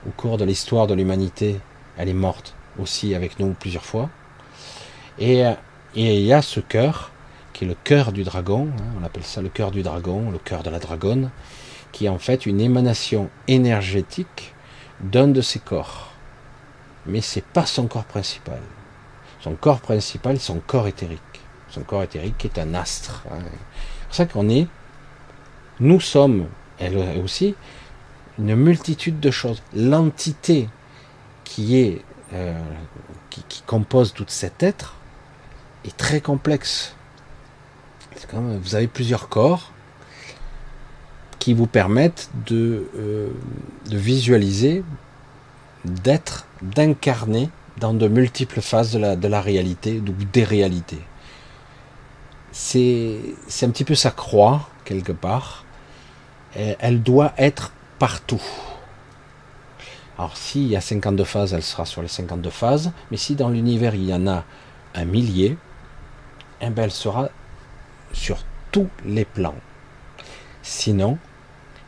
Au cours de l'histoire de l'humanité, elle est morte aussi avec nous plusieurs fois. Et, et il y a ce cœur, qui est le cœur du dragon, hein, on appelle ça le cœur du dragon, le cœur de la dragonne, qui est en fait une émanation énergétique d'un de ses corps. Mais c'est pas son corps principal. Son corps principal, son corps éthérique. Son corps éthérique est un astre. Hein. C'est pour ça qu'on est, nous sommes, elle aussi, une multitude de choses. L'entité qui est euh, qui, compose tout cet être est très complexe. vous avez plusieurs corps qui vous permettent de, euh, de visualiser, d'être, d'incarner dans de multiples phases de la, réalité ou des réalités. C'est un petit peu sa croix, quelque part. elle doit être partout. Alors s'il y a 52 phases, elle sera sur les 52 phases, mais si dans l'univers il y en a un millier, eh ben, elle sera sur tous les plans. Sinon,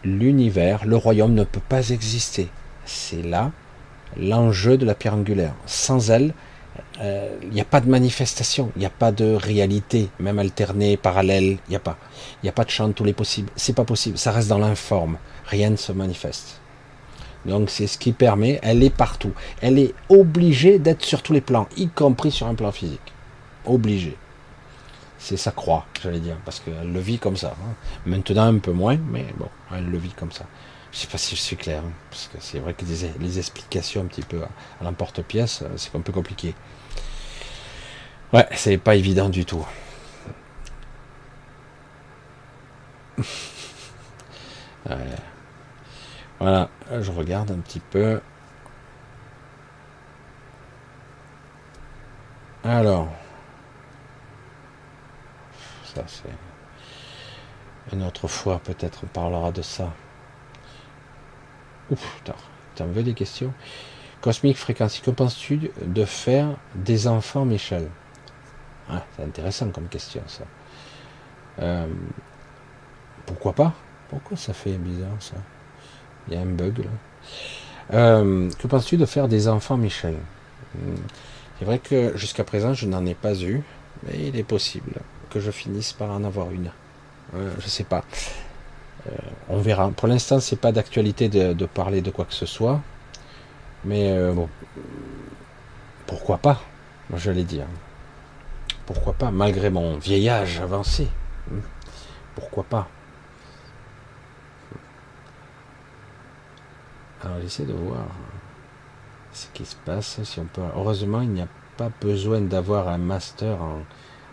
l'univers, le royaume ne peut pas exister. C'est là l'enjeu de la pierre angulaire. Sans elle, euh, il n'y a pas de manifestation, il n'y a pas de réalité, même alternée, parallèle, il n'y a pas. Il n'y a pas de champ de tous les possibles. C'est pas possible, ça reste dans l'informe. Rien ne se manifeste. Donc c'est ce qui permet, elle est partout. Elle est obligée d'être sur tous les plans, y compris sur un plan physique. Obligée. C'est sa croix, j'allais dire, parce qu'elle le vit comme ça. Hein. Maintenant un peu moins, mais bon, elle le vit comme ça. Je sais pas si je suis clair, hein, parce que c'est vrai que les, explications un petit peu à, l'emporte-pièce, euh, c'est un peu compliqué. Ouais, c'est pas évident du tout. Voilà, je regarde un petit peu. Alors, ça c'est une autre fois peut-être on parlera de ça. Ouf, t'en veux des questions Cosmique Fréquence, que penses-tu de faire des enfants, Michel? Ah, C'est intéressant comme question, ça. Euh, pourquoi pas? Pourquoi ça fait bizarre, ça? Il y a un bug, là. Euh, que penses-tu de faire des enfants, Michel? Hmm. C'est vrai que jusqu'à présent, je n'en ai pas eu, mais il est possible que je finisse par en avoir une. Euh, je sais pas. Euh, on verra. Pour l'instant, c'est pas d'actualité de, parler de quoi que ce soit. Mais euh, bon, pourquoi pas? Moi, je l'ai dit. Hein. Pourquoi pas? Malgré mon vieillage avancé. Hmm. Pourquoi pas? Alors, j'essaie de voir ce qui se passe. Si on peut. Heureusement, il n'y a pas besoin d'avoir un master en,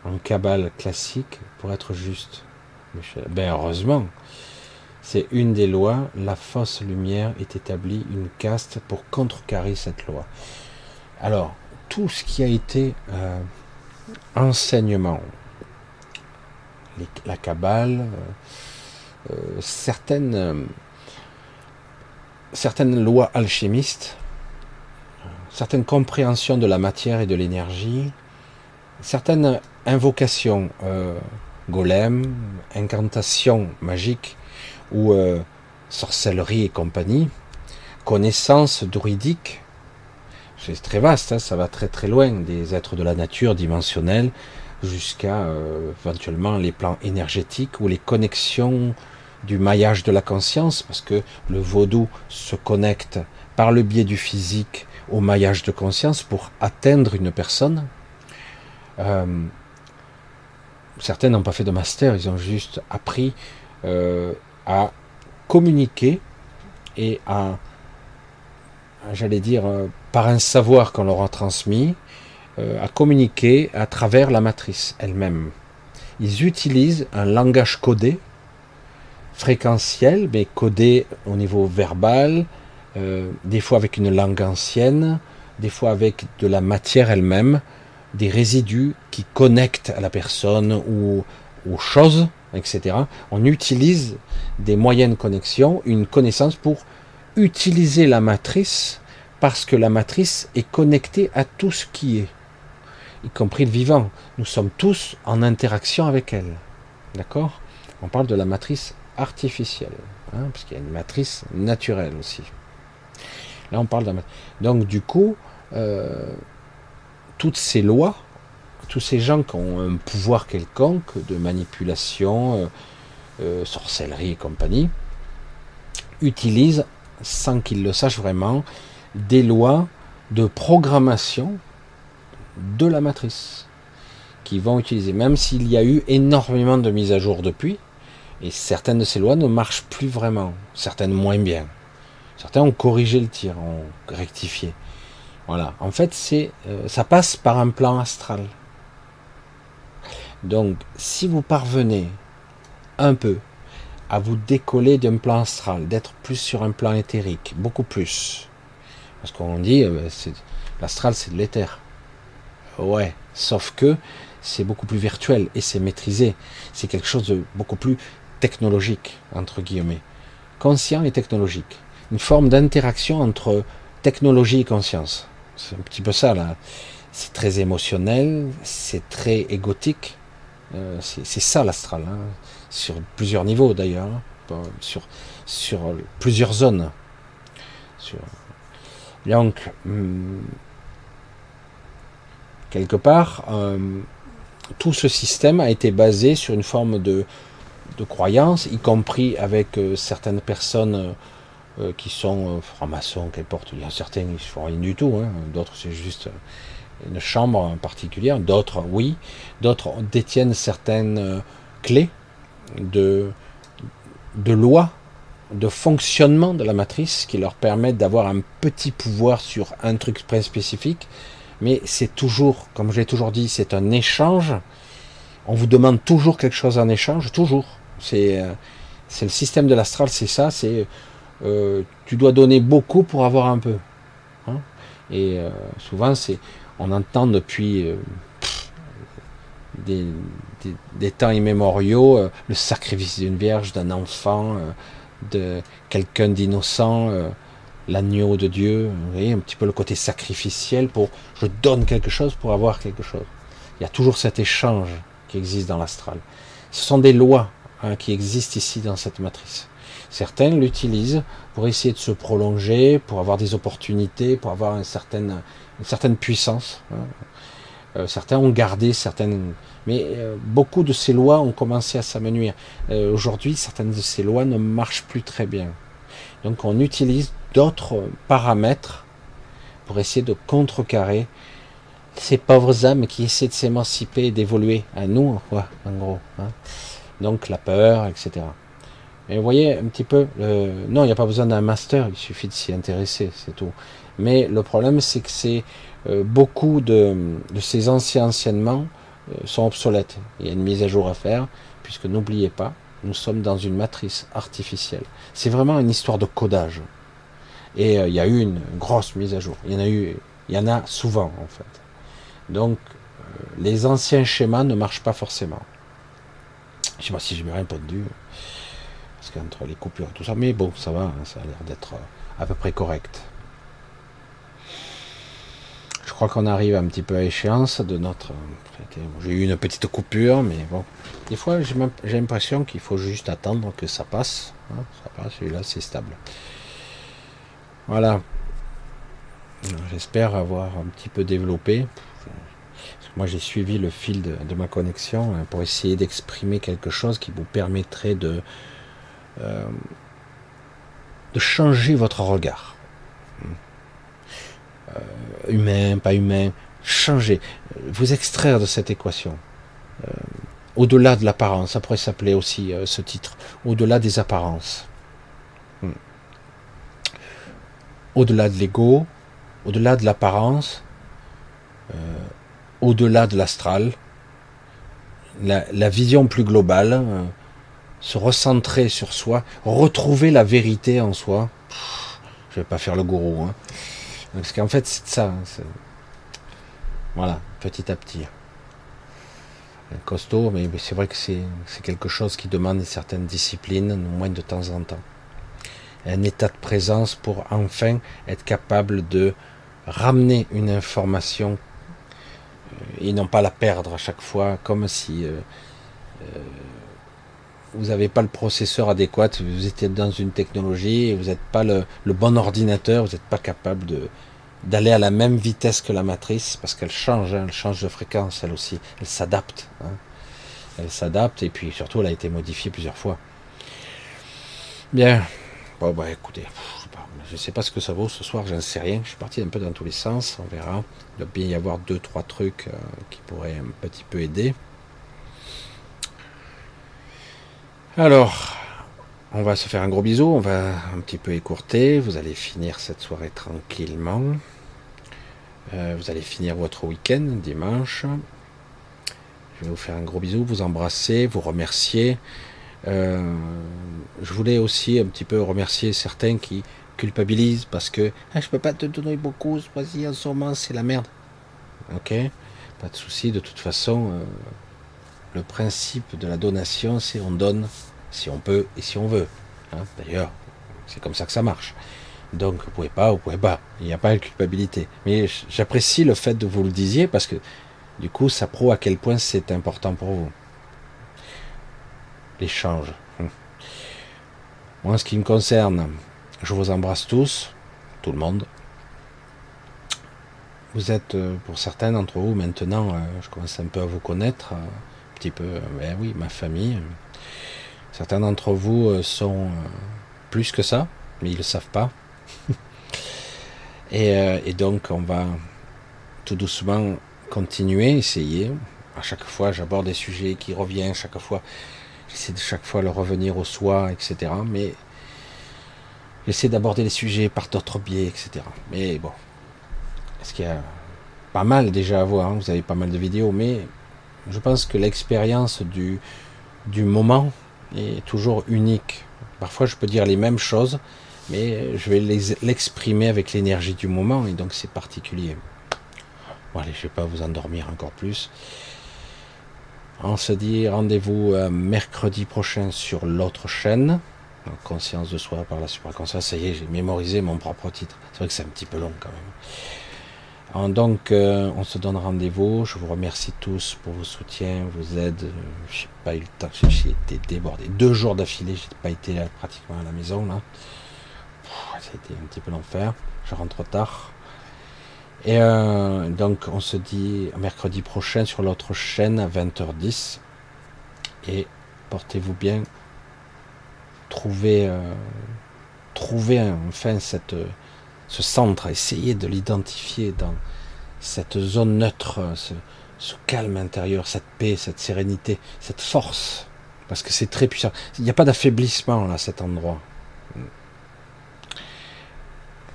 en cabale classique pour être juste. Ben heureusement. C'est une des lois, la fausse lumière est établie, une caste pour contrecarrer cette loi. Alors, tout ce qui a été euh, enseignement, la cabale, euh, euh, certaines, certaines lois alchimistes, certaines compréhensions de la matière et de l'énergie, certaines invocations golem, incantations magiques, ou euh, sorcellerie et compagnie, connaissance druidique, c'est très vaste, hein, ça va très très loin, des êtres de la nature dimensionnels jusqu'à euh, éventuellement les plans énergétiques ou les connexions du maillage de la conscience, parce que le vaudou se connecte par le biais du physique au maillage de conscience pour atteindre une personne. Euh, certains n'ont pas fait de master, ils ont juste appris à communiquer et à, j'allais dire, euh, par un savoir qu'on leur a transmis, euh, à communiquer à travers la matrice elle-même. Ils utilisent un langage codé, fréquentiel, mais codé au niveau verbal, euh, des fois avec une langue ancienne, des fois avec de la matière elle-même, des résidus qui connectent à la personne ou aux choses, etc. On utilise des moyens de connexion, une connaissance pour utiliser la matrice parce que la matrice est connectée à tout ce qui est, y compris le vivant. Nous sommes tous en interaction avec elle. D'accord? On parle de la matrice artificielle, hein, parce qu'il y a une matrice naturelle aussi. Là, on parle de la matrice. Donc, du coup, euh, toutes ces lois tous ces gens qui ont un pouvoir quelconque de manipulation, euh, euh, sorcellerie et compagnie, utilisent, sans qu'ils le sachent vraiment, des lois de programmation de la matrice qui vont utiliser, même s'il y a eu énormément de mises à jour depuis, et certaines de ces lois ne marchent plus vraiment, certaines moins bien. Certains ont corrigé le tir, ont rectifié. Voilà. En fait, euh, ça passe par un plan astral. Donc, si vous parvenez un peu à vous décoller d'un plan astral, d'être plus sur un plan éthérique, beaucoup plus. Parce qu'on dit, euh, l'astral c'est de l'éther. Ouais, sauf que c'est beaucoup plus virtuel et c'est maîtrisé. C'est quelque chose de beaucoup plus technologique, entre guillemets. Conscient et technologique. Une forme d'interaction entre technologie et conscience. C'est un petit peu ça, là. C'est très émotionnel, c'est très égotique. Euh, c'est ça l'astral, hein. sur plusieurs niveaux d'ailleurs, hein. sur, plusieurs zones. Donc, hmm, quelque part, euh, tout ce système a été basé sur une forme de, croyance, y compris avec euh, certaines personnes qui sont francs-maçons, qu'importe. Il y a certains qui ne font rien du tout, hein. d'autres c'est juste une chambre particulière, d'autres oui, d'autres détiennent certaines clés de, de loi, de fonctionnement de la matrice qui leur permettent d'avoir un petit pouvoir sur un truc très spécifique mais c'est toujours, comme je l'ai toujours dit, c'est un échange. On vous demande toujours quelque chose en échange, toujours. C'est euh, le système de l'astral, c'est ça. C'est euh, tu dois donner beaucoup pour avoir un peu. Hein. Et euh, souvent, c'est on entend depuis des, des, temps immémoriaux le sacrifice d'une vierge, d'un enfant, de quelqu'un d'innocent l'agneau de Dieu, vous voyez, un petit peu le côté sacrificiel pour je donne quelque chose pour avoir quelque chose. Il y a toujours cet échange qui existe dans l'astral. Ce sont des lois hein, qui existent ici dans cette matrice. Certains l'utilisent pour essayer de se prolonger, pour avoir des opportunités, pour avoir une certaine, une certaine puissance. Hein. Euh, certains ont gardé certaines... Mais euh, beaucoup de ces lois ont commencé à s'amenuire. Euh, aujourd'hui, certaines de ces lois ne marchent plus très bien. Donc on utilise d'autres paramètres pour essayer de contrecarrer ces pauvres âmes qui essaient de s'émanciper et d'évoluer à nous, quoi, en gros. Hein. Donc la peur, etc. Et vous voyez un petit peu, non, il n'y a pas besoin d'un master, il suffit de s'y intéresser, c'est tout. Mais le problème, c'est que c'est euh, beaucoup de, ces anciens anciennements euh, sont obsolètes. Il y a une mise à jour à faire, puisque n'oubliez pas, nous sommes dans une matrice artificielle. C'est vraiment une histoire de codage. Et euh, il y a eu une grosse mise à jour. Il y en a eu, il y en a souvent en fait. Donc les anciens schémas ne marchent pas forcément. Je sais pas si j'ai bien répondu, parce qu'entre les coupures et tout ça, mais bon, ça va, hein, ça a l'air d'être à peu près correct. Qu'on arrive un petit peu à échéance de notre. J'ai eu une petite coupure, mais bon. Des fois, j'ai l'impression qu'il faut juste attendre que ça passe. Hein, ça passe, celui-là, c'est stable. Voilà. J'espère avoir un petit peu développé. Moi, j'ai suivi le fil de, ma connexion hein, pour essayer d'exprimer quelque chose qui vous permettrait de, euh, de changer votre regard. Euh, humain, pas humain, changer, vous extraire de cette équation. Euh, au-delà de l'apparence, ça pourrait s'appeler aussi ce titre, au-delà des apparences. Hmm au-delà de l'ego, au-delà de l'apparence, euh, au-delà de l'astral, la, vision plus globale, euh, se recentrer sur soi, retrouver la vérité en soi. je vais pas faire le gourou, hein. Parce qu'en fait c'est ça. Voilà, petit à petit. Costaud, mais c'est vrai que c'est quelque chose qui demande une certaine discipline, au moins de temps en temps un état de présence pour enfin être capable de ramener une information euh, et non pas la perdre à chaque fois, comme si euh, euh, vous n'avez pas le processeur adéquat, vous étiez dans une technologie vous n'êtes pas le, bon ordinateur, vous n'êtes pas capable d'aller à la même vitesse que la matrice parce qu'elle change, hein, elle change de fréquence elle aussi, elle s'adapte. Hein. Elle s'adapte et puis surtout elle a été modifiée plusieurs fois. Bien, Bon, bah écoutez, je ne sais pas ce que ça vaut ce soir, j'en sais rien. Je suis parti un peu dans tous les sens, on verra. Il doit bien y avoir deux, trois trucs euh, qui pourraient un petit peu aider. Alors, on va se faire un gros bisou, on va un petit peu écourter, vous allez finir cette soirée tranquillement. Euh, vous allez finir votre week-end dimanche. Je vais vous faire un gros bisou, vous embrasser, vous remercier. Euh, je voulais aussi un petit peu remercier certains qui culpabilisent parce que ah, je peux pas te donner beaucoup, vas-y en ce moment c'est la merde. Ok, pas de souci, de toute façon, euh, le principe de la donation c'est on donne si on peut et si on veut. Hein. D'ailleurs, c'est comme ça que ça marche. Donc vous pouvez pas, vous pouvez pas. Il n'y a pas de culpabilité. Mais j'apprécie le fait de vous le disiez parce que du coup ça prouve à quel point c'est important pour vous. L'échange. Hum. Moi, en ce qui me concerne, je vous embrasse tous, tout le monde. Vous êtes, euh, pour certains d'entre vous, maintenant, euh, je commence un peu à vous connaître, euh, petit peu, ben oui, ma famille. Certains d'entre vous euh, sont euh, plus que ça, mais ils ne le savent pas. Euh, et, donc, on va tout doucement continuer, essayer. À chaque fois, j'aborde des sujets qui reviennent, chaque fois, j'essaie de chaque fois le revenir au soi, etc. Mais j'essaie d'aborder les sujets par d'autres biais, etc. Mais bon, est-ce qu'il y a pas mal déjà à voir hein? Vous avez pas mal de vidéos, mais je pense que l'expérience du, du moment est toujours unique. Parfois, je peux dire les mêmes choses, mais je vais l'exprimer avec l'énergie du moment, et donc c'est particulier. Bon, allez, je vais pas vous endormir encore plus. On se dit rendez-vous euh, mercredi prochain sur l'autre chaîne. conscience de soi par la supraconscience. Ça y est, j'ai mémorisé mon propre titre. C'est vrai que c'est un petit peu long quand même. Donc, euh, on se donne rendez-vous. Je vous remercie tous pour vos soutiens, vos aides. Je n'ai pas eu le temps, j'ai été débordé. Deux jours d'affilée, j'ai pas été là, pratiquement à la maison là. ça a été un petit peu l'enfer. Je rentre tard. Et euh, donc, on se dit mercredi prochain sur l'autre chaîne à 20h10. Et portez-vous bien. Trouvez, euh, trouvez enfin cette ce centre, essayer de l'identifier dans cette zone neutre, ce, calme intérieur, cette paix, cette sérénité, cette force, parce que c'est très puissant. Il n'y a pas d'affaiblissement à cet endroit.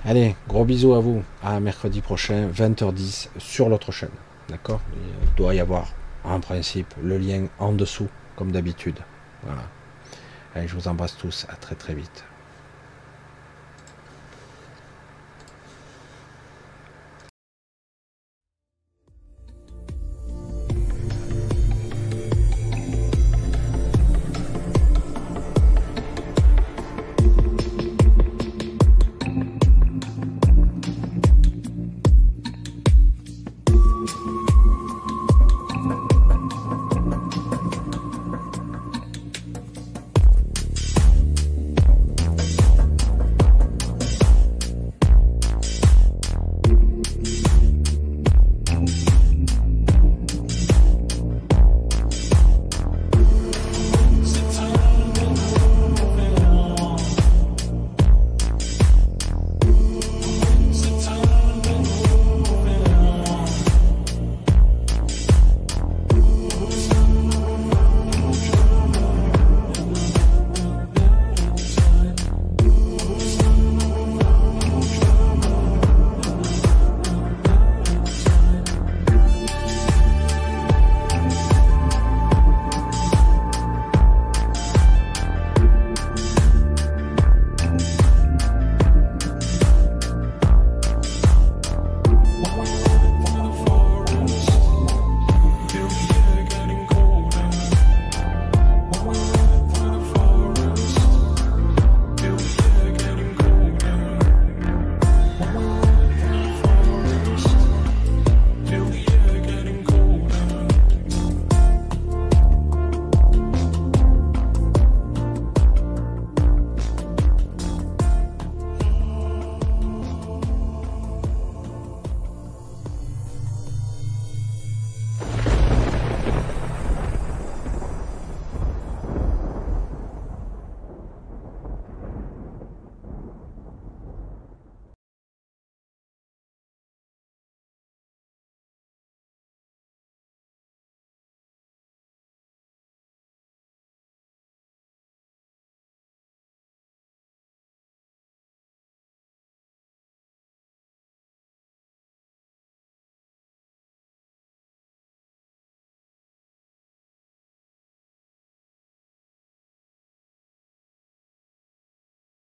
Allez, gros bisous à vous. À mercredi prochain, 20h10 sur l'autre chaîne. D'accord? Il doit y avoir, en principe, le lien en dessous, comme d'habitude. Voilà. Allez, je vous embrasse tous. À très très vite.